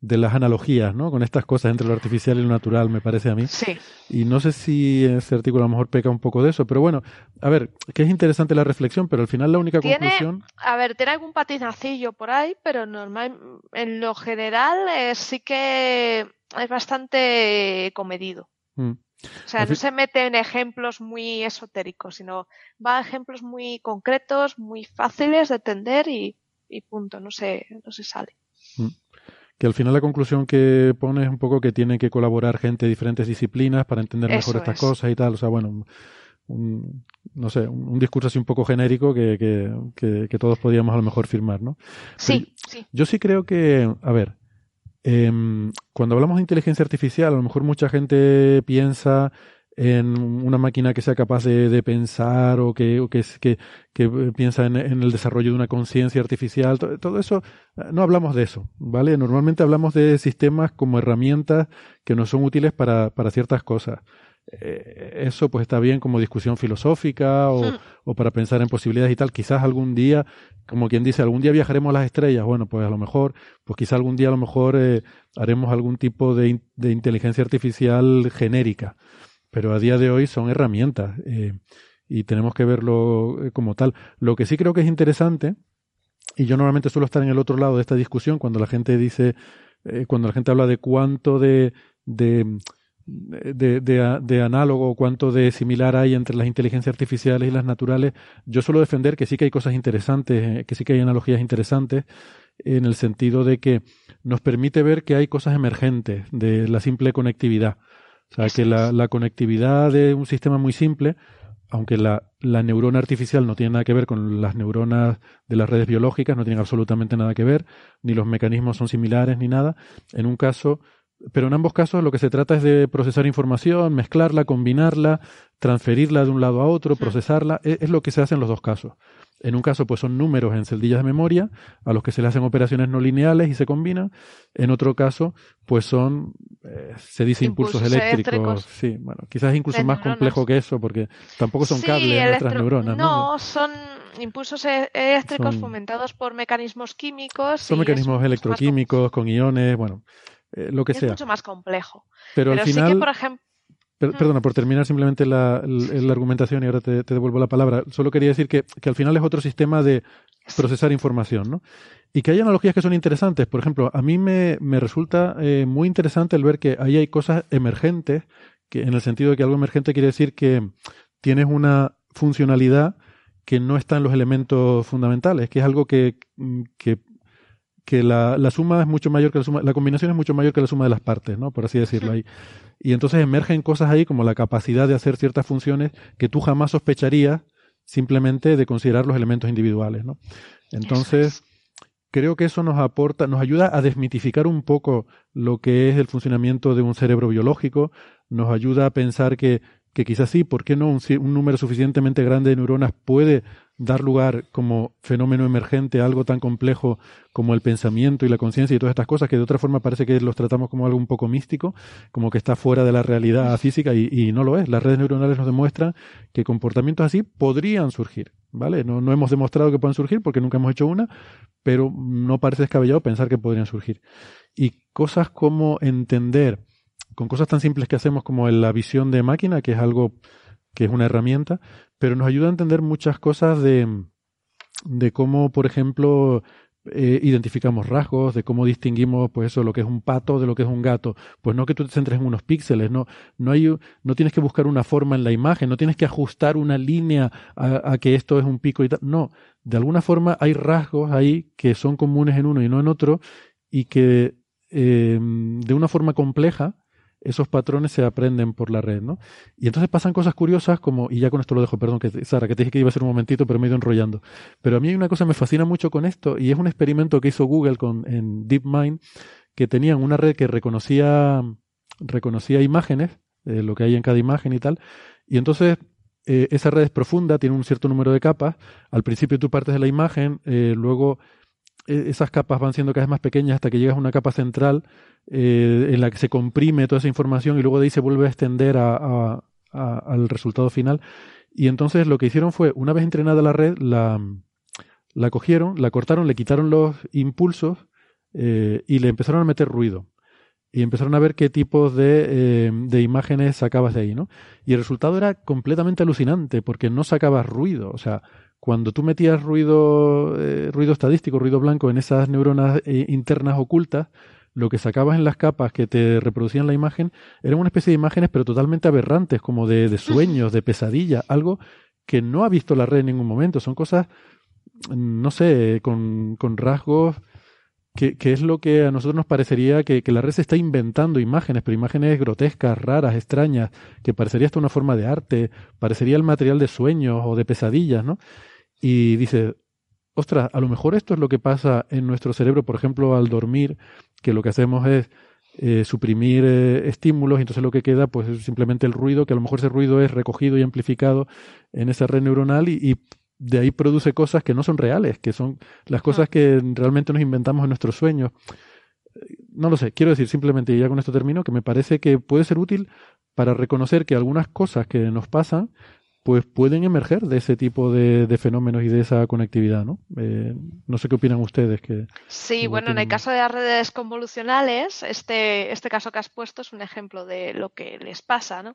Speaker 2: de las analogías, ¿no? Con estas cosas entre lo artificial y lo natural, me parece a mí.
Speaker 4: Sí.
Speaker 2: Y no sé si ese artículo a lo mejor peca un poco de eso, pero bueno, a ver, que es interesante la reflexión, pero al final la única conclusión.
Speaker 4: A ver, tiene algún patinacillo por ahí, pero normal, en lo general eh, sí que es bastante comedido. Mm. O sea, no se mete en ejemplos muy esotéricos, sino va a ejemplos muy concretos, muy fáciles de entender y, punto, no se, no se sale. Mm.
Speaker 2: Que al final la conclusión que pone es un poco que tiene que colaborar gente de diferentes disciplinas para entender mejor estas cosas y tal. O sea, bueno, un, no sé, un, discurso así un poco genérico que, que, que, todos podríamos a lo mejor firmar, ¿no?
Speaker 4: Sí, sí.
Speaker 2: Yo sí creo que, a ver, eh, cuando hablamos de inteligencia artificial, a lo mejor mucha gente piensa en una máquina que sea capaz de, pensar o que, que, que piensa en, el desarrollo de una conciencia artificial, todo, eso, no hablamos de eso, ¿vale? Normalmente hablamos de sistemas como herramientas que nos son útiles para, para ciertas cosas. Eh, eso pues está bien como discusión filosófica o, hmm. o, para pensar en posibilidades y tal. Quizás algún día, como quien dice, algún día viajaremos a las estrellas. Bueno, pues a lo mejor, pues quizás algún día a lo mejor eh, haremos algún tipo de, de, inteligencia artificial genérica. Pero a día de hoy son herramientas eh, y tenemos que verlo como tal. Lo que sí creo que es interesante, y yo normalmente suelo estar en el otro lado de esta discusión cuando la gente dice, cuando la gente habla de cuánto de, de de, de, de, análogo, cuánto de similar hay entre las inteligencias artificiales y las naturales, yo suelo defender que sí que hay cosas interesantes, eh, que sí que hay analogías interesantes, en el sentido de que nos permite ver que hay cosas emergentes de la simple conectividad. O sea, que la, la conectividad de un sistema muy simple aunque la, la, neurona artificial no tiene nada que ver con las neuronas de las redes biológicas, no tienen absolutamente nada que ver, ni los mecanismos son similares ni nada, en un caso, pero en ambos casos lo que se trata es de procesar información, mezclarla, combinarla, transferirla de un lado a otro, procesarla, es, es lo que se hace en los dos casos. En un caso, pues son números en celdillas de memoria a los que se le hacen operaciones no lineales y se combinan. En otro caso, pues son, eh, se dice impulsos, eléctricos. Sí, bueno, quizás incluso más complejo que eso, porque tampoco son cables nuestras neuronas.
Speaker 4: No, ¿no? son impulsos e-, eléctricos fomentados por mecanismos químicos.
Speaker 2: Son mecanismos electroquímicos con iones, bueno, eh, lo que
Speaker 4: es
Speaker 2: sea.
Speaker 4: Es mucho más complejo.
Speaker 2: Pero, al final,
Speaker 4: sí que, por ejemplo,
Speaker 2: perdona, por terminar simplemente la, argumentación y ahora te, devuelvo la palabra. Solo quería decir que, al final es otro sistema de procesar información, ¿no? Y que hay analogías que son interesantes. Por ejemplo, a mí me, resulta eh, muy interesante el ver que ahí hay cosas emergentes, que en el sentido de que algo emergente quiere decir que tienes una funcionalidad que no está en los elementos fundamentales, que es algo que, que que la, la, suma es mucho mayor que la suma, la combinación es mucho mayor que la suma de las partes, ¿no? Por así decirlo ahí. Y entonces emergen cosas ahí como la capacidad de hacer ciertas funciones que tú jamás sospecharías simplemente de considerar los elementos individuales, ¿no? Entonces, creo que eso nos aporta, nos ayuda a desmitificar un poco lo que es el funcionamiento de un cerebro biológico, nos ayuda a pensar que, que quizás sí, ¿por qué no un, número suficientemente grande de neuronas puede dar lugar como fenómeno emergente a algo tan complejo como el pensamiento y la conciencia y todas estas cosas que de otra forma parece que los tratamos como algo un poco místico, como que está fuera de la realidad física y, no lo es. Las redes neuronales nos demuestran que comportamientos así podrían surgir, ¿vale? No, no hemos demostrado que puedan surgir porque nunca hemos hecho una, pero no parece descabellado pensar que podrían surgir. Y cosas como entender, con cosas tan simples que hacemos como la visión de máquina, que es algo que es una herramienta, pero nos ayuda a entender muchas cosas de, de cómo, por ejemplo, eh, identificamos rasgos, de cómo distinguimos, pues eso, lo que es un pato de lo que es un gato. Pues no que tú te centres en unos píxeles, no, no hay, no tienes que buscar una forma en la imagen, no tienes que ajustar una línea a, que esto es un pico y tal. No, de alguna forma hay rasgos ahí que son comunes en uno y no en otro y que eh, de una forma compleja esos patrones se aprenden por la red, ¿no? Y entonces pasan cosas curiosas como, y ya con esto lo dejo, perdón, que Sara, que te dije que iba a ser un momentito, pero me he ido enrollando. Pero a mí hay una cosa que me fascina mucho con esto, y es un experimento que hizo Google con, en DeepMind, que tenían una red que reconocía, reconocía imágenes, eh, lo que hay en cada imagen y tal, y entonces eh, esa red es profunda, tiene un cierto número de capas, al principio tú partes de la imagen, eh, luego esas capas van siendo cada vez más pequeñas hasta que llegas a una capa central eh, en la que se comprime toda esa información y luego de ahí se vuelve a extender a, al resultado final. Y entonces lo que hicieron fue, una vez entrenada la red, la, la cogieron, la cortaron, le quitaron los impulsos eh, y le empezaron a meter ruido. Y empezaron a ver qué tipos de, eh, de imágenes sacabas de ahí, ¿no? Y el resultado era completamente alucinante porque no sacabas ruido. O sea, cuando tú metías ruido, ruido estadístico, ruido blanco en esas neuronas internas ocultas, lo que sacabas en las capas que te reproducían la imagen eran una especie de imágenes pero totalmente aberrantes, como de, sueños, de pesadilla, algo que no ha visto la red en ningún momento. Son cosas, no sé, con, con rasgos que, que, es lo que a nosotros nos parecería que, que, la red se está inventando imágenes, pero imágenes grotescas, raras, extrañas, que parecería hasta una forma de arte, parecería el material de sueños o de pesadillas, ¿no? Y dice, ostras, a lo mejor esto es lo que pasa en nuestro cerebro, por ejemplo, al dormir, que lo que hacemos es eh, suprimir eh, estímulos y entonces lo que queda pues es simplemente el ruido, que a lo mejor ese ruido es recogido y amplificado en esa red neuronal y, de ahí produce cosas que no son reales, que son las cosas que realmente nos inventamos en nuestros sueños. No lo sé, quiero decir simplemente, y ya con esto termino, que me parece que puede ser útil para reconocer que algunas cosas que nos pasan pues pueden emerger de ese tipo de, fenómenos y de esa conectividad, ¿no? Eh, no sé qué opinan ustedes. Que,
Speaker 4: sí, bueno, en el caso de las redes convolucionales, este, este caso que has puesto es un ejemplo de lo que les pasa, ¿no?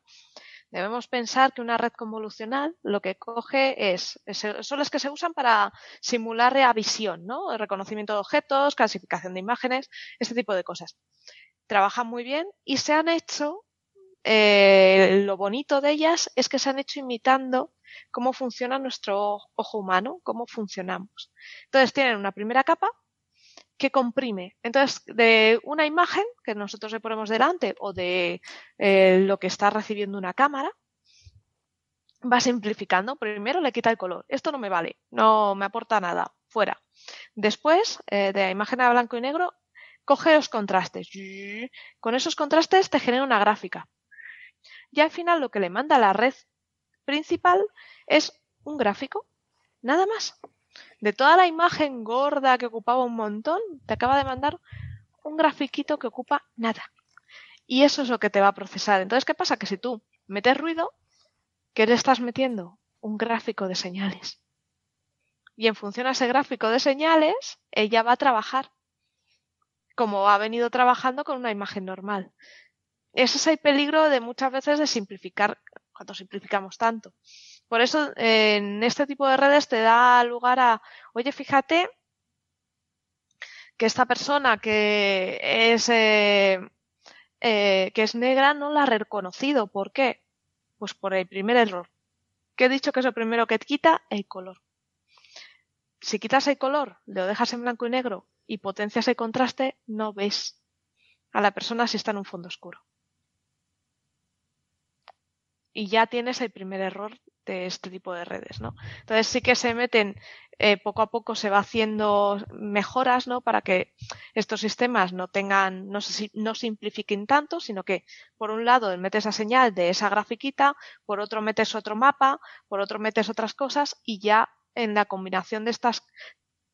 Speaker 4: Debemos pensar que una red convolucional lo que coge es, son las que se usan para simular la visión, ¿no? El reconocimiento de objetos, clasificación de imágenes, este tipo de cosas. Trabajan muy bien y se han hecho eh, lo bonito de ellas es que se han hecho imitando cómo funciona nuestro ojo humano, cómo funcionamos. Entonces tienen una primera capa que comprime. Entonces, de una imagen que nosotros le ponemos delante o de eh, lo que está recibiendo una cámara, va simplificando. Primero le quita el color. Esto no me vale, no me aporta nada. Fuera. Después, eh, de la imagen a blanco y negro, coge los contrastes. Con esos contrastes te genera una gráfica. Y al final lo que le manda la red principal es un gráfico. Nada más. De toda la imagen gorda que ocupaba un montón, te acaba de mandar un grafiquito que ocupa nada. Y eso es lo que te va a procesar. Entonces, ¿qué pasa? Que si tú metes ruido, ¿qué le estás metiendo? Un gráfico de señales. Y en función a ese gráfico de señales, ella va a trabajar como ha venido trabajando con una imagen normal. Ese es el peligro de muchas veces de simplificar cuando simplificamos tanto. Por eso en este tipo de redes te da lugar a, oye, fíjate que esta persona que es, eh, eh, que es negra no la ha reconocido. ¿Por qué? Pues por el primer error. ¿Qué he dicho que es lo primero que te quita? El color. Si quitas el color, lo dejas en blanco y negro y potencias el contraste, no ves a la persona si está en un fondo oscuro. Y ya tienes el primer error de este tipo de redes, ¿no? Entonces sí que se meten, eh, poco a poco se va haciendo mejoras, ¿no? Para que estos sistemas no tengan, no, no simplifiquen tanto, sino que por un lado metes esa señal de esa grafiquita, por otro metes otro mapa, por otro metes otras cosas y ya en la combinación de estas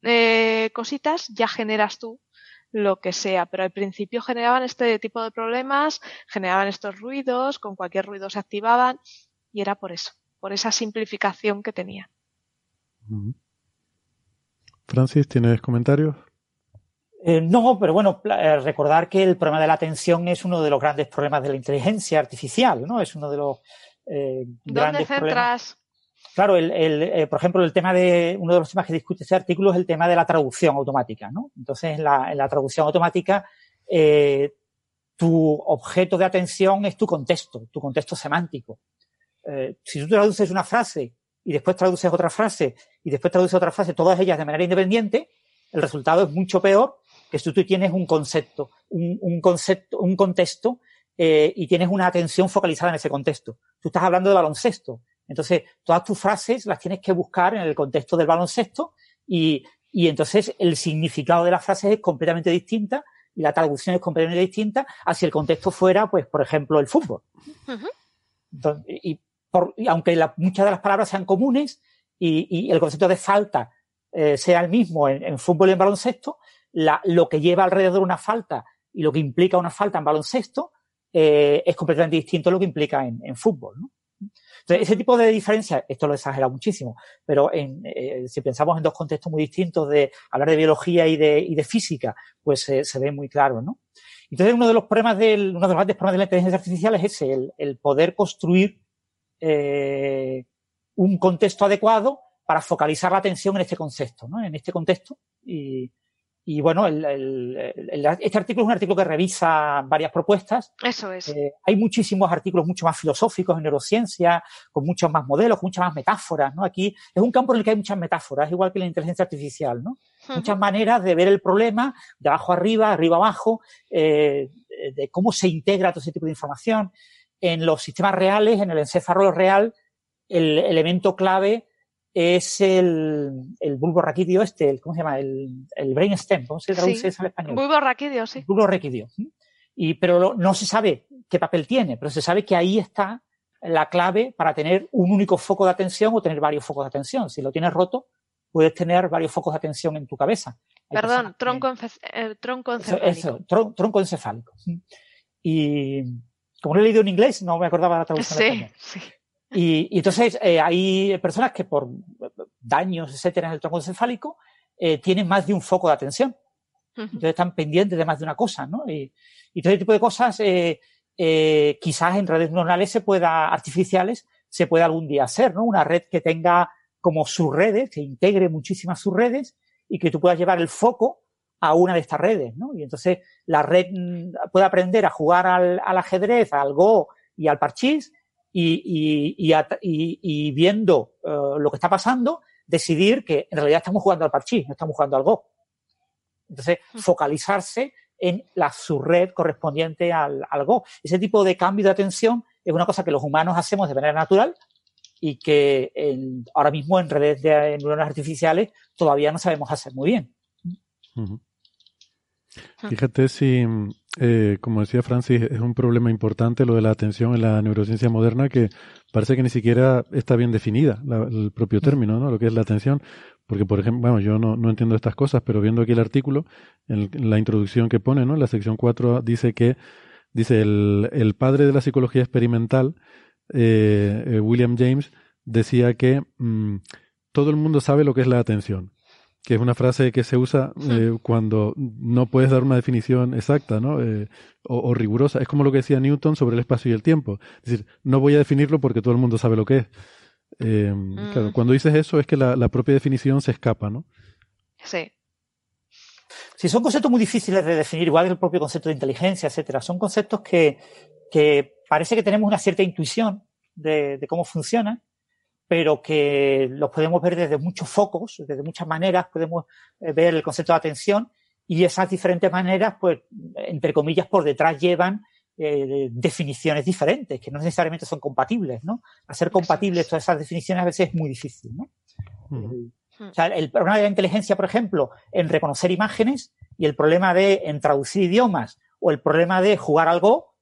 Speaker 4: eh, cositas ya generas tú lo que sea, pero al principio generaban este tipo de problemas, generaban estos ruidos, con cualquier ruido se activaban y era por eso por esa simplificación que tenía.
Speaker 2: Francis, ¿tienes comentarios?
Speaker 5: Eh, no, pero bueno, eh, recordar que el problema de la atención es uno de los grandes problemas de la inteligencia artificial, ¿no? Es uno de los eh, grandes
Speaker 4: ¿Dónde centras?
Speaker 5: Claro, el, por ejemplo, el tema de uno de los temas que discute este artículo es el tema de la traducción automática, ¿no? Entonces, en la, en la traducción automática, tu objeto de atención es tu contexto, tu contexto semántico. Eh, si tú traduces una frase y después traduces otra frase y después traduces otra frase, todas ellas de manera independiente, el resultado es mucho peor que si tú tienes un concepto, un, concepto, un contexto eh, y tienes una atención focalizada en ese contexto. Tú estás hablando de baloncesto. Entonces, todas tus frases las tienes que buscar en el contexto del baloncesto y, y entonces el significado de las frases es completamente distinta y la traducción es completamente distinta a si el contexto fuera, pues, por ejemplo, el fútbol. Entonces, y aunque muchas de las palabras sean comunes y, el concepto de falta eh, sea el mismo en, fútbol y en baloncesto, lo que lleva alrededor una falta y lo que implica una falta en baloncesto eh, es completamente distinto a lo que implica en, fútbol. Entonces, ese tipo de diferencia, esto lo exagera muchísimo, pero eh, si pensamos en dos contextos muy distintos de hablar de biología y de, física, pues se ve muy claro, ¿no? Entonces, uno de los problemas del, uno de los grandes problemas de la inteligencia artificial es ese, el poder construir eh, un contexto adecuado para focalizar la atención en este contexto, ¿no? En este contexto. Y, y bueno, el, el, este artículo es un artículo que revisa varias propuestas.
Speaker 4: Eso es.
Speaker 5: Eh, hay muchísimos artículos mucho más filosóficos en neurociencia, con muchos más modelos, con muchas más metáforas, ¿no? Aquí es un campo en el que hay muchas metáforas, igual que la inteligencia artificial, ¿no? Muchas maneras de ver el problema, de abajo arriba, arriba abajo, eh, de cómo se integra todo ese tipo de información en los sistemas reales, en el encéfalo real, el elemento clave es el, el bulbo raquídeo este, el, ¿cómo se llama? El, el brainstem, ¿cómo se traduce eso al español?
Speaker 4: Bulbo raquídeo, sí.
Speaker 5: bulbo raquídeo. Y, pero no se sabe qué papel tiene, pero se sabe que ahí está la clave para tener un único foco de atención o tener varios focos de atención. Si lo tienes roto, puedes tener varios focos de atención en tu cabeza.
Speaker 4: Perdón, tronco, eh, tronco encefálico.
Speaker 5: Eso, tronco encefálico. Y, como lo he leído en inglés, no me acordaba la traducción. Sí, sí. Y, entonces eh, hay personas que por daños, etcétera, en el tronco encefálico, eh, tienen más de un foco de atención. Entonces están pendientes de más de una cosa, ¿no? Y, todo ese tipo de cosas, eh, quizás en redes neuronales se pueda, artificiales, se pueda algún día hacer, ¿no? Una red que tenga como subredes, que integre muchísimas subredes y que tú puedas llevar el foco a una de estas redes, ¿no? Y entonces la red mm, puede aprender a jugar al, ajedrez, al Go y al parchís y, y, viendo eh, lo que está pasando, decidir que en realidad estamos jugando al parchís, no estamos jugando al Go. Entonces, mm. focalizarse en la subred correspondiente al, al Go. Ese tipo de cambio de atención es una cosa que los humanos hacemos de manera natural, y que ahora mismo en redes de neuronas artificiales todavía no sabemos hacer muy bien.
Speaker 2: Fíjate si, eh, como decía Francis, es un problema importante lo de la atención en la neurociencia moderna que parece que ni siquiera está bien definida el propio término, ¿no? Lo que es la atención. Porque, por ejemplo, bueno, yo no, no entiendo estas cosas, pero viendo aquí el artículo, en, la introducción que pone, ¿no? En la sección 4 dice que, dice, el, el padre de la psicología experimental, eh, eh, William James, decía que mm, todo el mundo sabe lo que es la atención que es una frase que se usa eh, cuando no puedes dar una definición exacta ¿no? Eh, o, rigurosa. Es como lo que decía Newton sobre el espacio y el tiempo. Es decir, no voy a definirlo porque todo el mundo sabe lo que es. Eh, claro, mm. cuando dices eso es que la, propia definición se escapa, ¿no?
Speaker 4: Sí.
Speaker 5: Sí, son conceptos muy difíciles de definir, igual que el propio concepto de inteligencia, etcétera. Son conceptos que, que parece que tenemos una cierta intuición de, de cómo funcionan, pero que los podemos ver desde muchos focos, desde muchas maneras, podemos eh, ver el concepto de atención y esas diferentes maneras, pues, entre comillas, por detrás llevan eh, definiciones diferentes, que no necesariamente son compatibles, ¿no? Hacer compatibles todas esas definiciones a veces es muy difícil, ¿no? Hmm. o sea, el problema de la inteligencia, por ejemplo, en reconocer imágenes y el problema de en traducir idiomas o el problema de jugar algo,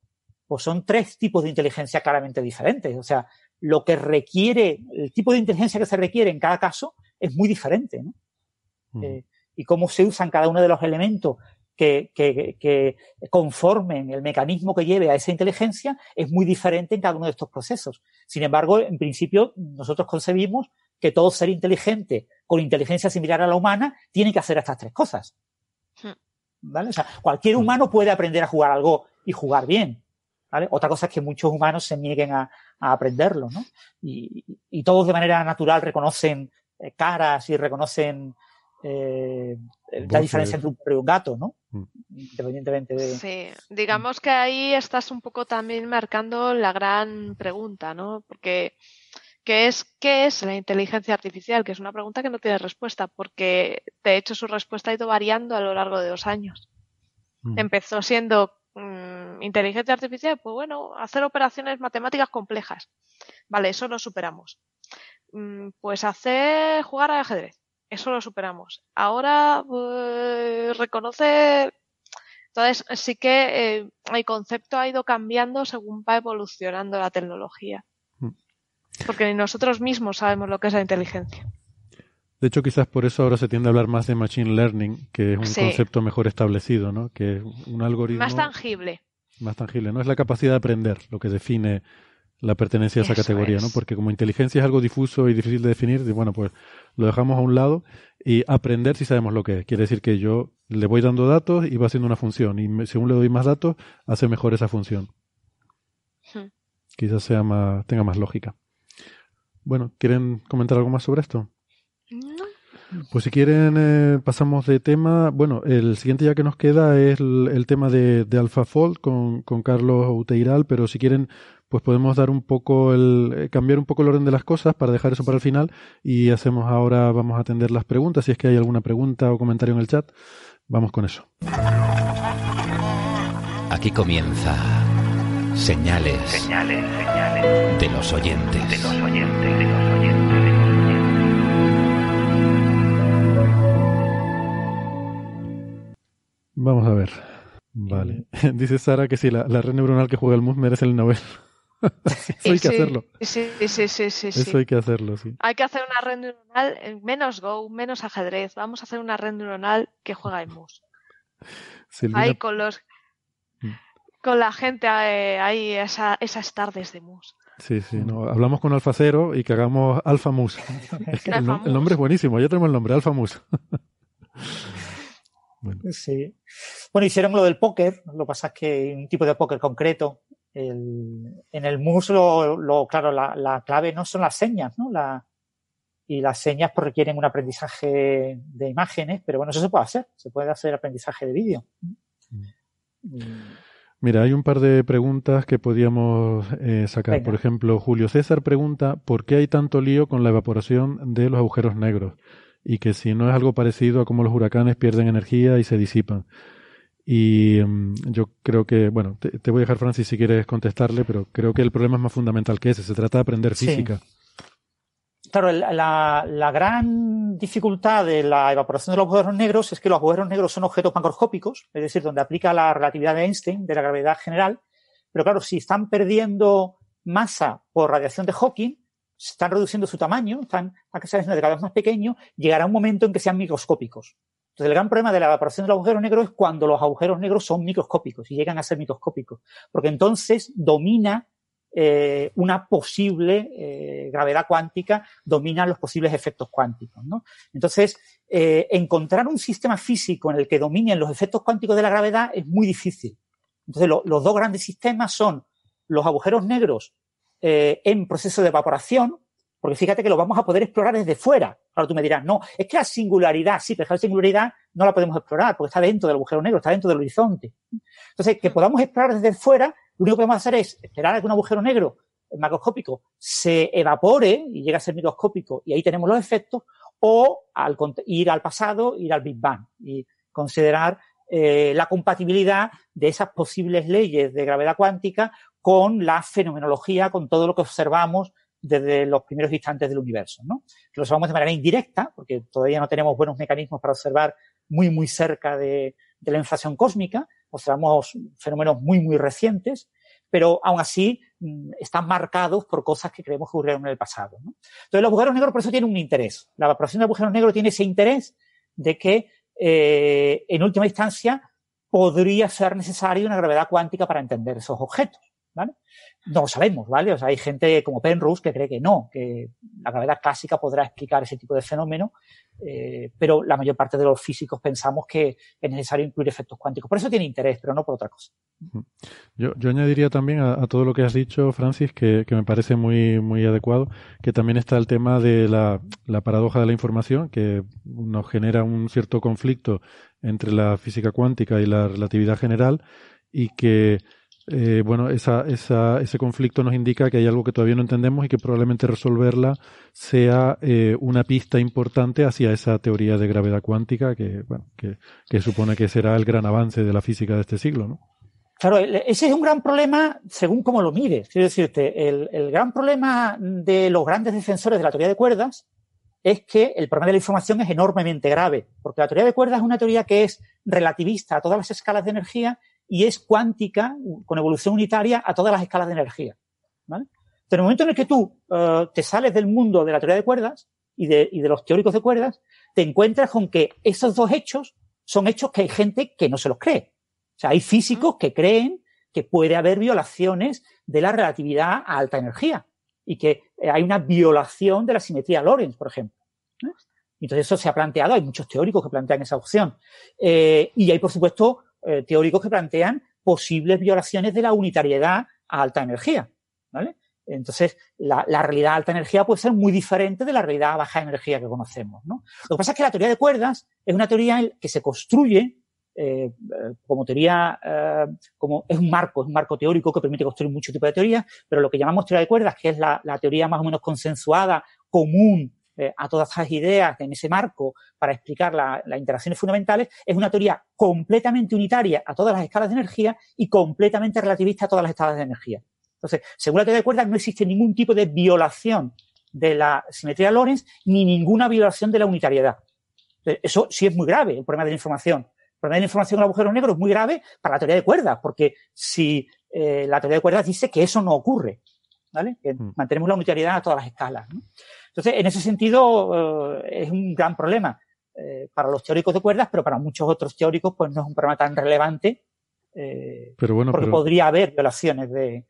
Speaker 5: pues son tres tipos de inteligencia claramente diferentes. O sea, lo que requiere, el tipo de inteligencia que se requiere en cada caso es muy diferente, ¿no? Mm. Eh, y cómo se usan cada uno de los elementos que, que, que, conformen el mecanismo que lleve a esa inteligencia es muy diferente en cada uno de estos procesos. Sin embargo, en principio, nosotros concebimos que todo ser inteligente con inteligencia similar a la humana tiene que hacer estas tres cosas. Hmm. ¿Vale? O sea, cualquier humano puede aprender a jugar algo y jugar bien. Otra cosa es que muchos humanos se nieguen a, aprenderlo, ¿no? Y, todos de manera natural reconocen eh, caras y reconocen eh, la diferencia entre un perro y un gato, ¿no? Mm. Independientemente de...
Speaker 4: Sí, digamos que ahí estás un poco también marcando la gran pregunta, ¿no? Porque ¿qué es, ¿qué es la inteligencia artificial? Que es una pregunta que no tiene respuesta, porque de hecho su respuesta ha ido variando a lo largo de los años. Mm. Empezó siendo Mm, inteligencia artificial, pues bueno, hacer operaciones matemáticas complejas. Vale, eso lo superamos. Mm, pues hacer jugar al ajedrez, eso lo superamos. Ahora pues, reconocer. Entonces sí que eh, el concepto ha ido cambiando según va evolucionando la tecnología. Mm. Porque ni nosotros mismos sabemos lo que es la inteligencia.
Speaker 2: De hecho, quizás por eso ahora se tiende a hablar más de machine learning, que es un concepto mejor establecido, ¿no? Que es un algoritmo
Speaker 4: más tangible.
Speaker 2: Más tangible, ¿no? Es la capacidad de aprender lo que define la pertenencia a esa categoría, ¿no? Porque como inteligencia es algo difuso y difícil de definir, bueno, pues lo dejamos a un lado y aprender si sabemos lo que es. Quiere decir que yo le voy dando datos y va haciendo una función y según le doy más datos, hace mejor esa función. Hmm. Quizás sea más, tenga más lógica. Bueno, ¿quieren comentar algo más sobre esto? Pues si quieren eh, pasamos de tema. Bueno, el siguiente ya que nos queda es el, tema de, de AlphaFold con, con Carlos Uteiral, pero si quieren pues podemos dar un poco el eh, cambiar un poco el orden de las cosas para dejar eso para el final y hacemos ahora vamos a atender las preguntas si es que hay alguna pregunta o comentario en el chat. Vamos con eso.
Speaker 7: Aquí comienza señales, señales, señales de los oyentes. De los oyentes, de los oyentes.
Speaker 2: Vamos a ver. Vale. Dice Sara que si la, red neuronal que juega el MUS merece el Nobel. Eso hay que hacerlo.
Speaker 4: Sí, sí, sí, sí,
Speaker 2: Eso hay que hacerlo, sí.
Speaker 4: Hay que hacer una red neuronal menos Go, menos ajedrez. Vamos a hacer una red neuronal que juega el MUS. Ahí con los mm. con la gente hay esa, esas tardes de MUS.
Speaker 2: Sí, sí, no, hablamos con Alfa Cero y que hagamos Alfa Mus. el, nombre es buenísimo, ya tenemos el nombre, Alfa Mus.
Speaker 5: Bueno. Sí. Bueno, hicieron lo del póker, lo que pasa es que un tipo de póker concreto. El, en el MUS, lo, claro, la, clave no son las señas, ¿no? La, y las señas pues, requieren un aprendizaje de imágenes, pero bueno, eso se puede hacer, se puede hacer aprendizaje de vídeo.
Speaker 2: Mm. Mira, hay un par de preguntas que podíamos eh, sacar. Por ejemplo, Julio César pregunta, ¿por qué hay tanto lío con la evaporación de los agujeros negros? Y que si no es algo parecido a cómo los huracanes pierden energía y se disipan. Y mm, yo creo que, bueno, te, voy a dejar, Francis, si quieres contestarle, pero creo que el problema es más fundamental que ese. Se trata de aprender física.
Speaker 5: Claro, la, la, gran dificultad de la evaporación de los agujeros negros es que los agujeros negros son objetos macroscópicos, es decir, donde aplica la relatividad de Einstein, de la gravedad general. Pero claro, si están perdiendo masa por radiación de Hawking, están reduciendo su tamaño, están haciendo cada vez más pequeños, llegará un momento en que sean microscópicos. Entonces, el gran problema de la evaporación de los agujeros negros es cuando los agujeros negros son microscópicos y llegan a ser microscópicos, porque entonces domina eh, una posible eh, gravedad cuántica, domina los posibles efectos cuánticos. ¿no? Entonces, eh, encontrar un sistema físico en el que dominen los efectos cuánticos de la gravedad es muy difícil. Entonces, los dos grandes sistemas son los agujeros negros en proceso de evaporación, porque fíjate que lo vamos a poder explorar desde fuera. Ahora tú me dirás, no, es que la singularidad, sí, pero la singularidad no la podemos explorar porque está dentro del agujero negro, está dentro del horizonte. Entonces, que podamos explorar desde fuera lo único que podemos hacer es esperar a que un agujero negro macroscópico se evapore y llegue a ser microscópico y ahí tenemos los efectos, o al, ir al pasado, ir al Big Bang y considerar eh, la compatibilidad de esas posibles leyes de gravedad cuántica con la fenomenología, con todo lo que observamos desde los primeros instantes del universo. ¿no? Lo observamos de manera indirecta, porque todavía no tenemos buenos mecanismos para observar muy, muy cerca de, de la inflación cósmica, observamos fenómenos muy, muy recientes, pero aún así mm, están marcados por cosas que creemos que ocurrieron en el pasado. ¿no? Entonces, los agujeros negros por eso tienen un interés. La evaporación de agujeros negros tiene ese interés de que, eh, en última instancia, podría ser necesaria una gravedad cuántica para entender esos objetos. ¿Vale? No sabemos, ¿vale? O sea, hay gente como Penrose que cree que no, que la gravedad clásica podrá explicar ese tipo de fenómeno, eh, pero la mayor parte de los físicos pensamos que es necesario incluir efectos cuánticos. Por eso tiene interés, pero no por otra cosa.
Speaker 2: Yo, yo añadiría también a, todo lo que has dicho, Francis, que, que, me parece muy, muy adecuado, que también está el tema de la, la paradoja de la información, que nos genera un cierto conflicto entre la física cuántica y la relatividad general, y que eh, bueno, esa, esa, ese conflicto nos indica que hay algo que todavía no entendemos y que probablemente resolverla sea eh, una pista importante hacia esa teoría de gravedad cuántica que, bueno, que, supone que será el gran avance de la física de este siglo, ¿no?
Speaker 5: Claro, ese es un gran problema según cómo lo mires. Quiero decirte, el gran problema de los grandes defensores de la teoría de cuerdas es que el problema de la información es enormemente grave, porque la teoría de cuerdas es una teoría que es relativista a todas las escalas de energía y es cuántica con evolución unitaria a todas las escalas de energía. ¿vale? en el momento en el que tú uh, te sales del mundo de la teoría de cuerdas y de, y de los teóricos de cuerdas, te encuentras con que esos dos hechos son hechos que hay gente que no se los cree. O sea, hay físicos que creen que puede haber violaciones de la relatividad a alta energía y que eh, hay una violación de la simetría Lorentz, por ejemplo. Entonces eso se ha planteado, hay muchos teóricos que plantean esa opción. Eh, y hay, por supuesto, eh, teóricos que plantean posibles violaciones de la unitariedad a alta energía, ¿vale? Entonces, la, realidad a alta energía puede ser muy diferente de la realidad a baja energía que conocemos, ¿no? Lo que pasa es que la teoría de cuerdas es una teoría que se construye eh, como teoría, eh, como es un marco, es un marco teórico que permite construir muchos tipos de teorías, pero lo que llamamos teoría de cuerdas, que es la, la teoría más o menos consensuada, común eh, a todas estas ideas en ese marco para explicar las interacciones fundamentales, es una teoría completamente unitaria a todas las escalas de energía y completamente relativista a todas las escalas de energía. Entonces, según la teoría de cuerdas, no existe ningún tipo de violación de la simetría de Lorentz ni ninguna violación de la unitariedad. Eso sí es muy grave, el problema de la información. El problema de la información en el agujero negro es muy grave para la teoría de cuerdas, porque si eh, la teoría de cuerdas dice que eso no ocurre, ¿vale? Que mm. mantenemos la unitariedad a todas las escalas. ¿no? Entonces, en ese sentido, eh, es un gran problema eh, para los teóricos de cuerdas, pero para muchos otros teóricos, pues no es un problema tan relevante. Eh, pero bueno, porque podría haber violaciones de,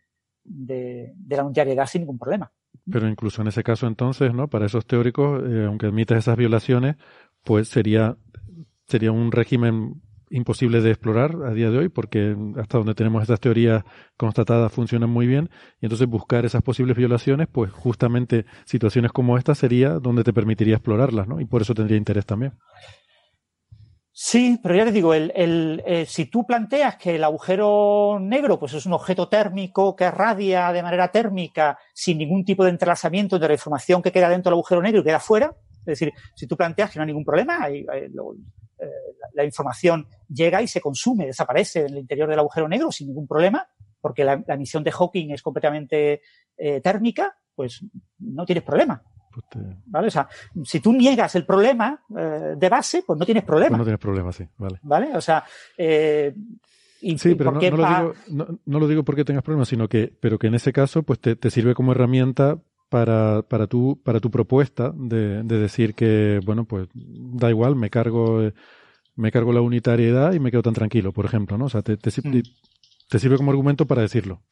Speaker 5: de, la unitariedad sin ningún problema.
Speaker 2: Pero incluso en ese caso, entonces, ¿no? Para esos teóricos, aunque admites esas violaciones, pues sería, sería un régimen imposible de explorar a día de hoy porque hasta donde tenemos estas teorías constatadas funcionan muy bien y entonces buscar esas posibles violaciones pues justamente situaciones como esta sería donde te permitiría explorarlas ¿no? y por eso tendría interés también.
Speaker 5: Sí, pero ya te digo, el, el, eh, si tú planteas que el agujero negro pues es un objeto térmico que radia de manera térmica sin ningún tipo de entrelazamiento de la información que queda dentro del agujero negro y queda fuera, es decir, si tú planteas que no hay ningún problema, hay, eh, la, información llega y se consume, desaparece en el interior del agujero negro sin ningún problema, porque la, emisión de Hawking es completamente eh, térmica, pues no tienes problema. Pues ¿Vale? O sea, si tú niegas el problema eh, de base, pues no tienes problema. Pues
Speaker 2: no tienes problema, sí, vale.
Speaker 5: ¿Vale? O sea, eh,
Speaker 2: sí, pero no, lo digo, no, lo digo porque tengas problemas, sino que, pero que en ese caso, pues te, sirve como herramienta para, para, tu, para tu propuesta de, decir que, bueno, pues da igual, me cargo, me cargo la unitariedad y me quedo tan tranquilo, por ejemplo, ¿no? O sea, te, te, mm. sirve como argumento para decirlo.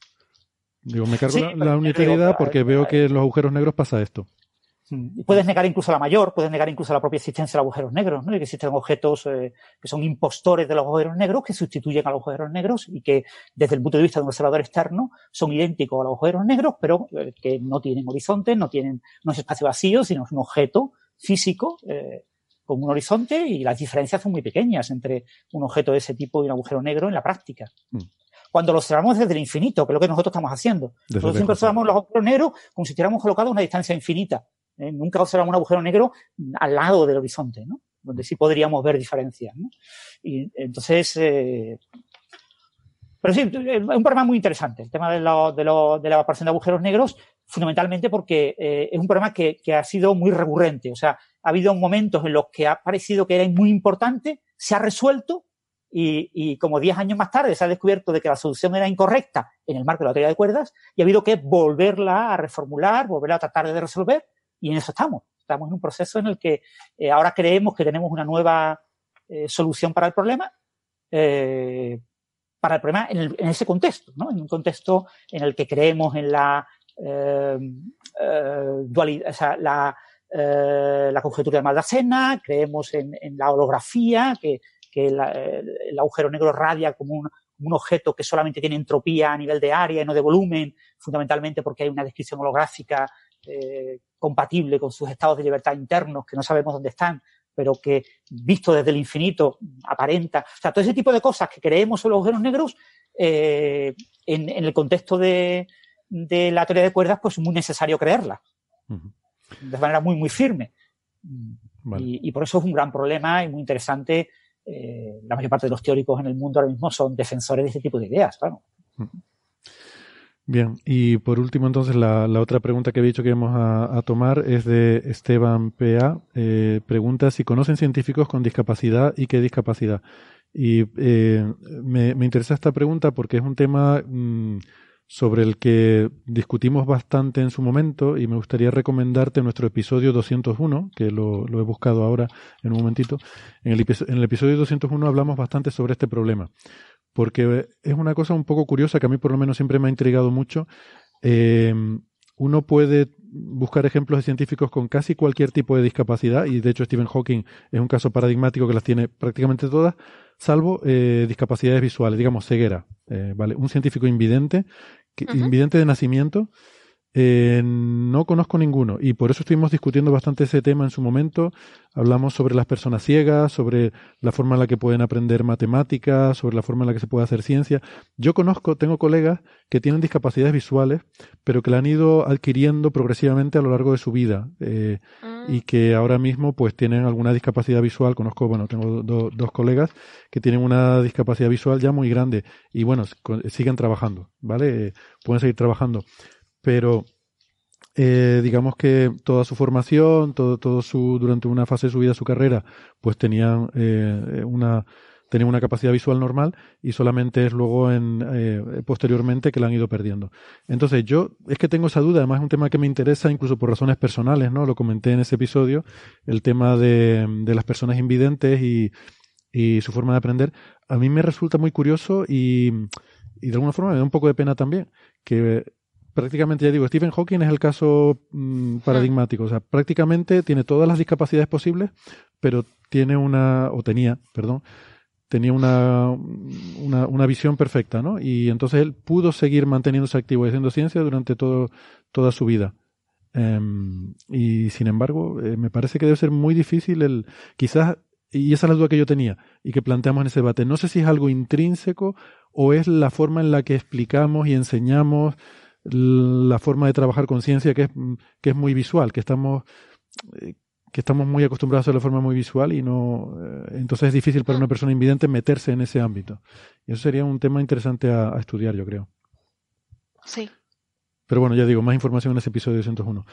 Speaker 2: Digo, me cargo la, unitariedad porque veo que en los agujeros negros pasa esto.
Speaker 5: Mm. Y puedes negar incluso la mayor, puedes negar incluso la propia existencia de los agujeros negros, ¿no? Y que existen objetos eh, que son impostores de los agujeros negros que sustituyen a los agujeros negros y que desde el punto de vista de un observador externo son idénticos a los agujeros negros, pero eh, que no tienen horizonte, no tienen, no es espacio vacío, sino es un objeto físico eh, con un horizonte y las diferencias son muy pequeñas entre un objeto de ese tipo y un agujero negro en la práctica. Mm. Cuando lo observamos desde el infinito, que es lo que nosotros estamos haciendo. nosotros siempre observamos los agujeros negros como si estuviéramos colocados a una distancia infinita. ¿Eh? Nunca observamos un agujero negro al lado del horizonte, ¿no? Donde sí podríamos ver diferencias, ¿no? Y entonces, eh, pero sí, es un problema muy interesante, el tema de, lo, de, lo, de la evaporación de agujeros negros, fundamentalmente porque eh, es un problema que, que, ha sido muy recurrente. O sea, ha habido momentos en los que ha parecido que era muy importante, se ha resuelto y, y como 10 años más tarde se ha descubierto de que la solución era incorrecta en el marco de la teoría de cuerdas y ha habido que volverla a reformular, volverla a tratar de resolver y en eso estamos. Estamos en un proceso en el que eh, ahora creemos que tenemos una nueva eh, solución para el problema, eh, para el problema en, ese contexto, ¿no? En un contexto en el que creemos en la dualidad, la, la conjetura de Maldacena, creemos en, la holografía, que, que el agujero negro radia como un, un objeto que solamente tiene entropía a nivel de área y no de volumen, fundamentalmente porque hay una descripción holográfica eh, compatible con sus estados de libertad internos que no sabemos dónde están, pero que visto desde el infinito aparenta. O sea, todo ese tipo de cosas que creemos sobre los agujeros negros, eh, en, el contexto de, la teoría de cuerdas, pues es muy necesario creerlas. De manera muy, muy firme. Y, por eso es un gran problema y muy interesante. Eh, la mayor parte de los teóricos en el mundo ahora mismo son defensores de este tipo de ideas, claro.
Speaker 2: Bien, y por último entonces la, otra pregunta que había dicho que íbamos a, tomar es de Esteban P.A. Eh, pregunta si conocen científicos con discapacidad y qué discapacidad. Y eh, me, interesa esta pregunta porque es un tema mm, sobre el que discutimos bastante en su momento y me gustaría recomendarte nuestro episodio 201, que lo, he buscado ahora en un momentito. En el, en el episodio 201 hablamos bastante sobre este problema porque es una cosa un poco curiosa que a mí por lo menos siempre me ha intrigado mucho. Eh, uno puede buscar ejemplos de científicos con casi cualquier tipo de discapacidad, y de hecho Stephen Hawking es un caso paradigmático que las tiene prácticamente todas, salvo eh, discapacidades visuales, digamos ceguera. Eh, ¿vale? Un científico invidente, invidente de nacimiento, eh, no conozco ninguno y por eso estuvimos discutiendo bastante ese tema en su momento. Hablamos sobre las personas ciegas, sobre la forma en la que pueden aprender matemáticas, sobre la forma en la que se puede hacer ciencia. Yo conozco, tengo colegas que tienen discapacidades visuales, pero que la han ido adquiriendo progresivamente a lo largo de su vida eh, y mm. que ahora mismo pues tienen alguna discapacidad visual. Conozco, bueno, tengo dos colegas que tienen una discapacidad visual ya muy grande y bueno, siguen trabajando, ¿vale? Eh, pueden seguir trabajando pero eh, digamos que toda su formación, todo, todo su, durante una fase de su vida, su carrera, pues tenían eh, una, tenían una capacidad visual normal y solamente es luego en, eh, posteriormente que la han ido perdiendo. Entonces yo es que tengo esa duda, además es un tema que me interesa incluso por razones personales, ¿no? Lo comenté en ese episodio, el tema de, de las personas invidentes y, y su forma de aprender. A mí me resulta muy curioso y, y de alguna forma me da un poco de pena también que prácticamente, ya digo, Stephen Hawking es el caso mm, paradigmático. O sea, prácticamente tiene todas las discapacidades posibles, pero tiene una, o tenía, perdón, tenía una, una, visión perfecta, ¿no? Y entonces él pudo seguir manteniéndose activo y haciendo ciencia durante todo, toda su vida. Em, y sin embargo, eh, me parece que debe ser muy difícil el, quizás, y esa es la duda que yo tenía y que planteamos en ese debate. No sé si es algo intrínseco o es la forma en la que explicamos y enseñamos la forma de trabajar con ciencia que es, que es muy visual, que estamos, eh, que estamos muy acostumbrados a la forma muy visual y no, eh, entonces es difícil para una persona invidente meterse en ese ámbito. Y eso sería un tema interesante a, estudiar, yo creo.
Speaker 4: Sí.
Speaker 2: Pero bueno, ya digo, más información en ese episodio 201.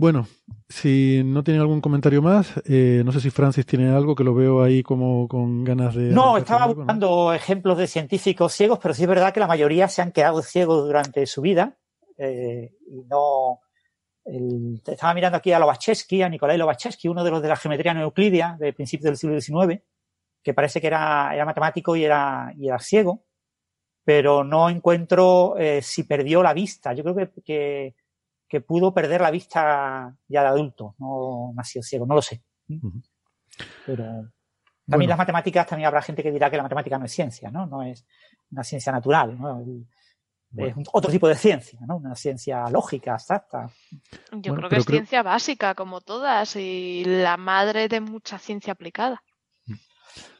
Speaker 2: Bueno, si no tienen algún comentario más, eh, no sé si Francis tiene algo que lo veo ahí como con ganas de.
Speaker 5: No, estaba buscando ejemplos de científicos ciegos, pero sí es verdad que la mayoría se han quedado ciegos durante su vida. Eh, y no. estaba mirando aquí a Lobachevsky, a Nikolai Lobachevsky, uno de los de la geometría no euclidia de principios del siglo XIX, que parece que era, era matemático y era, y era ciego, pero no encuentro eh, si perdió la vista. Yo creo que que pudo perder la vista ya de adulto, no nació ciego, no lo sé. Pero también las matemáticas, también habrá gente que dirá que la matemática no es ciencia, ¿no? No es una ciencia natural, ¿no? Es otro tipo de ciencia, ¿no? Una ciencia lógica, exacta.
Speaker 4: Yo creo que es ciencia básica, como todas, y la madre de mucha ciencia aplicada.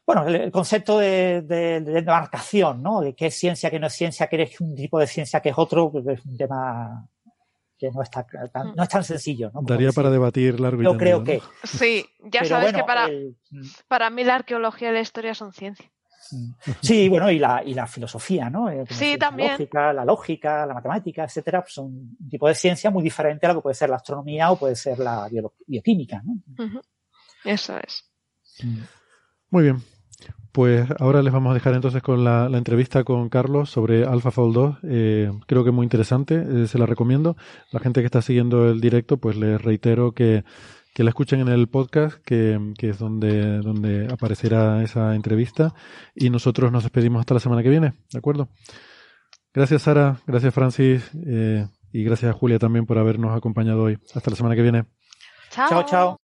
Speaker 5: Bueno, el, concepto de, de, demarcación, ¿no? De qué es ciencia, qué no es ciencia, qué es un tipo de ciencia, qué es otro, pues es un tema que no, está tan, no es tan sencillo. ¿no?
Speaker 2: Daría para debatir largo y
Speaker 5: Yo creo que.
Speaker 4: Sí, ya sabes que para, para mí la arqueología y la historia son ciencia.
Speaker 5: Mm. Sí, bueno, y la, y la filosofía, ¿no? Eh,
Speaker 4: sí, también.
Speaker 5: La lógica, la lógica, la matemática, etcétera, pues son un tipo de ciencia muy diferente a lo que puede ser la astronomía o puede ser la bioquímica, ¿no?
Speaker 4: Eso es.
Speaker 2: Muy bien. Pues ahora les vamos a dejar entonces con la, entrevista con Carlos sobre AlphaFold 2. Eh, creo que muy interesante, eh, se la recomiendo. La gente que está siguiendo el directo, pues les reitero que, que la escuchen en el podcast, que, es donde, donde aparecerá esa entrevista. Y nosotros nos despedimos hasta la semana que viene, ¿de acuerdo? Gracias Sara, gracias Francis eh, y gracias a Julia también por habernos acompañado hoy. Hasta la semana que viene.
Speaker 5: Chao, chao.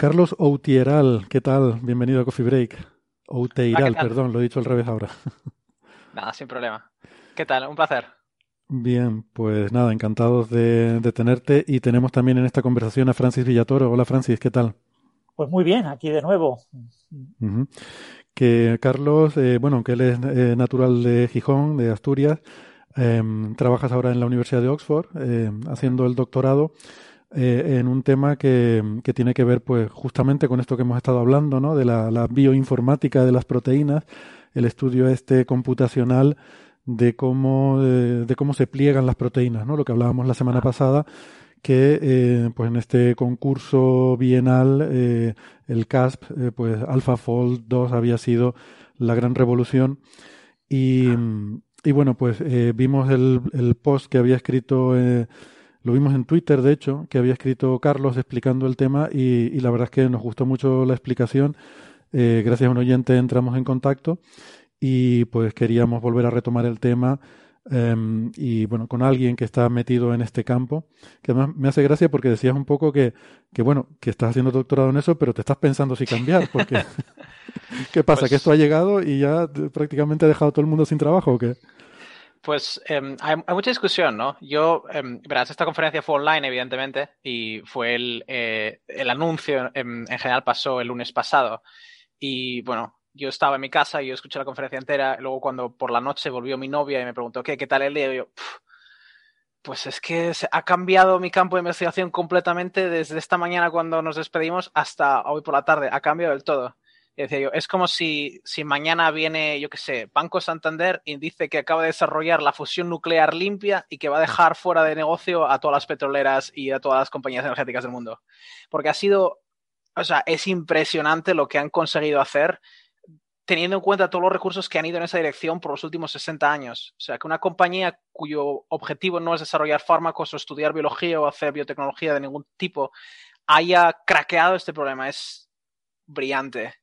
Speaker 2: Carlos Outieral, ¿qué tal? Bienvenido a Coffee Break. Outeiral, perdón, lo he dicho al revés ahora.
Speaker 8: Nada, sin problema. ¿Qué tal? Un placer.
Speaker 2: Bien, pues nada, encantados de, tenerte y tenemos también en esta conversación a Francis Villatoro. Hola Francis, ¿qué tal?
Speaker 5: Pues muy bien, aquí de nuevo.
Speaker 2: Que Carlos, eh, bueno, que él es eh, natural de Gijón, de Asturias, em, trabajas ahora en la Universidad de Oxford eh, haciendo el doctorado eh, en un tema que, que, tiene que ver pues justamente con esto que hemos estado hablando, ¿no? de la, bioinformática de las proteínas, el estudio este computacional de cómo, de, cómo se pliegan las proteínas, ¿no? lo que hablábamos la semana pasada, que eh, pues en este concurso bienal eh, el CASP, eh, pues AlphaFold 2 había sido la gran revolución y, y bueno, pues eh, vimos el, el post que había escrito lo vimos en Twitter, de hecho, que había escrito Carlos explicando el tema y, la verdad es que nos gustó mucho la explicación. Eh, gracias a un oyente entramos en contacto y pues queríamos volver a retomar el tema em, y bueno, con alguien que está metido en este campo, que además me hace gracia porque decías un poco que, que bueno, que estás haciendo doctorado en eso, pero te estás pensando si cambiar, porque ¿qué pasa? ¿Que pues esto ha llegado y ya prácticamente ha dejado a todo el mundo sin trabajo o qué?
Speaker 8: Pues em, hay, mucha discusión, ¿no? Yo, em, verás, esta conferencia fue online, evidentemente, y fue el, eh, el anuncio, en, general pasó el lunes pasado. Y bueno, yo estaba en mi casa y yo escuché la conferencia entera. Luego, cuando por la noche volvió mi novia y me preguntó, ¿qué, qué tal el día? Y yo, pues es que se ha cambiado mi campo de investigación completamente desde esta mañana cuando nos despedimos hasta hoy por la tarde. Ha cambiado del todo decía es como si, si mañana viene, yo qué sé, Banco Santander y dice que acaba de desarrollar la fusión nuclear limpia y que va a dejar fuera de negocio a todas las petroleras y a todas las compañías energéticas del mundo. Porque ha sido, o sea, es impresionante lo que han conseguido hacer teniendo en cuenta todos los recursos que han ido en esa dirección por los últimos 60 años. O sea, que una compañía cuyo objetivo no es desarrollar fármacos o estudiar biología o hacer biotecnología de ningún tipo haya craqueado este problema es brillante.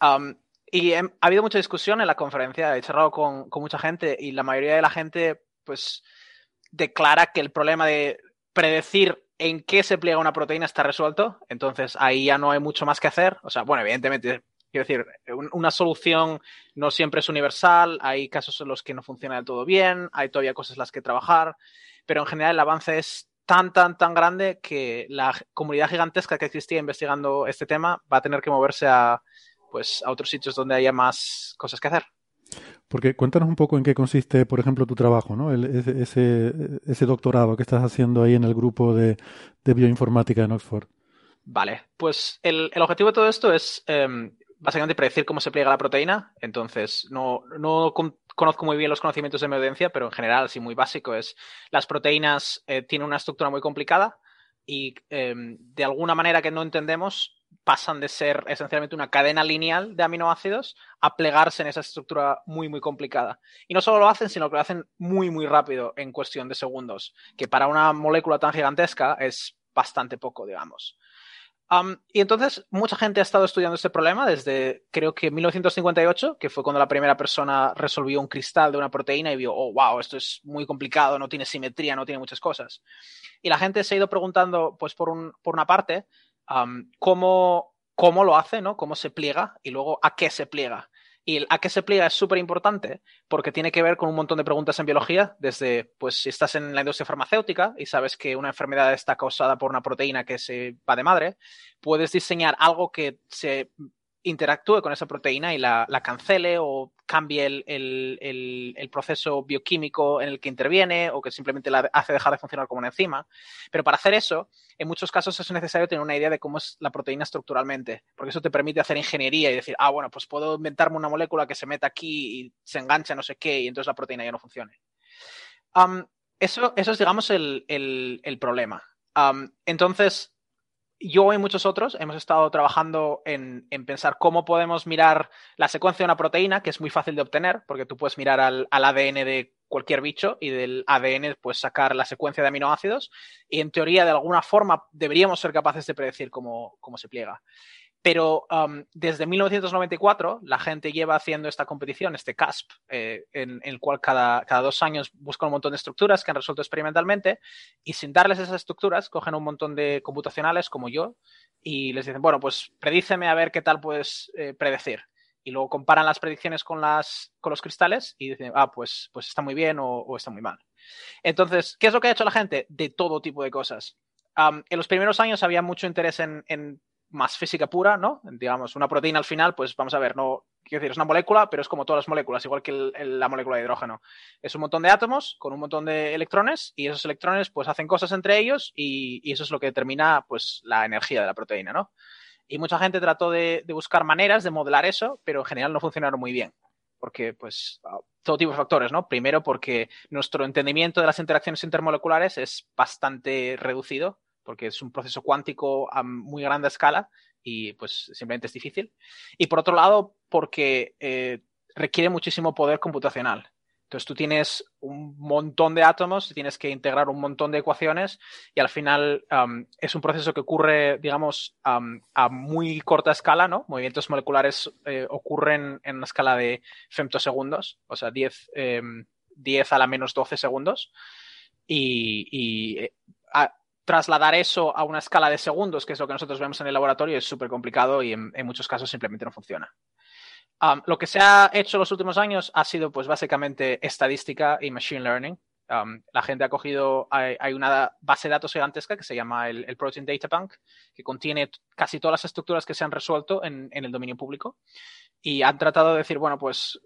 Speaker 8: Um, y ha habido mucha discusión en la conferencia, he charlado con, con, mucha gente y la mayoría de la gente pues declara que el problema de predecir en qué se pliega una proteína está resuelto, entonces ahí ya no hay mucho más que hacer. O sea, bueno, evidentemente, quiero decir, una solución no siempre es universal, hay casos en los que no funciona del todo bien, hay todavía cosas en las que trabajar, pero en general el avance es tan, tan, tan grande que la comunidad gigantesca que existía investigando este tema va a tener que moverse a pues a otros sitios donde haya más cosas que hacer.
Speaker 2: Porque cuéntanos un poco en qué consiste, por ejemplo, tu trabajo, ¿no? ese, ese, doctorado que estás haciendo ahí en el grupo de, bioinformática en Oxford.
Speaker 8: Vale, pues el, objetivo de todo esto es em, básicamente predecir cómo se pliega la proteína. Entonces, no, conozco muy bien los conocimientos de mi audiencia, pero en general, así muy básico, es las proteínas eh, tienen una estructura muy complicada y em, de alguna manera que no entendemos pasan de ser esencialmente una cadena lineal de aminoácidos a plegarse en esa estructura muy, muy complicada. Y no solo lo hacen, sino que lo hacen muy, muy rápido en cuestión de segundos, que para una molécula tan gigantesca es bastante poco, digamos y entonces mucha gente ha estado estudiando este problema desde creo que 1958, que fue cuando la primera persona resolvió un cristal de una proteína y vio, oh, wow, esto es muy complicado, no tiene simetría, no tiene muchas cosas. Y la gente se ha ido preguntando, pues por, un, por una parte, cómo, cómo lo hace, ¿no? Cómo se pliega y luego a qué se pliega. Y a qué se pliega es súper importante porque tiene que ver con un montón de preguntas en biología, desde, pues, si estás en la industria farmacéutica y sabes que una enfermedad está causada por una proteína que se va de madre, puedes diseñar algo que se interactúe con esa proteína y la, cancele o cambie el, proceso bioquímico en el que interviene o que simplemente la hace dejar de funcionar como una enzima. Pero para hacer eso, en muchos casos es necesario tener una idea de cómo es la proteína estructuralmente, porque eso te permite hacer ingeniería y decir, ah, bueno, pues puedo inventarme una molécula que se meta aquí y se engancha no sé qué y entonces la proteína ya no funcione. eso, eso es, digamos, el, problema. entonces, yo y muchos otros hemos estado trabajando en, pensar cómo podemos mirar la secuencia de una proteína, que es muy fácil de obtener, porque tú puedes mirar al, ADN de cualquier bicho y del ADN puedes sacar la secuencia de aminoácidos y en teoría de alguna forma deberíamos ser capaces de predecir cómo, cómo se pliega. Pero um, desde 1994 la gente lleva haciendo esta competición, este CASP, eh, en, el cual cada, cada, dos años buscan un montón de estructuras que han resuelto experimentalmente y sin darles esas estructuras cogen un montón de computacionales como yo y les dicen, bueno, pues predíceme a ver qué tal puedes eh, predecir. Y luego comparan las predicciones con, las, con los cristales y dicen, ah, pues, pues está muy bien o, está muy mal. Entonces, ¿qué es lo que ha hecho la gente? De todo tipo de cosas. Um, en los primeros años había mucho interés en, en más física pura, ¿no? Digamos, una proteína al final, pues vamos a ver, no, quiero decir, es una molécula, pero es como todas las moléculas, igual que la molécula de hidrógeno. Es un montón de átomos con un montón de electrones y esos electrones pues hacen cosas entre ellos y, eso es lo que determina pues la energía de la proteína, ¿no? Y mucha gente trató de, buscar maneras de modelar eso, pero en general no funcionaron muy bien. Porque, pues, todo tipo de factores, ¿no? Primero, porque nuestro entendimiento de las interacciones intermoleculares es bastante reducido porque es un proceso cuántico a muy grande escala y pues simplemente es difícil. Y por otro lado, porque eh, requiere muchísimo poder computacional. Entonces tú tienes un montón de átomos, tienes que integrar un montón de ecuaciones y al final es un proceso que ocurre, digamos, a muy corta escala, ¿no? Movimientos moleculares eh, ocurren en una escala de femtosegundos, o sea, 10, 10 em, a la menos 12 segundos. Y, y eh, trasladar eso a una escala de segundos, que es lo que nosotros vemos en el laboratorio, es súper complicado y en, muchos casos simplemente no funciona. lo que se ha hecho en los últimos años ha sido, pues, básicamente estadística y machine learning. la gente ha cogido, hay, una base de datos gigantesca que se llama el, Protein Data Bank, que contiene casi todas las estructuras que se han resuelto en, en el dominio público. Y han tratado de decir, bueno, pues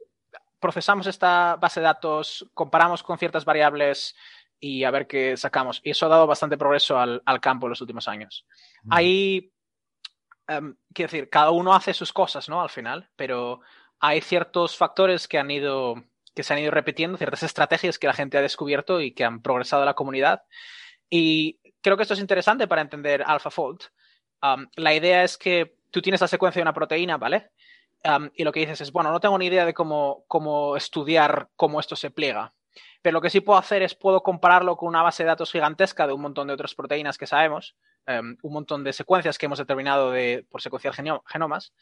Speaker 8: procesamos esta base de datos, comparamos con ciertas variables, y a ver qué sacamos. Y eso ha dado bastante progreso al, campo en los últimos años. Hay, em, quiero decir, cada uno hace sus cosas, ¿no? Al final, pero hay ciertos factores que han ido que se han ido repitiendo, ciertas estrategias que la gente ha descubierto y que han progresado en la comunidad. Y creo que esto es interesante para entender AlphaFold. la idea es que tú tienes la secuencia de una proteína, ¿vale? y lo que dices es, bueno, no tengo ni idea de cómo, cómo estudiar cómo esto se pliega. Pero lo que sí puedo hacer es puedo compararlo con una base de datos gigantesca de un montón de otras proteínas que sabemos, em, un montón de secuencias que hemos determinado de, por secuenciar genomas,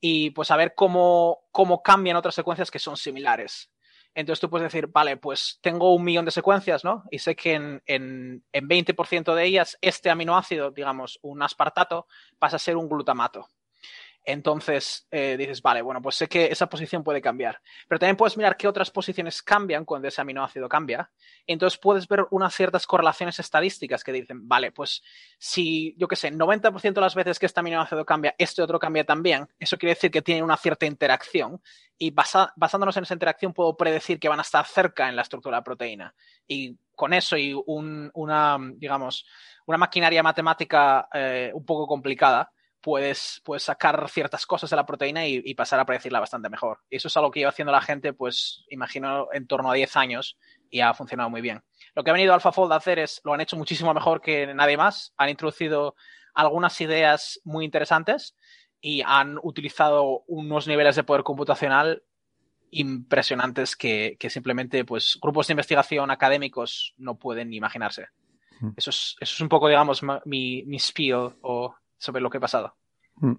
Speaker 8: y pues a ver cómo, cómo cambian otras secuencias que son similares. Entonces tú puedes decir, vale, pues tengo un millón de secuencias, ¿no? Y sé que en, en, en 20% de ellas este aminoácido, digamos, un aspartato, pasa a ser un glutamato. Entonces eh, dices, vale, bueno, pues sé que esa posición puede cambiar. Pero también puedes mirar qué otras posiciones cambian cuando ese aminoácido cambia. Entonces puedes ver unas ciertas correlaciones estadísticas que dicen, vale, pues si, yo qué sé, 90% de las veces que este aminoácido cambia, este otro cambia también, eso quiere decir que tienen una cierta interacción. Y basándonos en esa interacción puedo predecir que van a estar cerca en la estructura de la proteína. Y con eso y una, digamos, una maquinaria matemática eh, un poco complicada, puedes, puedes sacar ciertas cosas de la proteína y, pasar a predecirla bastante mejor. Y eso es algo que lleva haciendo la gente, pues imagino, en torno a 10 años y ha funcionado muy bien. Lo que ha venido AlphaFold a hacer es, lo han hecho muchísimo mejor que nadie más, han introducido algunas ideas muy interesantes y han utilizado unos niveles de poder computacional impresionantes que, simplemente pues, grupos de investigación académicos no pueden imaginarse. Mm. Eso es, eso es un poco, digamos, mi, mi spiel o sobre lo que ha pasado. Mm.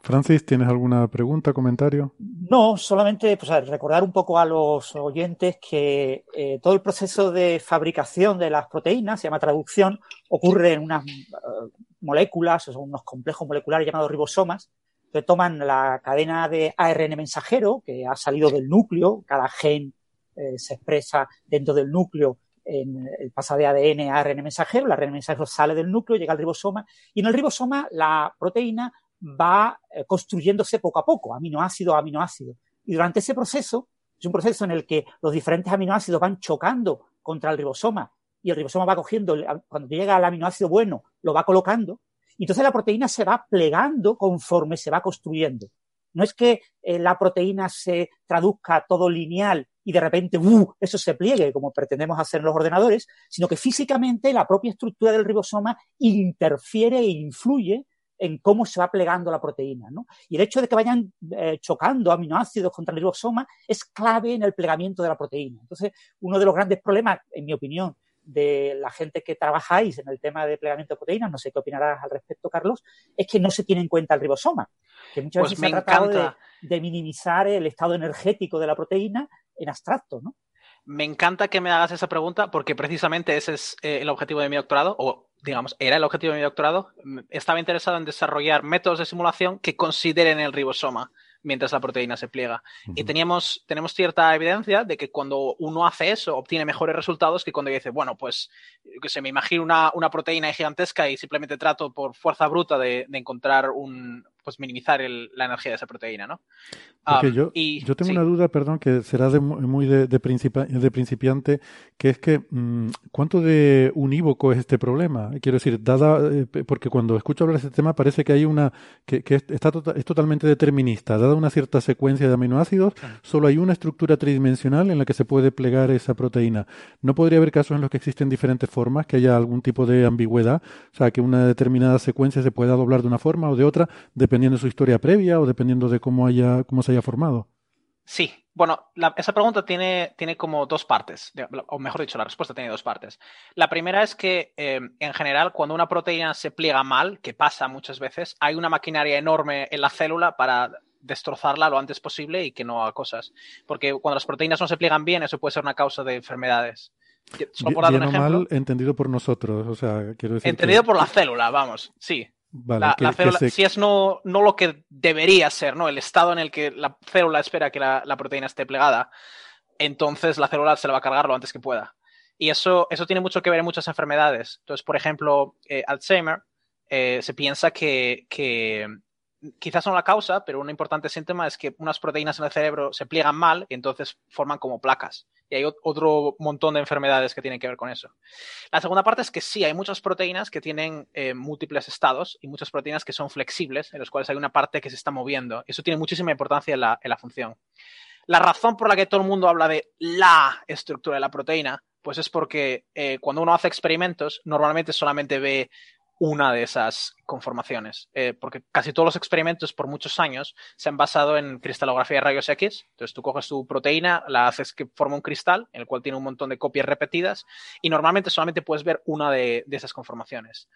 Speaker 2: Francis, ¿tienes alguna pregunta, comentario?
Speaker 5: No, solamente pues, recordar un poco a los oyentes que eh, todo el proceso de fabricación de las proteínas, se llama traducción, ocurre en unas uh, moléculas, o unos complejos moleculares llamados ribosomas, que toman la cadena de ARN mensajero que ha salido del núcleo, cada gen eh, se expresa dentro del núcleo en el paso de ADN a ARN mensajero, el ARN mensajero sale del núcleo, llega al ribosoma y en el ribosoma la proteína va eh, construyéndose poco a poco, aminoácido a aminoácido. Y durante ese proceso, es un proceso en el que los diferentes aminoácidos van chocando contra el ribosoma y el ribosoma va cogiendo, cuando llega al aminoácido bueno, lo va colocando, y entonces la proteína se va plegando conforme se va construyendo. No es que eh, la proteína se traduzca todo lineal y de repente ¡uh! eso se pliegue, como pretendemos hacer en los ordenadores, sino que físicamente la propia estructura del ribosoma interfiere e influye en cómo se va plegando la proteína. ¿no? Y el hecho de que vayan eh, chocando aminoácidos contra el ribosoma es clave en el plegamiento de la proteína. Entonces, uno de los grandes problemas, en mi opinión, de la gente que trabajáis en el tema de plegamiento de proteínas, no sé qué opinarás al respecto, Carlos, es que no se tiene en cuenta el ribosoma, que muchas pues veces se ha tratado de, minimizar el estado energético de la proteína en abstracto, ¿no?
Speaker 8: Me encanta que me hagas esa pregunta porque precisamente ese es eh, el objetivo de mi doctorado, o digamos, era el objetivo de mi doctorado. Estaba interesado en desarrollar métodos de simulación que consideren el ribosoma mientras la proteína se pliega. Y teníamos, tenemos cierta evidencia de que cuando uno hace eso, obtiene mejores resultados que cuando dice, bueno, pues, que se me imagino una, una, proteína gigantesca y simplemente trato por fuerza bruta de encontrar un, pues minimizar la energía de esa proteína, ¿no?
Speaker 2: yo, yo tengo una duda, perdón, que será de, muy de, de, principiante, que es que mm, ¿cuánto de unívoco es este problema? Quiero decir, dada, eh, porque cuando escucho hablar de este tema parece que hay una, que, que está tota, es totalmente determinista, dada una cierta secuencia de aminoácidos, solo hay una estructura tridimensional en la que se puede plegar esa proteína. ¿No podría haber casos en los que existen diferentes formas, que haya algún tipo de ambigüedad? O sea, que una determinada secuencia se pueda doblar de una forma o de otra, dependiendo de su historia previa o dependiendo de cómo, haya, cómo se haya formado?
Speaker 8: Sí, bueno, esa pregunta tiene, tiene, como dos partes, o mejor dicho, la respuesta tiene dos partes. La primera es que, eh, en general, cuando una proteína se pliega mal, que pasa muchas veces, hay una maquinaria enorme en la célula para destrozarla lo antes posible y que no haga cosas. Porque cuando las proteínas no se pliegan bien, eso puede ser una causa de enfermedades.
Speaker 2: Solo por mal entendido por nosotros, o sea, quiero decir
Speaker 8: Entendido por la célula, vamos, sí la, célula, si es no, no, lo que debería ser, ¿no? El estado en el que la célula espera que la, proteína esté plegada, entonces la célula se la va a cargar lo antes que pueda. Y eso, eso tiene mucho que ver en muchas enfermedades. Entonces, por ejemplo, eh, Alzheimer, eh, se piensa que, que quizás no la causa, pero un importante síntoma es que unas proteínas en el cerebro se pliegan mal y entonces forman como placas. Y hay otro montón de enfermedades que tienen que ver con eso. La segunda parte es que sí, hay muchas proteínas que tienen eh, múltiples estados y muchas proteínas que son flexibles, en los cuales hay una parte que se está moviendo. Eso tiene muchísima importancia en la, función. La razón por la que todo el mundo habla de la estructura de la proteína, pues es porque eh, cuando uno hace experimentos, normalmente solamente ve una de esas conformaciones, eh, porque casi todos los experimentos por muchos años se han basado en cristalografía de rayos X. Entonces tú coges tu proteína, la haces que forma un cristal, en el cual tiene un montón de copias repetidas, y normalmente solamente puedes ver una de, esas conformaciones.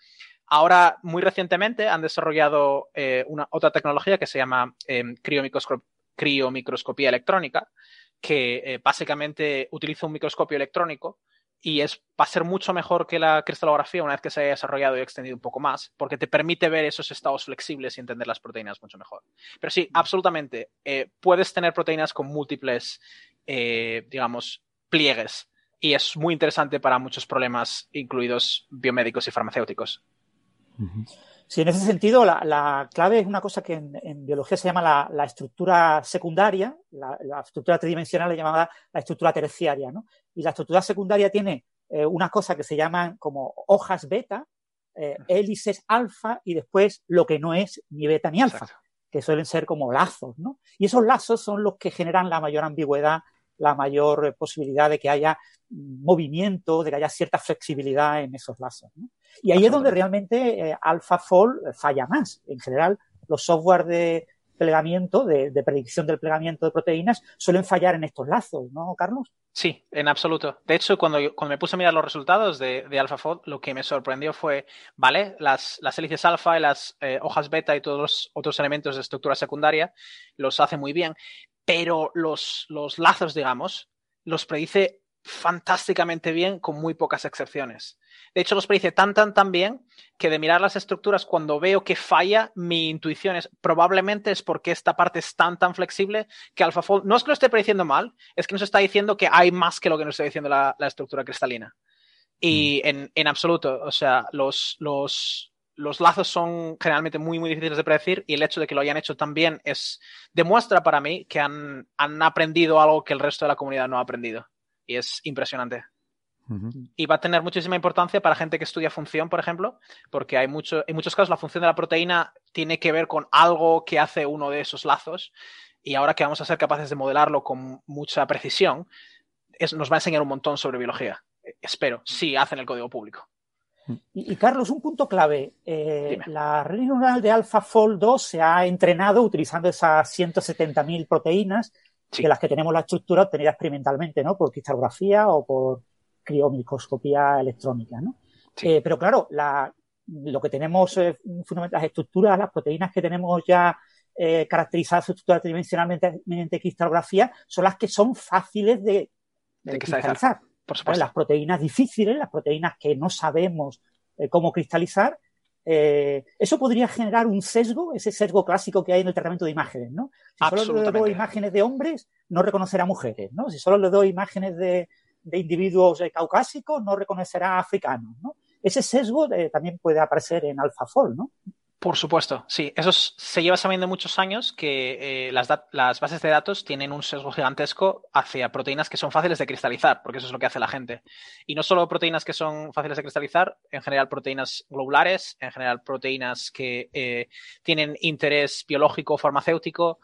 Speaker 8: Ahora, muy recientemente, han desarrollado eh, una, otra tecnología que se llama eh, criomicroscopía electrónica, que básicamente utiliza un microscopio electrónico y es, va a ser mucho mejor que la cristalografía una vez que se haya desarrollado y extendido un poco más, porque te permite ver esos estados flexibles y entender las proteínas mucho mejor. Pero sí, absolutamente, eh, puedes tener proteínas con múltiples, eh, digamos, pliegues y es muy interesante para muchos problemas, incluidos biomédicos y farmacéuticos.
Speaker 5: Sí, en ese sentido, la, clave es una cosa que en, biología se llama la, estructura secundaria, la, estructura tridimensional es llamada la estructura terciaria, ¿no? Y la estructura secundaria tiene eh, unas cosas que se llaman como hojas beta, eh, hélices alfa y después lo que no es ni beta ni alfa, que suelen ser como lazos, ¿no? Y esos lazos son los que generan la mayor ambigüedad, la mayor posibilidad de que haya movimiento, de que haya cierta flexibilidad en esos lazos. ¿no? Y ahí es donde realmente eh, AlphaFold falla más. En general, los software de plegamiento, de, predicción del plegamiento de proteínas, suelen fallar en estos lazos, ¿no, Carlos?
Speaker 8: Sí, en absoluto. De hecho, cuando, cuando me puse a mirar los resultados de, de AlphaFold, lo que me sorprendió fue, vale, las, las hélices alfa y las eh, hojas beta y todos los otros elementos de estructura secundaria los hace muy bien, pero los, los lazos, digamos, los predice fantásticamente bien con muy pocas excepciones. De hecho, los predice tan, tan, tan bien que de mirar las estructuras, cuando veo que falla, mi intuición es probablemente es porque esta parte es tan, tan flexible que AlphaFold no es que lo esté prediciendo mal, es que nos está diciendo que hay más que lo que nos está diciendo la, estructura cristalina. Y mm. en, en, absoluto, o sea, los, los, los lazos son generalmente muy, muy difíciles de predecir y el hecho de que lo hayan hecho tan bien es, demuestra para mí que han, han aprendido algo que el resto de la comunidad no ha aprendido. Y es impresionante. Y va a tener muchísima importancia para gente que estudia función, por ejemplo, porque hay mucho, en muchos casos la función de la proteína tiene que ver con algo que hace uno de esos lazos. Y ahora que vamos a ser capaces de modelarlo con mucha precisión, nos va a enseñar un montón sobre biología. Espero, si hacen el código público.
Speaker 5: Y, Carlos, un punto clave. Eh, la red neuronal de AlphaFold 2 se ha entrenado utilizando esas 170.000 proteínas de las que tenemos la estructura obtenida experimentalmente, ¿no? Por cristalografía o por criomicroscopía electrónica, ¿no? Eh, pero claro, lo que tenemos eh, las estructuras, las proteínas que tenemos ya eh, caracterizadas estructuras tridimensionalmente mediante cristalografía son las que son fáciles de, cristalizar. Las proteínas difíciles, las proteínas que no sabemos eh, cómo cristalizar, eh, eso podría generar un sesgo, ese sesgo clásico que hay en el tratamiento de imágenes, ¿no? Si solo le doy imágenes de hombres, no reconocerá mujeres, ¿no? Si solo le doy imágenes de, individuos eh, caucásicos, no reconocerá africanos, ¿no? Ese sesgo también puede aparecer en AlphaFold, ¿no?
Speaker 8: Por supuesto, sí. Eso se lleva sabiendo muchos años que eh, las, bases de datos tienen un sesgo gigantesco hacia proteínas que son fáciles de cristalizar, porque eso es lo que hace la gente. Y no solo proteínas que son fáciles de cristalizar, en general proteínas globulares, en general proteínas que eh, tienen interés biológico o farmacéutico.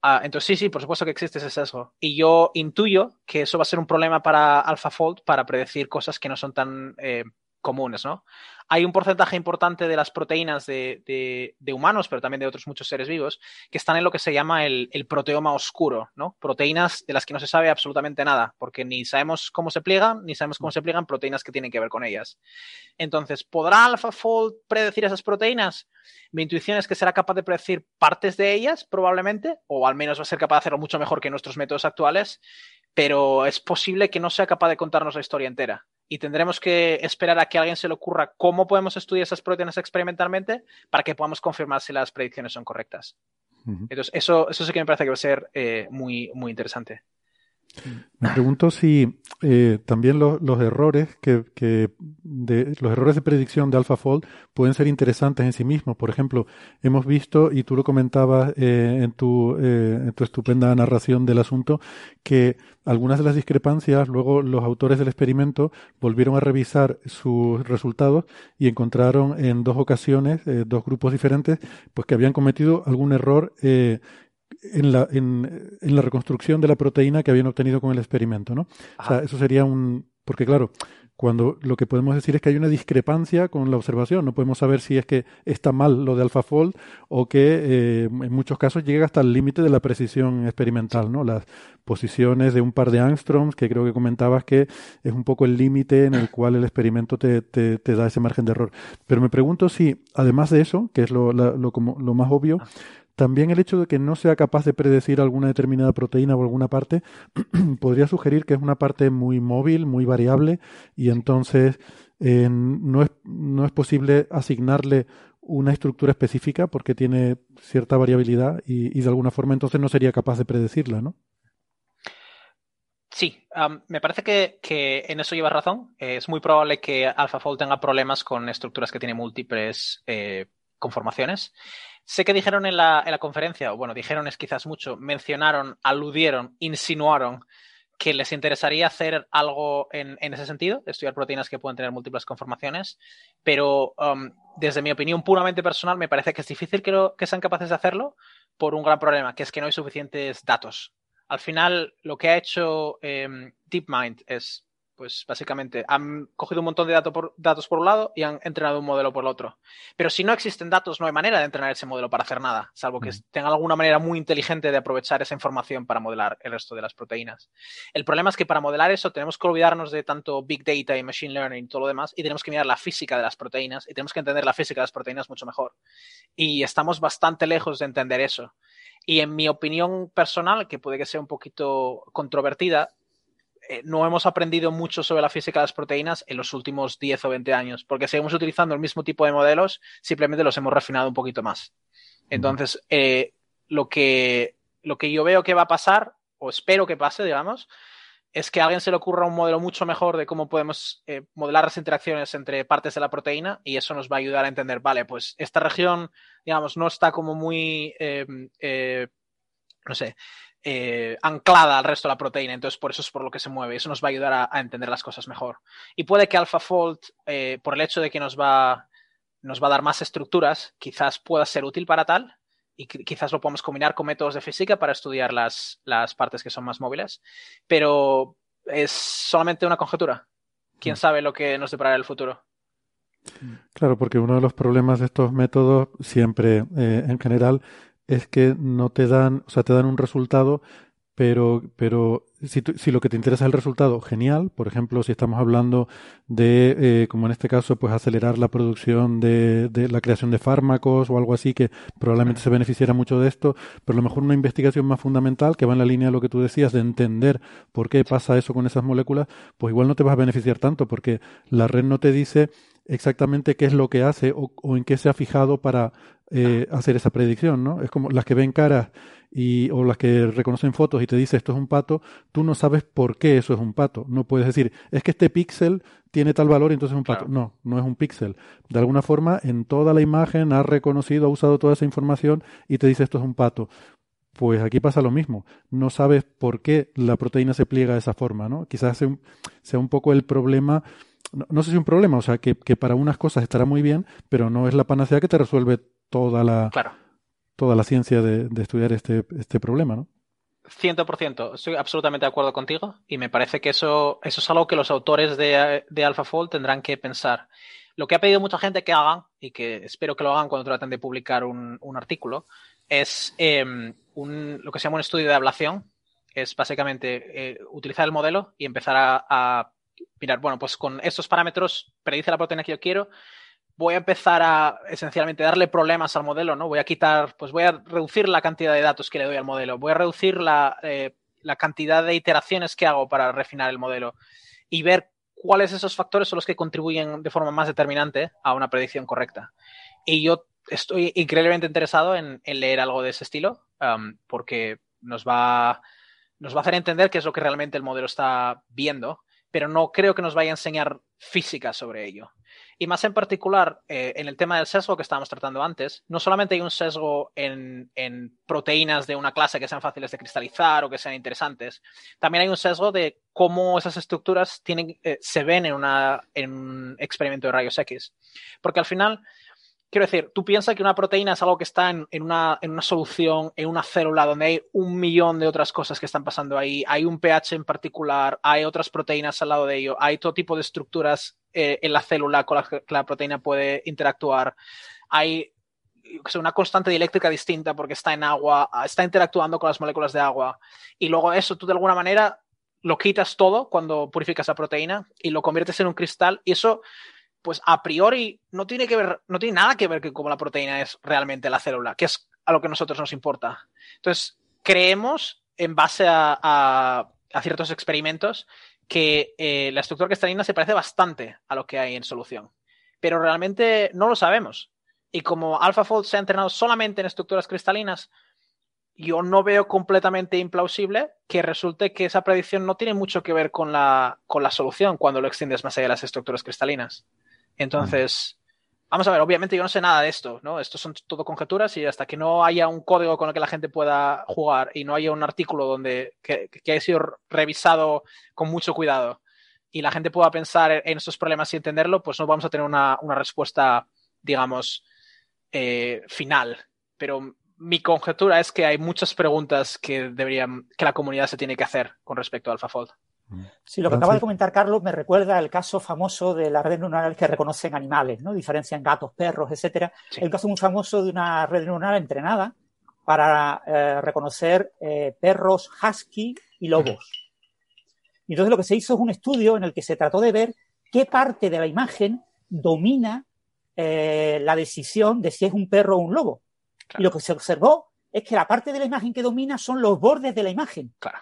Speaker 8: Ah, entonces, sí, sí, por supuesto que existe ese sesgo. Y yo intuyo que eso va a ser un problema para AlphaFold para predecir cosas que no son tan eh, comunes, ¿no? Hay un porcentaje importante de las proteínas de, humanos, pero también de otros muchos seres vivos, que están en lo que se llama el, proteoma oscuro, ¿no? Proteínas de las que no se sabe absolutamente nada, porque ni sabemos cómo se pliegan, ni sabemos cómo se pliegan proteínas que tienen que ver con ellas. Entonces, ¿podrá AlphaFold predecir esas proteínas? Mi intuición es que será capaz de predecir partes de ellas, probablemente, o al menos va a ser capaz de hacerlo mucho mejor que nuestros métodos actuales, pero es posible que no sea capaz de contarnos la historia entera y tendremos que esperar a que a alguien se le ocurra cómo podemos estudiar esas proteínas experimentalmente para que podamos confirmar si las predicciones son correctas. Entonces, eso, eso sí que me parece que va a ser eh, muy, muy interesante.
Speaker 2: Me pregunto si eh, también los errores que, de, los errores de predicción de AlphaFold pueden ser interesantes en sí mismos. Por ejemplo, hemos visto y tú lo comentabas eh, en, tu, eh, en tu estupenda narración del asunto que algunas de las discrepancias luego los autores del experimento volvieron a revisar sus resultados y encontraron en dos ocasiones dos grupos diferentes pues que habían cometido algún error en la, en, en, la reconstrucción de la proteína que habían obtenido con el experimento, ¿no? O sea, eso sería un... Porque claro, cuando lo que podemos decir es que hay una discrepancia con la observación, no podemos saber si es que está mal lo de AlphaFold o que eh, en muchos casos llega hasta el límite de la precisión experimental, ¿no? Las posiciones de un par de angstroms, que creo que comentabas que es un poco el límite en el cual el experimento te, te, te, da ese margen de error. Pero me pregunto si, además de eso, que es lo, lo, como, lo más obvio, ah. También el hecho de que no sea capaz de predecir alguna determinada proteína o alguna parte podría sugerir que es una parte muy móvil, muy variable y entonces eh, no, es, no es posible asignarle una estructura específica porque tiene cierta variabilidad y, de alguna forma entonces no sería capaz de predecirla, ¿no?
Speaker 8: Sí, me parece que, en eso lleva razón. es muy probable que AlphaFold tenga problemas con estructuras que tienen múltiples eh, conformaciones. Sé que dijeron en la, en la conferencia, o bueno, dijeron es quizás mucho, mencionaron, aludieron, insinuaron que les interesaría hacer algo en, ese sentido, estudiar proteínas que pueden tener múltiples conformaciones, pero um, desde mi opinión puramente personal me parece que es difícil que, que sean capaces de hacerlo por un gran problema, que es que no hay suficientes datos. Al final, lo que ha hecho em, DeepMind es pues básicamente han cogido un montón de datos por, datos por un lado y han entrenado un modelo por el otro. Pero si no existen datos, no hay manera de entrenar ese modelo para hacer nada, salvo que mm. tenga alguna manera muy inteligente de aprovechar esa información para modelar el resto de las proteínas. El problema es que para modelar eso tenemos que olvidarnos de tanto Big Data y Machine Learning y todo lo demás y tenemos que mirar la física de las proteínas y tenemos que entender la física de las proteínas mucho mejor. Y estamos bastante lejos de entender eso. Y en mi opinión personal, que puede que sea un poquito controvertida, no hemos aprendido mucho sobre la física de las proteínas en los últimos 10 o 20 años, porque seguimos utilizando el mismo tipo de modelos, simplemente los hemos refinado un poquito más. Entonces, eh, lo, que, lo que yo veo que va a pasar, o espero que pase, digamos, es que a alguien se le ocurra un modelo mucho mejor de cómo podemos eh, modelar las interacciones entre partes de la proteína y eso nos va a ayudar a entender, vale, pues esta región, digamos, no está como muy, no sé, eh, anclada al resto de la proteína, entonces por eso es por lo que se mueve. Eso nos va a ayudar a, entender las cosas mejor. Y puede que AlphaFold, eh, por el hecho de que nos va, nos va a dar más estructuras, quizás pueda ser útil para tal y quizás lo podamos combinar con métodos de física para estudiar las, las partes que son más móviles, pero es solamente una conjetura. ¿Quién mm. sabe lo que nos deparará el futuro?
Speaker 2: Claro, porque uno de los problemas de estos métodos siempre, eh, en general, es que no te dan, o sea, te dan un resultado, pero, pero si, si lo que te interesa es el resultado, genial. Por ejemplo, si estamos hablando de, eh, como en este caso, pues acelerar la producción de, de, la creación de fármacos o algo así, que probablemente se beneficiara mucho de esto, pero a lo mejor una investigación más fundamental, que va en la línea de lo que tú decías, de entender por qué pasa eso con esas moléculas, pues igual no te vas a beneficiar tanto, porque la red no te dice exactamente qué es lo que hace o, o en qué se ha fijado para eh, hacer esa predicción, ¿no? Es como las que ven caras y, o las que reconocen fotos y te dice esto es un pato, tú no sabes por qué eso es un pato. No puedes decir, es que este píxel tiene tal valor y entonces es un pato. No, no es un píxel. De alguna forma, en toda la imagen ha reconocido, ha usado toda esa información y te dice esto es un pato. Pues aquí pasa lo mismo. No sabes por qué la proteína se pliega de esa forma, ¿no? Quizás sea un, sea un poco el problema no, sé si es un problema, o sea, que, que, para unas cosas estará muy bien, pero no es la panacea que te resuelve toda la, toda la ciencia de, estudiar este, este problema, ¿no?
Speaker 8: 100%, estoy absolutamente de acuerdo contigo y me parece que eso, eso es algo que los autores de, de AlphaFold tendrán que pensar. Lo que ha pedido mucha gente que hagan, y que espero que lo hagan cuando traten de publicar un, artículo, es em, un, lo que se llama un estudio de ablación. Es básicamente eh, utilizar el modelo y empezar a, a, mirar, bueno, pues con estos parámetros predice la proteína que yo quiero, voy a empezar a esencialmente darle problemas al modelo, ¿no? Voy a quitar, pues voy a reducir la cantidad de datos que le doy al modelo, voy a reducir la, eh, la cantidad de iteraciones que hago para refinar el modelo y ver cuáles esos factores son los que contribuyen de forma más determinante a una predicción correcta. Y yo estoy increíblemente interesado en, leer algo de ese estilo um, porque nos va, nos va a hacer entender qué es lo que realmente el modelo está viendo, pero no creo que nos vaya a enseñar física sobre ello. Y más en particular, eh, en el tema del sesgo que estábamos tratando antes, no solamente hay un sesgo en, proteínas de una clase que sean fáciles de cristalizar o que sean interesantes, también hay un sesgo de cómo esas estructuras tienen, eh, se ven en, una, en un experimento de rayos X. Porque al final, quiero decir, tú piensas que una proteína es algo que está en, una, en, una, solución, en una célula donde hay un millón de otras cosas que están pasando ahí, hay un pH en particular, hay otras proteínas al lado de ello, hay todo tipo de estructuras eh, en la célula con la que la proteína puede interactuar. Hay una constante dieléctrica distinta porque está en agua, está interactuando con las moléculas de agua. Y luego eso tú de alguna manera lo quitas todo cuando purificas la proteína y lo conviertes en un cristal. Y eso, pues a priori, no tiene que ver, no tiene nada que ver con cómo la proteína es realmente la célula, que es a lo que a nosotros nos importa. Entonces, creemos en base a ciertos experimentos que eh, la estructura cristalina se parece bastante a lo que hay en solución. Pero realmente no lo sabemos. Y como AlphaFold se ha entrenado solamente en estructuras cristalinas, yo no veo completamente implausible que resulte que esa predicción no tiene mucho que ver con la, con la solución cuando lo extiendes más allá de las estructuras cristalinas. Entonces, vamos a ver, obviamente yo no sé nada de esto, ¿no? Esto son todo conjeturas y hasta que no haya un código con el que la gente pueda jugar y no haya un artículo donde que, haya sido revisado con mucho cuidado y la gente pueda pensar en estos problemas y entenderlo, pues no vamos a tener una, respuesta, digamos, eh, final. Pero mi conjetura es que hay muchas preguntas que deberían, que la comunidad se tiene que hacer con respecto a AlphaFold.
Speaker 5: Sí, lo que acaba de comentar Carlos me recuerda el caso famoso de las redes neuronales que reconocen animales, ¿no? Diferencian gatos, perros, etcétera. El caso muy famoso de una red neuronal entrenada para eh, reconocer eh, perros husky y lobos. Y entonces lo que se hizo es un estudio en el que se trató de ver qué parte de la imagen domina eh, la decisión de si es un perro o un lobo. Y lo que se observó es que la parte de la imagen que domina son los bordes de la imagen.
Speaker 8: Claro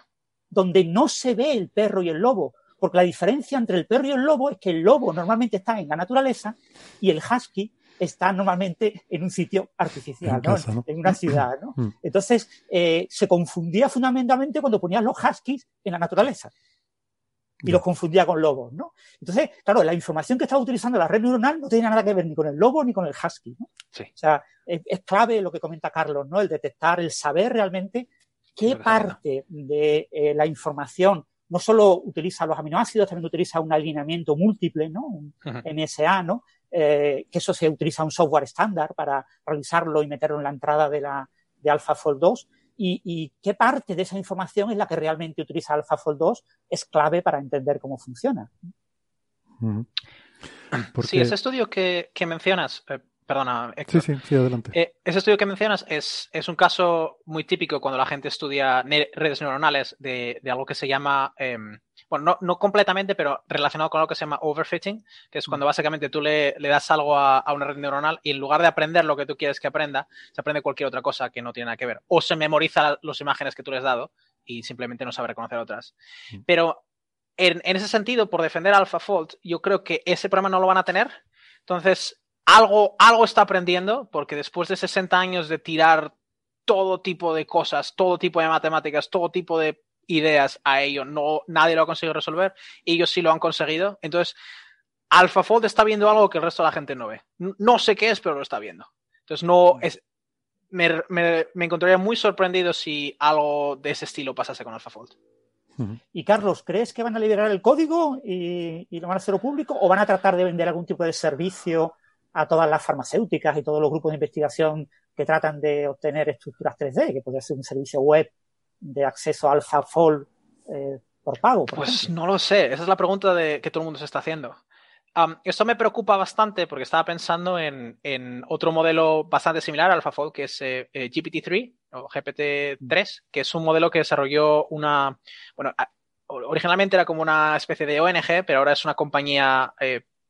Speaker 5: donde no se ve el perro y el lobo, porque la diferencia entre el perro y el lobo es que el lobo normalmente está en la naturaleza y el husky está normalmente en un sitio artificial, en, una ciudad. ¿no? Mm. Entonces, eh, se confundía fundamentalmente cuando ponías los huskies en la naturaleza y los confundía con lobos, ¿no? Entonces, claro, la información que estaba utilizando la red neuronal no tiene nada que ver ni con el lobo ni con el husky, ¿no?
Speaker 8: Sí.
Speaker 5: O sea, es, es, clave lo que comenta Carlos, ¿no? El detectar, el saber realmente qué parte de eh, la información no solo utiliza los aminoácidos, también utiliza un alineamiento múltiple, ¿no? Un MSA, ¿no? Eh, que eso se utiliza un software estándar para realizarlo y meterlo en la entrada de, la, de AlphaFold 2. Y, qué parte de esa información es la que realmente utiliza AlphaFold 2 es clave para entender cómo funciona.
Speaker 8: Sí, ese estudio que, mencionas, eh, Perdona,
Speaker 2: Sí, sí, sí, adelante.
Speaker 8: Eh, ese estudio que mencionas es, es, un caso muy típico cuando la gente estudia redes neuronales de, algo que se llama, em, bueno, no, completamente, pero relacionado con algo que se llama overfitting, que es cuando mm. básicamente tú le, das algo a, una red neuronal y en lugar de aprender lo que tú quieres que aprenda, se aprende cualquier otra cosa que no tiene nada que ver. O se memoriza las imágenes que tú le has dado y simplemente no sabe reconocer otras. Mm. Pero en, en ese sentido, por defender AlphaFold, yo creo que ese problema no lo van a tener. Entonces, algo, algo está aprendiendo, porque después de 60 años de tirar todo tipo de cosas, todo tipo de matemáticas, todo tipo de ideas a ello, no, nadie lo ha conseguido resolver, ellos sí lo han conseguido. Entonces, AlphaFold está viendo algo que el resto de la gente no ve. No sé qué es, pero lo está viendo. Entonces, no es. Me, me, encontraría muy sorprendido si algo de ese estilo pasase con AlphaFold.
Speaker 5: Y Carlos, ¿crees que van a liberar el código y, y, lo van a hacer público o van a tratar de vender algún tipo de servicio a todas las farmacéuticas y todos los grupos de investigación que tratan de obtener estructuras 3D, que podría ser un servicio web de acceso a AlphaFold eh, por pago.
Speaker 8: pues no lo sé, esa es la pregunta de, que todo el mundo se está haciendo. esto me preocupa bastante porque estaba pensando en, otro modelo bastante similar a AlphaFold, que es eh, eh, GPT-3 o GPT-3, que es un modelo que desarrolló una, bueno, originalmente era como una especie de ONG, pero ahora es una compañía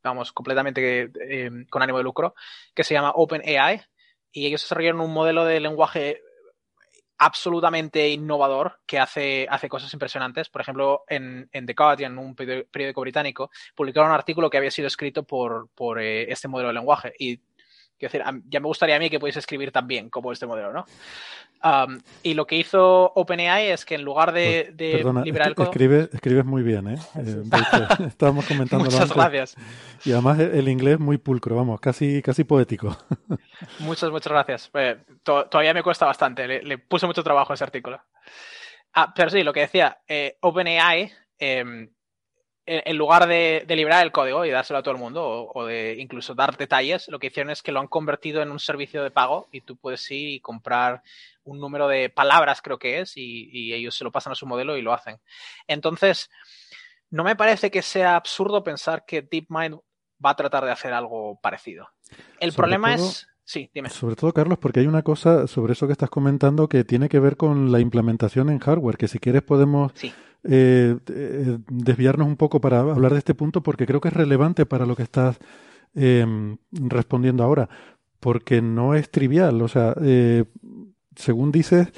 Speaker 8: vamos, completamente eh, con ánimo de lucro, que se llama OpenAI. Y ellos desarrollaron un modelo de lenguaje absolutamente innovador que hace, hace cosas impresionantes. Por ejemplo, en, en The Guardian, un periódico británico, publicaron un artículo que había sido escrito por, por eh, este modelo de lenguaje. Y Quiero decir, ya me gustaría a mí que pudiese escribir tan bien como este modelo, ¿no? y lo que hizo OpenAI es que en lugar de,
Speaker 2: pues,
Speaker 8: liberar el
Speaker 2: código... escribes muy bien, ¿eh? eh estábamos comentando
Speaker 8: Muchas gracias.
Speaker 2: Y además el inglés muy pulcro, vamos, casi, casi poético.
Speaker 8: muchas, muchas gracias. Eh, todavía me cuesta bastante, le, puse mucho trabajo a ese artículo. Ah, pero sí, lo que decía, eh, OpenAI em, en lugar de, liberar el código y dárselo a todo el mundo o, de incluso dar detalles, lo que hicieron es que lo han convertido en un servicio de pago y tú puedes ir y comprar un número de palabras, creo que es, y, ellos se lo pasan a su modelo y lo hacen. Entonces, no me parece que sea absurdo pensar que DeepMind va a tratar de hacer algo parecido. El problema es... Sí, dime.
Speaker 2: Sobre todo, Carlos, porque hay una cosa sobre eso que estás comentando que tiene que ver con la implementación en hardware, que si quieres podemos...
Speaker 8: Sí
Speaker 2: eh, eh, desviarnos un poco para hablar de este punto porque creo que es relevante para lo que estás em, respondiendo ahora, porque no es trivial. O sea, eh, según dices,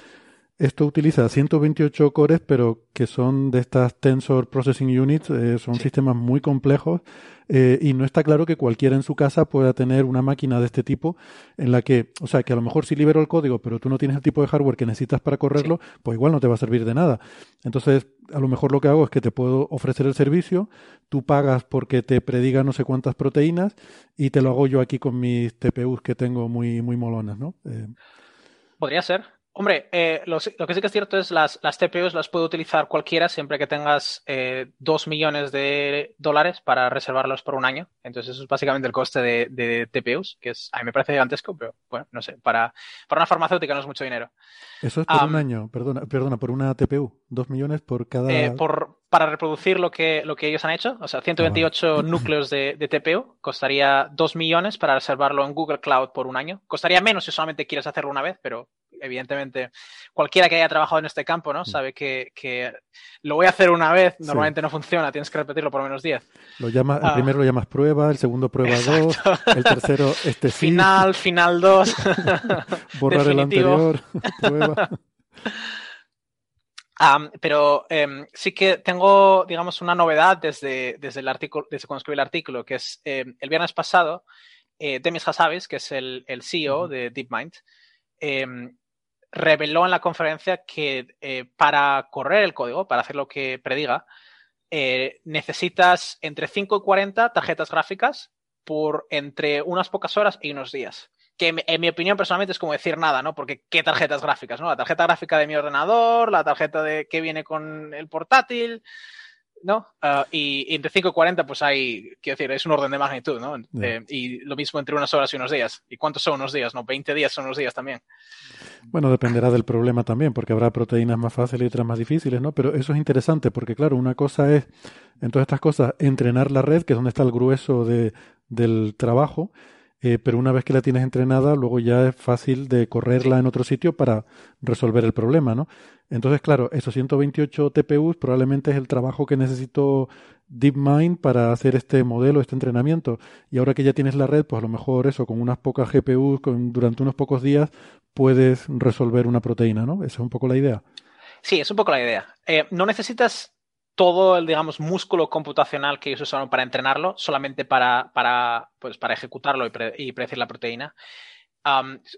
Speaker 2: Esto utiliza 128 cores, pero que son de estas Tensor Processing Units, eh, son sistemas muy complejos eh, y no está claro que cualquiera en su casa pueda tener una máquina de este tipo en la que, o sea, que a lo mejor si libero el código, pero tú no tienes el tipo de hardware que necesitas para correrlo, pues igual no te va a servir de nada. Entonces, a lo mejor lo que hago es que te puedo ofrecer el servicio, tú pagas porque te prediga no sé cuántas proteínas y te lo hago yo aquí con mis TPUs que tengo muy, muy molonas, ¿no? Eh,
Speaker 8: Podría ser. Hombre, eh, lo, que sí que es cierto es las, las TPUs las puede utilizar cualquiera siempre que tengas eh, dos millones de dólares para reservarlos por un año. Entonces eso es básicamente el coste de, de, TPUs, que es, a mí me parece gigantesco, pero bueno, no sé, para, para una farmacéutica no es mucho dinero.
Speaker 2: Eso es por un año, perdona, perdona, por una TPU, dos millones por cada...
Speaker 8: Eh, por, para reproducir lo que, lo que ellos han hecho, o sea, 128 ah, núcleos de, de, TPU, costaría dos millones para reservarlo en Google Cloud por un año. Costaría menos si solamente quieres hacerlo una vez, pero evidentemente cualquiera que haya trabajado en este campo, ¿no? Mm. Sabe que, que lo voy a hacer una vez, normalmente no funciona, tienes que repetirlo por lo menos 10.
Speaker 2: Lo llama, el ah. primero lo llamas prueba, el segundo prueba 2, el tercero este
Speaker 8: sí. Final, final 2.
Speaker 2: Borrar el anterior, prueba.
Speaker 8: pero em, sí que tengo, digamos, una novedad desde, desde el artículo, desde cuando escribí el artículo, que es em, el viernes pasado, eh, Demis Hassabis, que es el, el CEO de DeepMind, em, reveló en la conferencia que eh, para correr el código, para hacer lo que prediga, eh, necesitas entre 5 y 40 tarjetas gráficas por entre unas pocas horas y unos días. Que en mi opinión personalmente es como decir nada, ¿no? Porque ¿qué tarjetas gráficas? ¿no? La tarjeta gráfica de mi ordenador, la tarjeta de que viene con el portátil, ¿no? Ah, y, entre 5 y 40, pues hay, quiero decir, es un orden de magnitud, ¿no? Eh, y lo mismo entre unas horas y unos días. ¿Y cuántos son unos días? No, 20 días son unos días también.
Speaker 2: Bueno, dependerá del problema también, porque habrá proteínas más fáciles y otras más difíciles, ¿no? Pero eso es interesante, porque claro, una cosa es, en todas estas cosas, entrenar la red, que es donde está el grueso de, del trabajo, eh, pero una vez que la tienes entrenada, luego ya es fácil de correrla en otro sitio para resolver el problema, ¿no? Entonces, claro, esos 128 TPUs probablemente es el trabajo que necesitó DeepMind para hacer este modelo, este entrenamiento. Y ahora que ya tienes la red, pues a lo mejor eso, con unas pocas GPUs, con, durante unos pocos días, puedes resolver una proteína, ¿no? Esa es un poco la idea.
Speaker 8: Sí, es un poco la idea. Eh, no necesitas todo el, digamos, músculo computacional que ellos usaron para entrenarlo, solamente para, para, pues, para ejecutarlo y, predecir la proteína.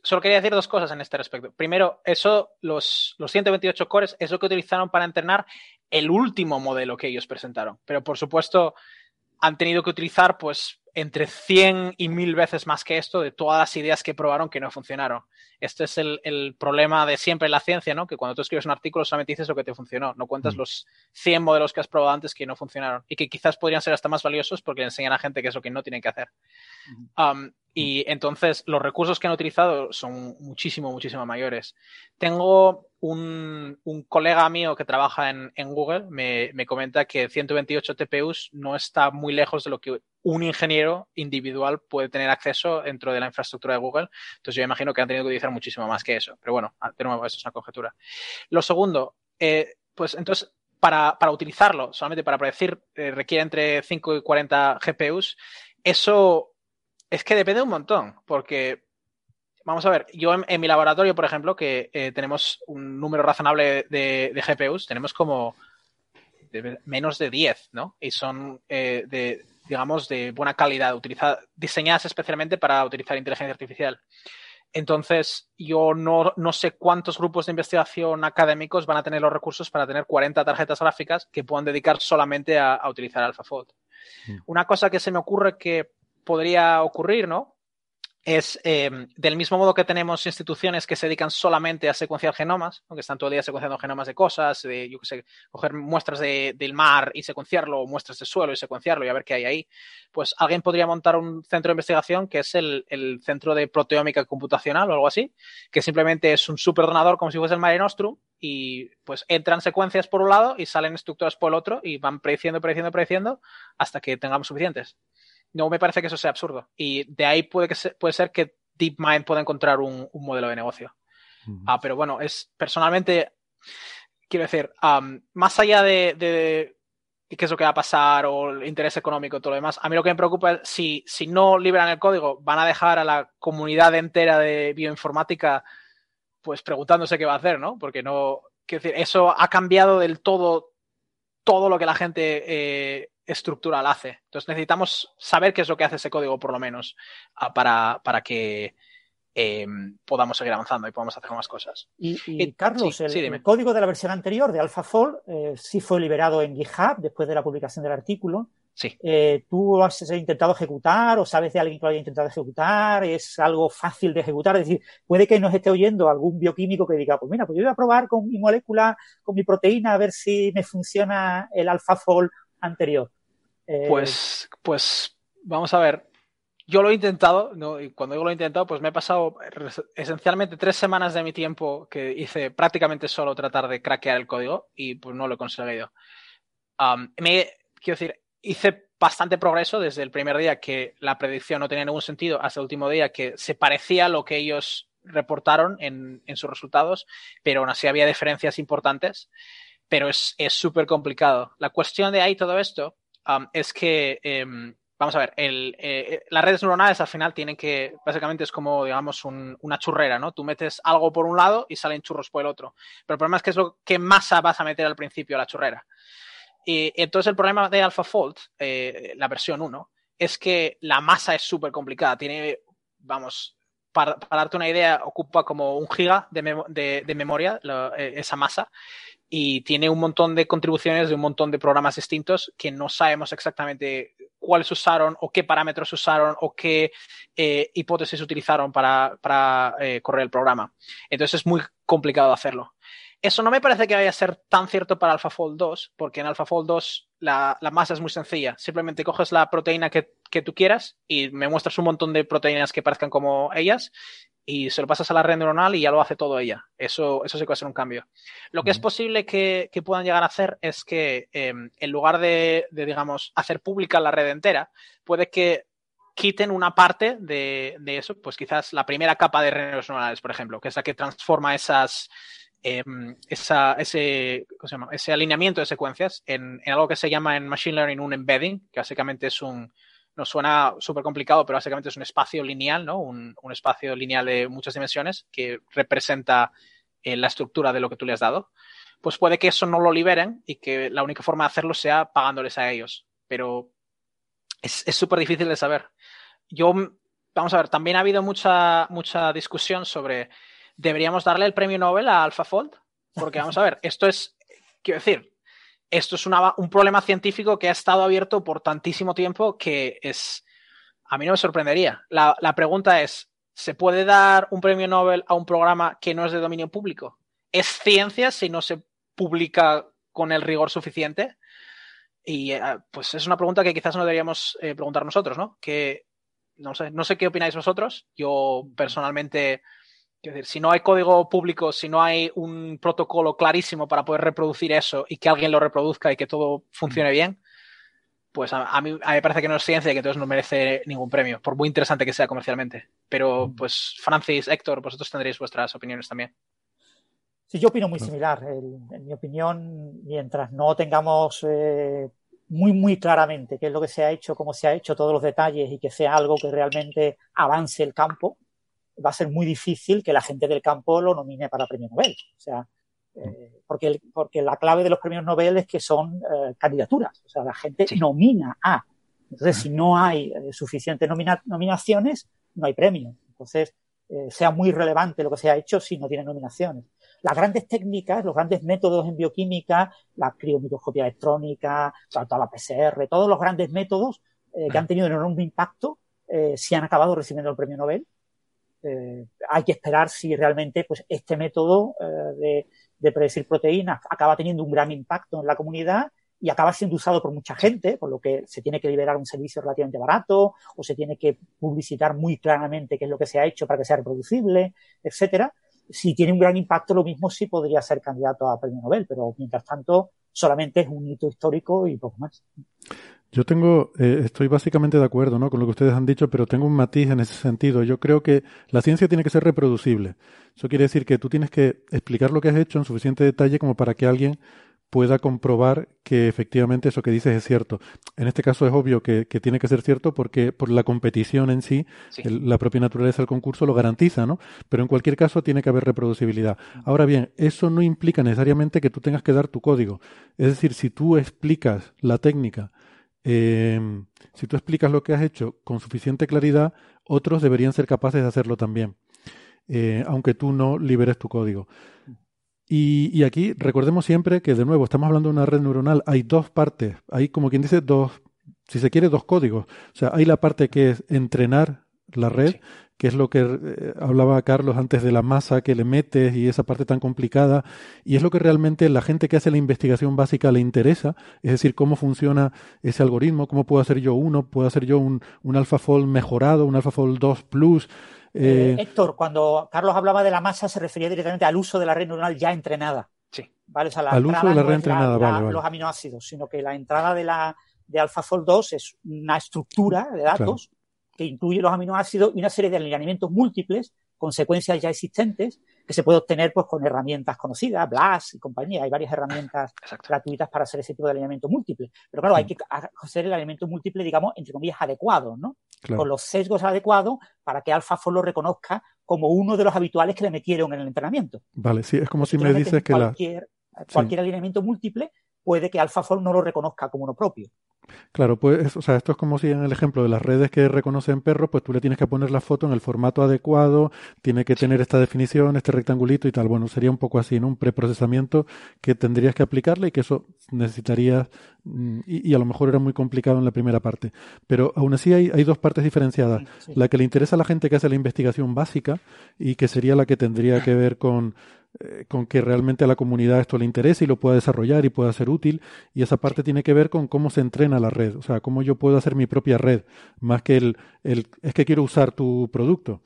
Speaker 8: solo quería decir dos cosas en este respecto. Primero, eso, los, los 128 cores, es lo que utilizaron para entrenar el último modelo que ellos presentaron. Pero, por supuesto, han tenido que utilizar, pues, entre 100 y 1000 veces más que esto de todas las ideas que probaron que no funcionaron. Este es el, problema de siempre en la ciencia, ¿no? Que cuando tú escribes un artículo solamente dices lo que te funcionó, no cuentas mm. los 100 modelos que has probado antes que no funcionaron y que quizás podrían ser hasta más valiosos porque le enseñan a gente qué es lo que no tienen que hacer. Y entonces los recursos que han utilizado son muchísimo, muchísimo mayores. Tengo un, colega mío que trabaja en, Google, me, me comenta que 128 TPUs no está muy lejos de lo que un ingeniero individual puede tener acceso dentro de la infraestructura de Google. Entonces yo imagino que han tenido que utilizar muchísimo más que eso. Pero bueno, de nuevo, eso es una conjetura. Lo segundo, eh, pues entonces, para, utilizarlo, solamente para predecir, eh, requiere entre 5 y 40 GPUs. Eso es que depende un montón, porque vamos a ver, yo en, mi laboratorio, por ejemplo, que eh, tenemos un número razonable de, GPUs, tenemos como menos de 10, ¿no? Y son de digamos, de buena calidad, diseñadas especialmente para utilizar inteligencia artificial. Entonces, yo no, sé cuántos grupos de investigación académicos van a tener los recursos para tener 40 tarjetas gráficas que puedan dedicar solamente a, utilizar AlphaFold. Mm. Una cosa que se me ocurre que podría ocurrir, ¿no? es eh, del mismo modo que tenemos instituciones que se dedican solamente a secuenciar genomas, que están todo el día secuenciando genomas de cosas, de, yo qué sé, coger muestras del mar y secuenciarlo, o muestras de suelo y secuenciarlo y a ver qué hay ahí, pues alguien podría montar un centro de investigación que es el, Centro de Proteómica Computacional o algo así, que simplemente es un superordenador como si fuese el Mare Nostrum y pues entran secuencias por un lado y salen estructuras por el otro y van prediciendo, prediciendo, prediciendo hasta que tengamos suficientes no me parece que eso sea absurdo. Y de ahí puede, que puede ser que DeepMind pueda encontrar un, modelo de negocio. Ah, pero bueno, es personalmente, quiero decir, más allá de, qué es lo que va a pasar o el interés económico y todo lo demás, a mí lo que me preocupa es si, si no liberan el código, van a dejar a la comunidad entera de bioinformática pues preguntándose qué va a hacer, ¿no? Porque no, quiero decir, eso ha cambiado del todo todo lo que la gente eh, estructural hace. Entonces necesitamos saber qué es lo que hace ese código, por lo menos, ah, para, para que em, podamos seguir avanzando y podamos hacer más cosas.
Speaker 5: Y, Carlos, el, código de la versión anterior de AlphaFold eh, sí fue liberado en GitHub después de la publicación del artículo.
Speaker 8: Sí.
Speaker 5: Eh, ¿Tú has intentado ejecutar o sabes de alguien que lo haya intentado ejecutar? ¿Es algo fácil de ejecutar? Es decir, puede que nos esté oyendo algún bioquímico que diga, pues mira, pues yo voy a probar con mi molécula, con mi proteína, a ver si me funciona el AlphaFold anterior.
Speaker 8: Eh, pues, pues, vamos a ver. Yo lo he intentado, ¿no? y cuando digo lo he intentado, pues me he pasado esencialmente tres semanas de mi tiempo que hice prácticamente solo tratar de craquear el código y pues no lo he conseguido. me, quiero decir, hice bastante progreso desde el primer día que la predicción no tenía ningún sentido hasta el último día que se parecía a lo que ellos reportaron en, sus resultados, pero aún así había diferencias importantes, pero es súper complicado. La cuestión de ahí todo esto um, es que, em, vamos a ver, el, eh, las redes neuronales al final tienen que, básicamente es como, digamos, una churrera, ¿no? Tú metes algo por un lado y salen churros por el otro, pero el problema es que es lo que masa vas a meter al principio a la churrera. Y entonces el problema de AlphaFold, eh, la versión 1, es que la masa es súper complicada. Tiene, vamos, para, darte una idea, ocupa como un giga de, memoria eh, esa masa y tiene un montón de contribuciones de un montón de programas distintos que no sabemos exactamente cuáles usaron o qué parámetros usaron o qué eh, hipótesis utilizaron para, para correr el programa. Entonces es muy complicado hacerlo. Eso no me parece que vaya a ser tan cierto para AlphaFold 2, porque en AlphaFold 2 la, masa es muy sencilla. Simplemente coges la proteína que, tú quieras y me muestras un montón de proteínas que parezcan como ellas y se lo pasas a la red neuronal y ya lo hace todo ella. Eso, eso sí que va a ser un cambio. Lo que es posible que, puedan llegar a hacer es que em, en lugar de, digamos, hacer pública la red entera, puede que quiten una parte de, de, eso, pues quizás la primera capa de redes neuronales, por ejemplo, que es la que transforma esas, Em, ese, alineamiento de secuencias en, algo que se llama en Machine Learning un embedding, que básicamente es un, nos suena súper complicado, pero básicamente es un espacio lineal, ¿no? Un, espacio lineal de muchas dimensiones que representa eh, la estructura de lo que tú le has dado. Pues puede que eso no lo liberen y que la única forma de hacerlo sea pagándoles a ellos. Pero es súper difícil de saber. Yo, vamos a ver, también ha habido mucha, mucha discusión sobre deberíamos darle el premio Nobel a AlphaFold. Porque vamos a ver, esto es, quiero decir, esto es un problema científico que ha estado abierto por tantísimo tiempo que es, a mí no me sorprendería. La, pregunta es, ¿se puede dar un premio Nobel a un programa que no es de dominio público? ¿Es ciencia si no se publica con el rigor suficiente? Y eh, pues es una pregunta que quizás no deberíamos eh, preguntar nosotros, ¿no? Que no sé, no sé qué opináis vosotros. Yo personalmente decir, si no hay código público, si no hay un protocolo clarísimo para poder reproducir eso y que alguien lo reproduzca y que todo funcione bien, pues a, mí, me parece que no es ciencia y que entonces no merece ningún premio, por muy interesante que sea comercialmente. Pero, pues, Francis, Héctor, vosotros tendréis vuestras opiniones también.
Speaker 5: Sí, yo opino muy similar. en mi opinión, mientras no tengamos eh, muy, muy claramente qué es lo que se ha hecho, cómo se ha hecho, todos los detalles y que sea algo que realmente avance el campo, va a ser muy difícil que la gente del campo lo nomine para premio Nobel. O sea, eh, porque, porque la clave de los premios Nobel es que son eh, candidaturas. O sea, la gente nomina a. Entonces, si no hay eh, suficientes nominaciones, no hay premio. Entonces, sea muy relevante lo que se ha hecho si no tiene nominaciones. Las grandes técnicas, los grandes métodos en bioquímica, la criomicroscopía electrónica, toda la PCR, todos los grandes métodos que han tenido un enorme impacto, si han acabado recibiendo el premio Nobel eh, hay que esperar si realmente pues, este método eh, de, predecir proteínas acaba teniendo un gran impacto en la comunidad y acaba siendo usado por mucha gente, por lo que se tiene que liberar un servicio relativamente barato o se tiene que publicitar muy claramente qué es lo que se ha hecho para que sea reproducible, etcétera. Si tiene un gran impacto, lo mismo sí podría ser candidato a premio Nobel, pero mientras tanto solamente es un hito histórico y poco más.
Speaker 2: Yo tengo, eh, estoy básicamente de acuerdo ¿no? con lo que ustedes han dicho, pero tengo un matiz en ese sentido. Yo creo que la ciencia tiene que ser reproducible. Eso quiere decir que tú tienes que explicar lo que has hecho en suficiente detalle como para que alguien pueda comprobar que efectivamente eso que dices es cierto. En este caso es obvio que, tiene que ser cierto porque por la competición en sí, la propia naturaleza del concurso lo garantiza, ¿no? Pero en cualquier caso tiene que haber reproducibilidad. Ahora bien, eso no implica necesariamente que tú tengas que dar tu código. Es decir, si tú explicas la técnica, eh, si tú explicas lo que has hecho con suficiente claridad, otros deberían ser capaces de hacerlo también, eh, aunque tú no liberes tu código. Y, aquí recordemos siempre que, de nuevo, estamos hablando de una red neuronal. Hay dos partes, hay como quien dice dos, si se quiere, dos códigos. O sea, hay la parte que es entrenar la red, que es lo que eh, hablaba Carlos antes de la masa que le metes y esa parte tan complicada, y es lo que realmente la gente que hace la investigación básica le interesa, es decir, cómo funciona ese algoritmo, cómo puedo hacer yo uno, puedo hacer yo un, un AlphaFold mejorado, un AlphaFold 2 Plus,
Speaker 5: eh, eh, Héctor, cuando Carlos hablaba de la masa, se refería directamente al uso de la red neuronal ya entrenada.
Speaker 8: Sí.
Speaker 5: ¿vale?
Speaker 2: al uso de la red entrenada, vale,
Speaker 5: Los aminoácidos, sino que la entrada de, la, de AlphaFold 2 es una estructura de datos que incluye los aminoácidos y una serie de alineamientos múltiples con secuencias ya existentes que se puede obtener pues con herramientas conocidas, BLAST y compañía. Hay varias herramientas gratuitas para hacer ese tipo de alineamiento múltiple. Pero claro, hay que hacer el alineamiento múltiple, digamos, entre comillas, adecuado, ¿no? Con los sesgos adecuados para que AlphaFold lo reconozca como uno de los habituales que le metieron en el entrenamiento.
Speaker 2: Vale, sí, es como si me dices que
Speaker 5: cualquier, cualquier alineamiento múltiple puede que AlphaFold no lo reconozca como uno propio.
Speaker 2: Claro, pues, o sea, esto es como si en el ejemplo de las redes que reconocen perros, pues tú le tienes que poner la foto en el formato adecuado, tiene que tener esta definición, este rectangulito y tal. Bueno, sería un poco así, ¿no? Un preprocesamiento que tendrías que aplicarle y que eso necesitarías, mm, y, a lo mejor era muy complicado en la primera parte. Pero aún así hay, hay dos partes diferenciadas. La que le interesa a la gente que hace la investigación básica y que sería la que tendría que ver con eh, con que realmente a la comunidad esto le interese y lo pueda desarrollar y pueda ser útil. Y esa parte tiene que ver con cómo se entrena la red, o sea, cómo yo puedo hacer mi propia red, más que el, el es que quiero usar tu producto.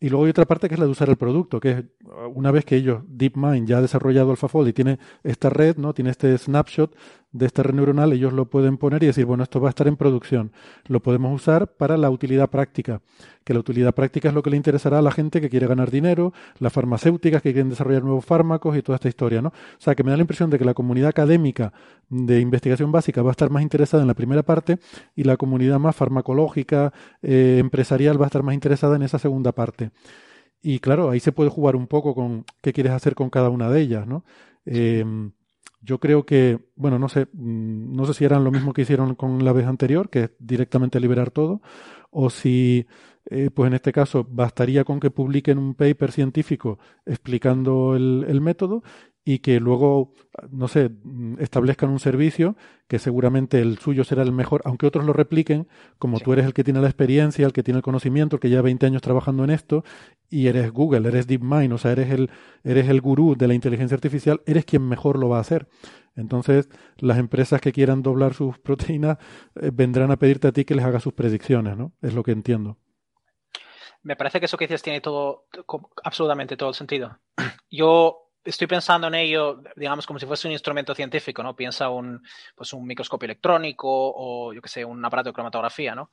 Speaker 2: Y luego hay otra parte que es la de usar el producto, que es una vez que ellos, DeepMind, ya ha desarrollado AlphaFold y tiene esta red, ¿no? Tiene este snapshot de esta red neuronal, ellos lo pueden poner y decir, bueno, esto va a estar en producción. Lo podemos usar para la utilidad práctica, que la utilidad práctica es lo que le interesará a la gente que quiere ganar dinero, las farmacéuticas que quieren desarrollar nuevos fármacos y toda esta historia, ¿no? O sea, que me da la impresión de que la comunidad académica de investigación básica va a estar más interesada en la primera parte y la comunidad más farmacológica, eh, empresarial va a estar más interesada en esa segunda parte. Y claro, ahí se puede jugar un poco con qué quieres hacer con cada una de ellas, ¿no? Em, yo creo que, bueno, no sé, mm, no sé si eran lo mismo que hicieron con la vez anterior, que es directamente liberar todo, o si, eh, pues en este caso, bastaría con que publiquen un paper científico explicando el, el método y que luego, no sé, establezcan un servicio que seguramente el suyo será el mejor, aunque otros lo repliquen, como tú eres el que tiene la experiencia, el que tiene el conocimiento, el que lleva 20 años trabajando en esto, y eres Google, eres DeepMind, o sea, eres el, eres el gurú de la inteligencia artificial, eres quien mejor lo va a hacer. Entonces, las empresas que quieran doblar sus proteínas eh, vendrán a pedirte a ti que les hagas sus predicciones, ¿no? Es lo que entiendo.
Speaker 8: Me parece que eso que dices tiene todo, absolutamente todo el sentido. Yo estoy pensando en ello, digamos, como si fuese un instrumento científico, ¿no? Piensa un, pues un microscopio electrónico o, yo qué sé, un aparato de cromatografía, ¿no?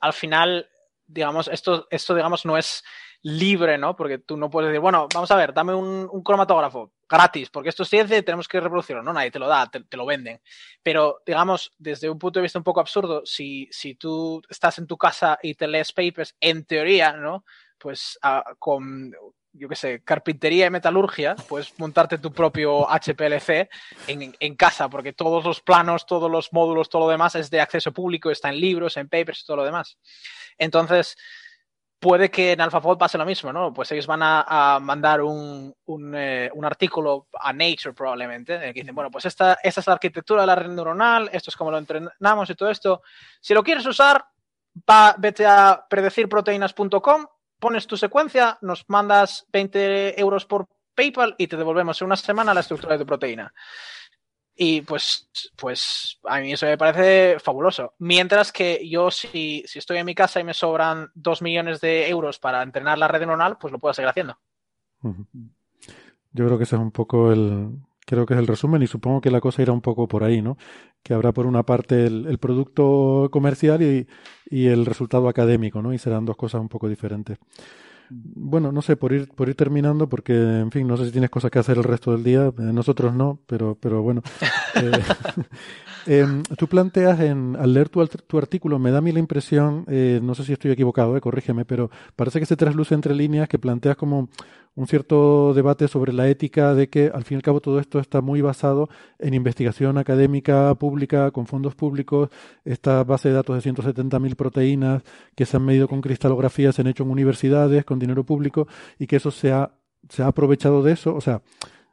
Speaker 8: Al final, digamos, esto, esto, digamos, no es libre, ¿no? Porque tú no puedes decir, bueno, vamos a ver, dame un, cromatógrafo gratis, porque esto es ciencia tenemos que reproducirlo, ¿no? Nadie te lo da, te, lo venden. Pero, digamos, desde un punto de vista un poco absurdo, si, si tú estás en tu casa y te lees papers, en teoría, ¿no? Pues ah, con yo qué sé, carpintería y metalurgia, puedes montarte tu propio HPLC en, en, casa, porque todos los planos, todos los módulos, todo lo demás es de acceso público, está en libros, en papers y todo lo demás. Entonces, puede que en AlphaFold pase lo mismo, ¿no? Pues ellos van a, mandar un, eh, un, artículo a Nature probablemente, que dicen, bueno, pues esta, esta es la arquitectura de la red neuronal, esto es como lo entrenamos y todo esto. Si lo quieres usar, va, vete a predecirproteínas.com pones tu secuencia, nos mandas 20 euros por PayPal y te devolvemos en una semana la estructura de tu proteína. Y pues, pues a mí eso me parece fabuloso. Mientras que yo, si, si estoy en mi casa y me sobran 2 millones de euros para entrenar la red neuronal, pues lo puedo seguir haciendo.
Speaker 2: Yo creo que ese es un poco el, creo que es el resumen y supongo que la cosa irá un poco por ahí, ¿no? Que habrá por una parte el, producto comercial y, y, el resultado académico, ¿no? Y serán dos cosas un poco diferentes. Bueno, no sé, por ir, por ir terminando, porque, en fin, no sé si tienes cosas que hacer el resto del día, eh, nosotros no, pero, pero bueno. Eh, em, tú planteas, en, al leer tu, tu, artículo, me da a mí la impresión, eh, no sé si estoy equivocado, eh, corrígeme, pero parece que se trasluce entre líneas que planteas como un cierto debate sobre la ética de que, al fin y al cabo, todo esto está muy basado en investigación académica pública, con fondos públicos, esta base de datos de 170.000 proteínas que se han medido con cristalografía, se han hecho en universidades, con dinero público, y que eso se ha, se ha aprovechado de eso, o sea,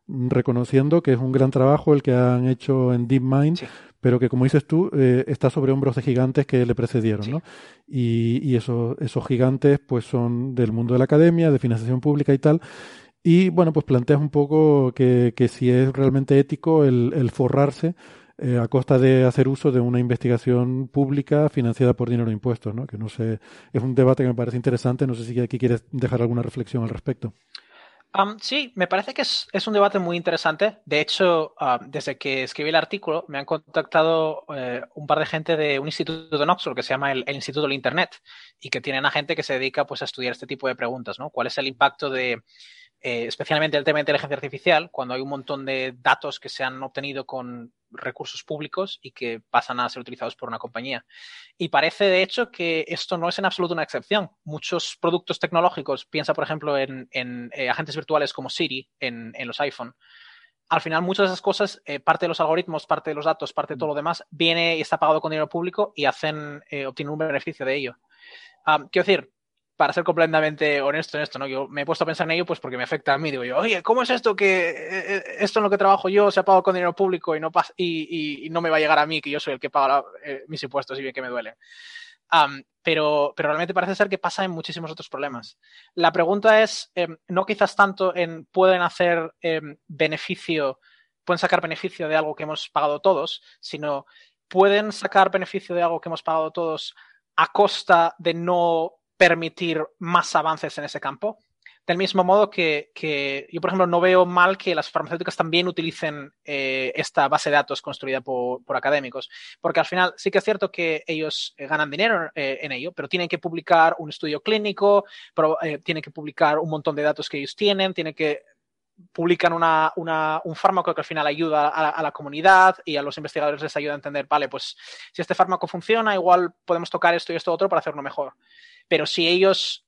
Speaker 2: reconociendo que es un gran trabajo el que han hecho en DeepMind, pero que como dices tú, eh, está sobre hombros de gigantes que le precedieron, ¿no? Y, y esos, esos gigantes pues son del mundo de la academia, de financiación pública y tal. Y bueno, pues planteas un poco que, que si es realmente ético el, el forrarse eh, a costa de hacer uso de una investigación pública financiada por dinero de impuestos, ¿no? Que no sé, es un debate que me parece interesante. No sé si aquí quieres dejar alguna reflexión al respecto.
Speaker 8: Sí, me parece que es, un debate muy interesante. De hecho, desde que escribí el artículo, me han contactado eh, un par de gente de un instituto en Oxford que se llama el, el, Instituto del Internet y que tienen a gente que se dedica pues, a estudiar este tipo de preguntas, ¿no? ¿Cuál es el impacto de, eh, especialmente el tema de inteligencia artificial, cuando hay un montón de datos que se han obtenido con recursos públicos y que pasan a ser utilizados por una compañía. Y parece, de hecho, que esto no es en absoluto una excepción. Muchos productos tecnológicos, piensa, por ejemplo, en, en eh, agentes virtuales como Siri en, en, los iPhone. Al final, muchas de esas cosas, eh, parte de los algoritmos, parte de los datos, parte de todo lo demás, viene y está pagado con dinero público y hacen, eh, obtienen un beneficio de ello. Um, quiero decir, para ser completamente honesto en esto, ¿no? Yo me he puesto a pensar en ello pues porque me afecta a mí. Digo yo, oye, ¿cómo es esto que eh, eh, esto en lo que trabajo yo se ha pagado con dinero público y no, y, y, no me va a llegar a mí, que yo soy el que paga eh, mis impuestos y bien que me duelen? Pero, pero realmente parece ser que pasa en muchísimos otros problemas. La pregunta es, eh, no quizás tanto en pueden hacer eh, beneficio, pueden sacar beneficio de algo que hemos pagado todos, sino pueden sacar beneficio de algo que hemos pagado todos a costa de no permitir más avances en ese campo. Del mismo modo que, yo, por ejemplo, no veo mal que las farmacéuticas también utilicen eh, esta base de datos construida por, académicos, porque al final sí que es cierto que ellos eh, ganan dinero eh, en ello, pero tienen que publicar un estudio clínico, pero, tienen que publicar un montón de datos que ellos tienen, tienen que publican una, una, un fármaco que al final ayuda a, a, la comunidad y a los investigadores les ayuda a entender, vale, pues si este fármaco funciona, igual podemos tocar esto y esto otro para hacerlo mejor. Pero si ellos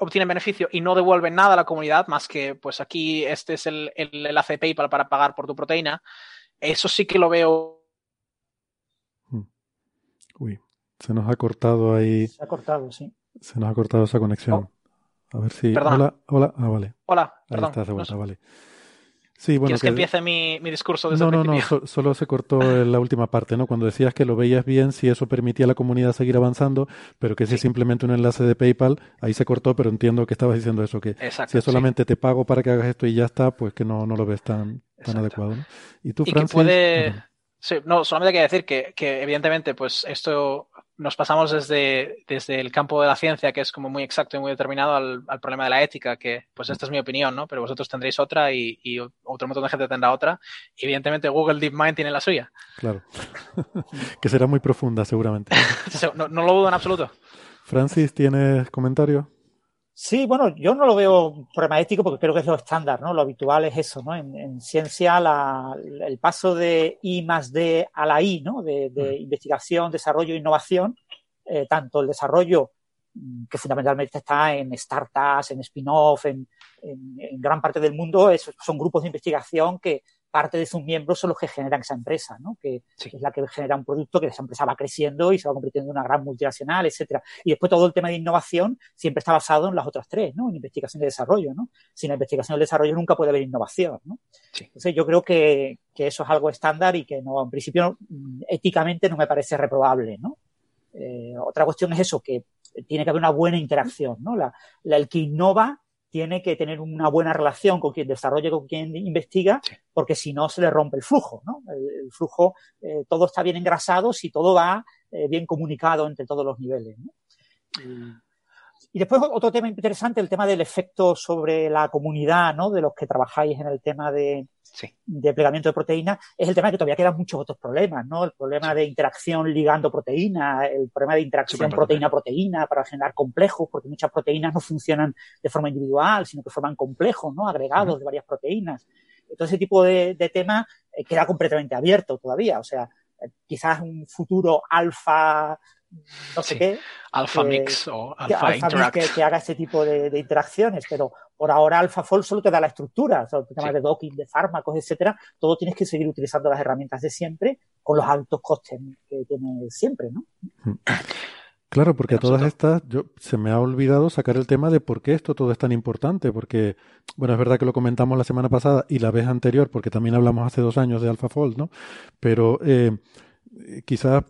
Speaker 8: obtienen beneficio y no devuelven nada a la comunidad, más que pues aquí este es el, el enlace de PayPal para pagar por tu proteína, eso sí que lo veo.
Speaker 2: Uy, se nos ha cortado ahí.
Speaker 5: Se ha cortado, sí.
Speaker 2: Se nos ha cortado esa conexión. Oh. A ver si.
Speaker 8: Perdona.
Speaker 2: Hola, hola. Ah, vale.
Speaker 8: Hola,
Speaker 2: Ahí
Speaker 8: perdón.
Speaker 2: estás de vuelta,
Speaker 8: No sé.
Speaker 2: vale. Sí, bueno.
Speaker 8: ¿Quieres que, empiece mi, mi discurso desde
Speaker 2: No, no, no, so- solo se cortó en la última parte, ¿no? Cuando decías que lo veías bien si eso permitía a la comunidad seguir avanzando, pero que si es simplemente un enlace de PayPal, ahí se cortó, pero entiendo que estabas diciendo eso, que
Speaker 8: Exacto,
Speaker 2: si es
Speaker 8: sí.
Speaker 2: solamente te pago para que hagas esto y ya está, pues que no, no lo ves tan, tan adecuado, ¿no? Y tú,
Speaker 8: y que
Speaker 2: Francis,
Speaker 8: puede. Sí, no, solamente hay que decir que, que evidentemente, pues esto nos pasamos desde, desde el campo de la ciencia, que es como muy exacto y muy determinado, al, al problema de la ética, que pues esta es mi opinión, ¿no? Pero vosotros tendréis otra y, y otro montón de gente tendrá otra. Y evidentemente Google DeepMind tiene la suya.
Speaker 2: claro, que será muy profunda seguramente.
Speaker 8: No, no lo dudo en absoluto.
Speaker 2: Francis, ¿tienes comentarios?
Speaker 5: Sí, bueno, yo no lo veo problema ético porque creo que es lo estándar, ¿no? Lo habitual es eso, ¿no? En, en ciencia, la, el paso de I más D a la I, ¿no? De, de investigación, desarrollo e innovación, eh, tanto el desarrollo mm, que fundamentalmente está en startups, en spin-off, en, en, en, gran parte del mundo, es, son grupos de investigación que parte de sus miembros son los que generan esa empresa, ¿no? Que
Speaker 8: Sí.
Speaker 5: es la que genera un producto que esa empresa va creciendo y se va convirtiendo en una gran multinacional, etcétera. Y después todo el tema de innovación siempre está basado en las otras tres, ¿no? En investigación y desarrollo, ¿no? Sin la investigación y el desarrollo nunca puede haber innovación, ¿no?
Speaker 8: Sí.
Speaker 5: Entonces yo creo que, que eso es algo estándar y que no, en principio, mm, éticamente no me parece reprobable, ¿no? Eh, otra cuestión es eso, que tiene que haber una buena interacción, ¿no? La, la, el que innova tiene que tener una buena relación con quien desarrolla, con quien investiga, porque si no se le rompe el flujo, ¿no? El, el flujo, eh, todo está bien engrasado si todo va eh, bien comunicado entre todos los niveles, ¿no? Y, Y después otro tema interesante, el tema del efecto sobre la comunidad, ¿no? De los que trabajáis en el tema de, de plegamiento de proteínas, es el tema que todavía quedan muchos otros problemas, ¿no? El problema de interacción ligando proteínas, el problema de interacción proteína-proteína para generar complejos, porque muchas proteínas no funcionan de forma individual, sino que forman complejos, ¿no? Agregados de varias proteínas. Todo ese tipo de, de temas eh, queda completamente abierto todavía. O sea, eh, quizás un futuro alfa no sé qué.
Speaker 8: Alpha Mix o Alpha,
Speaker 5: Interact. que, haga ese tipo de, interacciones, pero por ahora AlphaFold solo te da la estructura, o el tema de docking, de fármacos, etcétera, todo tienes que seguir utilizando las herramientas de siempre con los altos costes que tiene siempre, ¿no?
Speaker 2: Claro, porque a todas estas yo, se me ha olvidado sacar el tema de por qué esto todo es tan importante, porque, bueno, es verdad que lo comentamos la semana pasada y la vez anterior, porque también hablamos hace dos años de AlphaFold, ¿no? Pero eh, quizás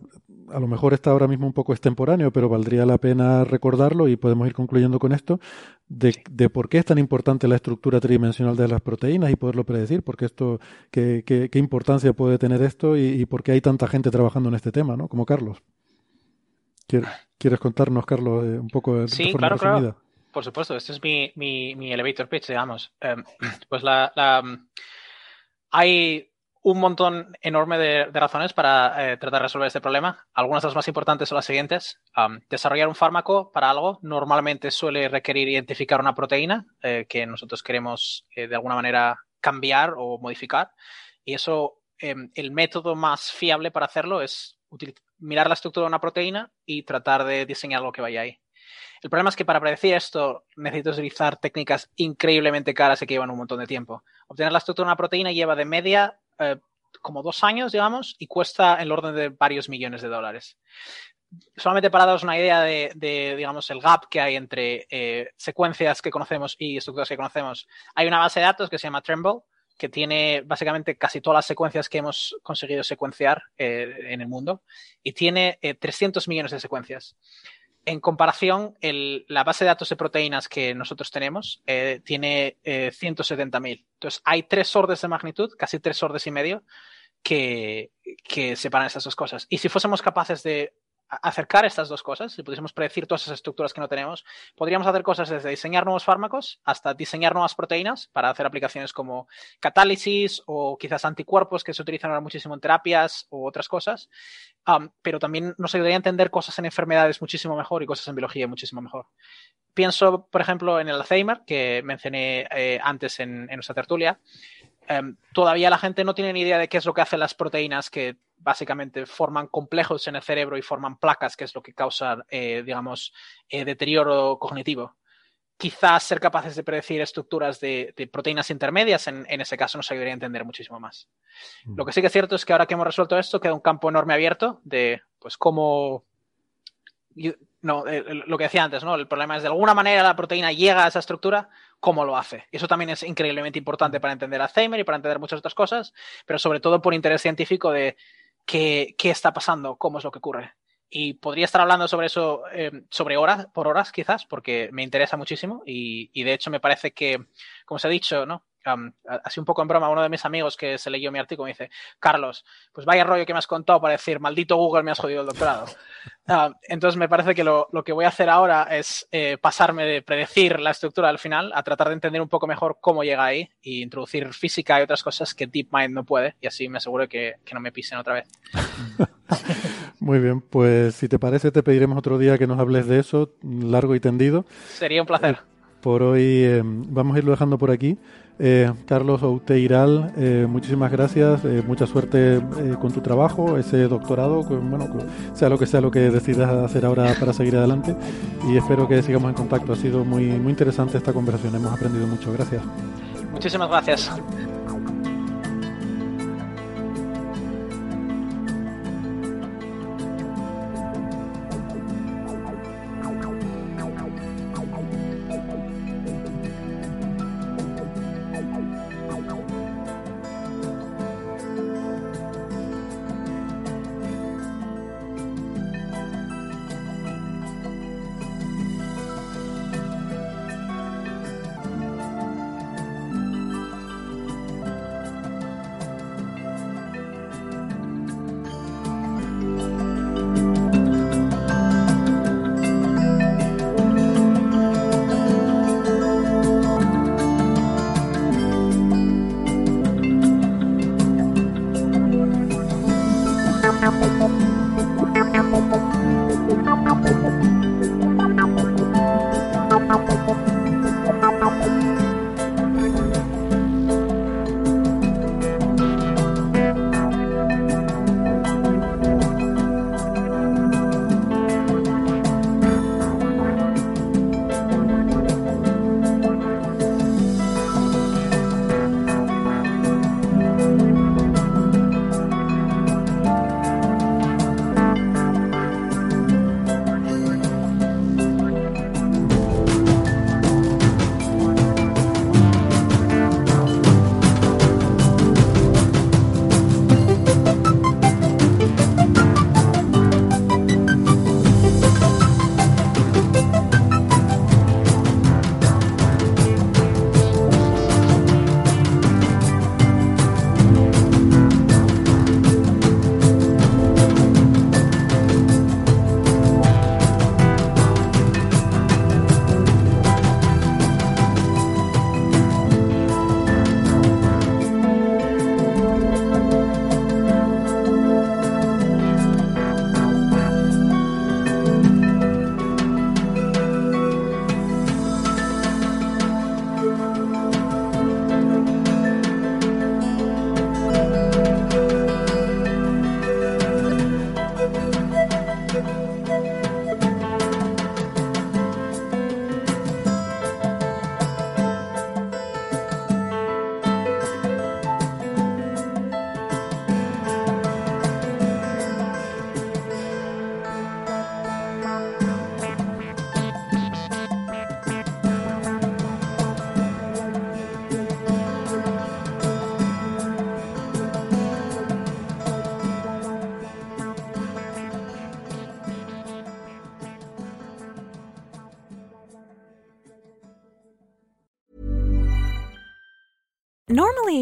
Speaker 2: a lo mejor está ahora mismo un poco extemporáneo, pero valdría la pena recordarlo y podemos ir concluyendo con esto, de, de, por qué es tan importante la estructura tridimensional de las proteínas y poderlo predecir, porque esto, qué, qué, qué importancia puede tener esto y, y, por qué hay tanta gente trabajando en este tema, ¿no? Como Carlos. ¿Quieres contarnos, Carlos, eh, un poco de
Speaker 8: sí, claro, Claro. Por supuesto, este es mi, mi, mi elevator pitch, digamos. Em, pues la, la, hay un montón enorme de, razones para eh, tratar de resolver este problema. Algunas de las más importantes son las siguientes. desarrollar un fármaco para algo normalmente suele requerir identificar una proteína eh, que nosotros queremos eh, de alguna manera cambiar o modificar. Y eso, em, el método más fiable para hacerlo es mirar la estructura de una proteína y tratar de diseñar lo que vaya ahí. El problema es que para predecir esto necesito utilizar técnicas increíblemente caras y que llevan un montón de tiempo. Obtener la estructura de una proteína lleva de media eh, como dos años, digamos, y cuesta en el orden de varios millones de dólares. Solamente para daros una idea de, digamos, el gap que hay entre eh, secuencias que conocemos y estructuras que conocemos, hay una base de datos que se llama Tremble, que tiene básicamente casi todas las secuencias que hemos conseguido secuenciar eh, en el mundo y tiene 300 millones de secuencias en comparación, la base de datos de proteínas que nosotros tenemos eh, tiene eh, 170.000. Entonces, hay tres órdenes de magnitud, casi tres órdenes y medio, que, que separan estas dos cosas. Y si fuésemos capaces de acercar estas dos cosas, si pudiésemos predecir todas esas estructuras que no tenemos, podríamos hacer cosas desde diseñar nuevos fármacos hasta diseñar nuevas proteínas para hacer aplicaciones como catálisis o quizás anticuerpos que se utilizan ahora muchísimo en terapias o otras cosas. pero también nos ayudaría a entender cosas en enfermedades muchísimo mejor y cosas en biología muchísimo mejor. Pienso, por ejemplo, en el Alzheimer, que mencioné eh, antes en, nuestra tertulia. Em, todavía la gente no tiene ni idea de qué es lo que hacen las proteínas que básicamente forman complejos en el cerebro y forman placas, que es lo que causa, eh, digamos, eh, deterioro cognitivo. Quizás ser capaces de predecir estructuras de, proteínas intermedias, en, ese caso, nos ayudaría a entender muchísimo más. Mm. Lo que sí que es cierto es que ahora que hemos resuelto esto, queda un campo enorme abierto de pues cómo no, eh, lo que decía antes, ¿no? El problema es de alguna manera la proteína llega a esa estructura, ¿cómo lo hace? Eso también es increíblemente importante para entender Alzheimer y para entender muchas otras cosas, pero sobre todo por interés científico de qué, qué está pasando, cómo es lo que ocurre. Y podría estar hablando sobre eso eh, sobre horas, por horas quizás, porque me interesa muchísimo y, y de hecho me parece que, como se ha dicho, ¿no? Así un poco en broma, uno de mis amigos que se leyó mi artículo me dice, Carlos, pues vaya rollo que me has contado para decir, maldito Google, me has jodido el doctorado. entonces me parece que lo, lo, que voy a hacer ahora es eh, pasarme de predecir la estructura al final a tratar de entender un poco mejor cómo llega ahí e introducir física y otras cosas que DeepMind no puede y así me aseguro que, que no me pisen otra vez.
Speaker 2: Muy bien, pues si te parece te pediremos otro día que nos hables de eso, largo y tendido.
Speaker 8: Sería un placer.
Speaker 2: Eh, por hoy eh, vamos a irlo dejando por aquí. Eh, Carlos Outeiral, eh, muchísimas gracias, eh, mucha suerte con tu trabajo, ese doctorado, bueno, sea lo que sea lo que decidas hacer ahora para seguir adelante y espero que sigamos en contacto. Ha sido muy, muy interesante esta conversación, hemos aprendido mucho. Gracias.
Speaker 8: Muchísimas gracias.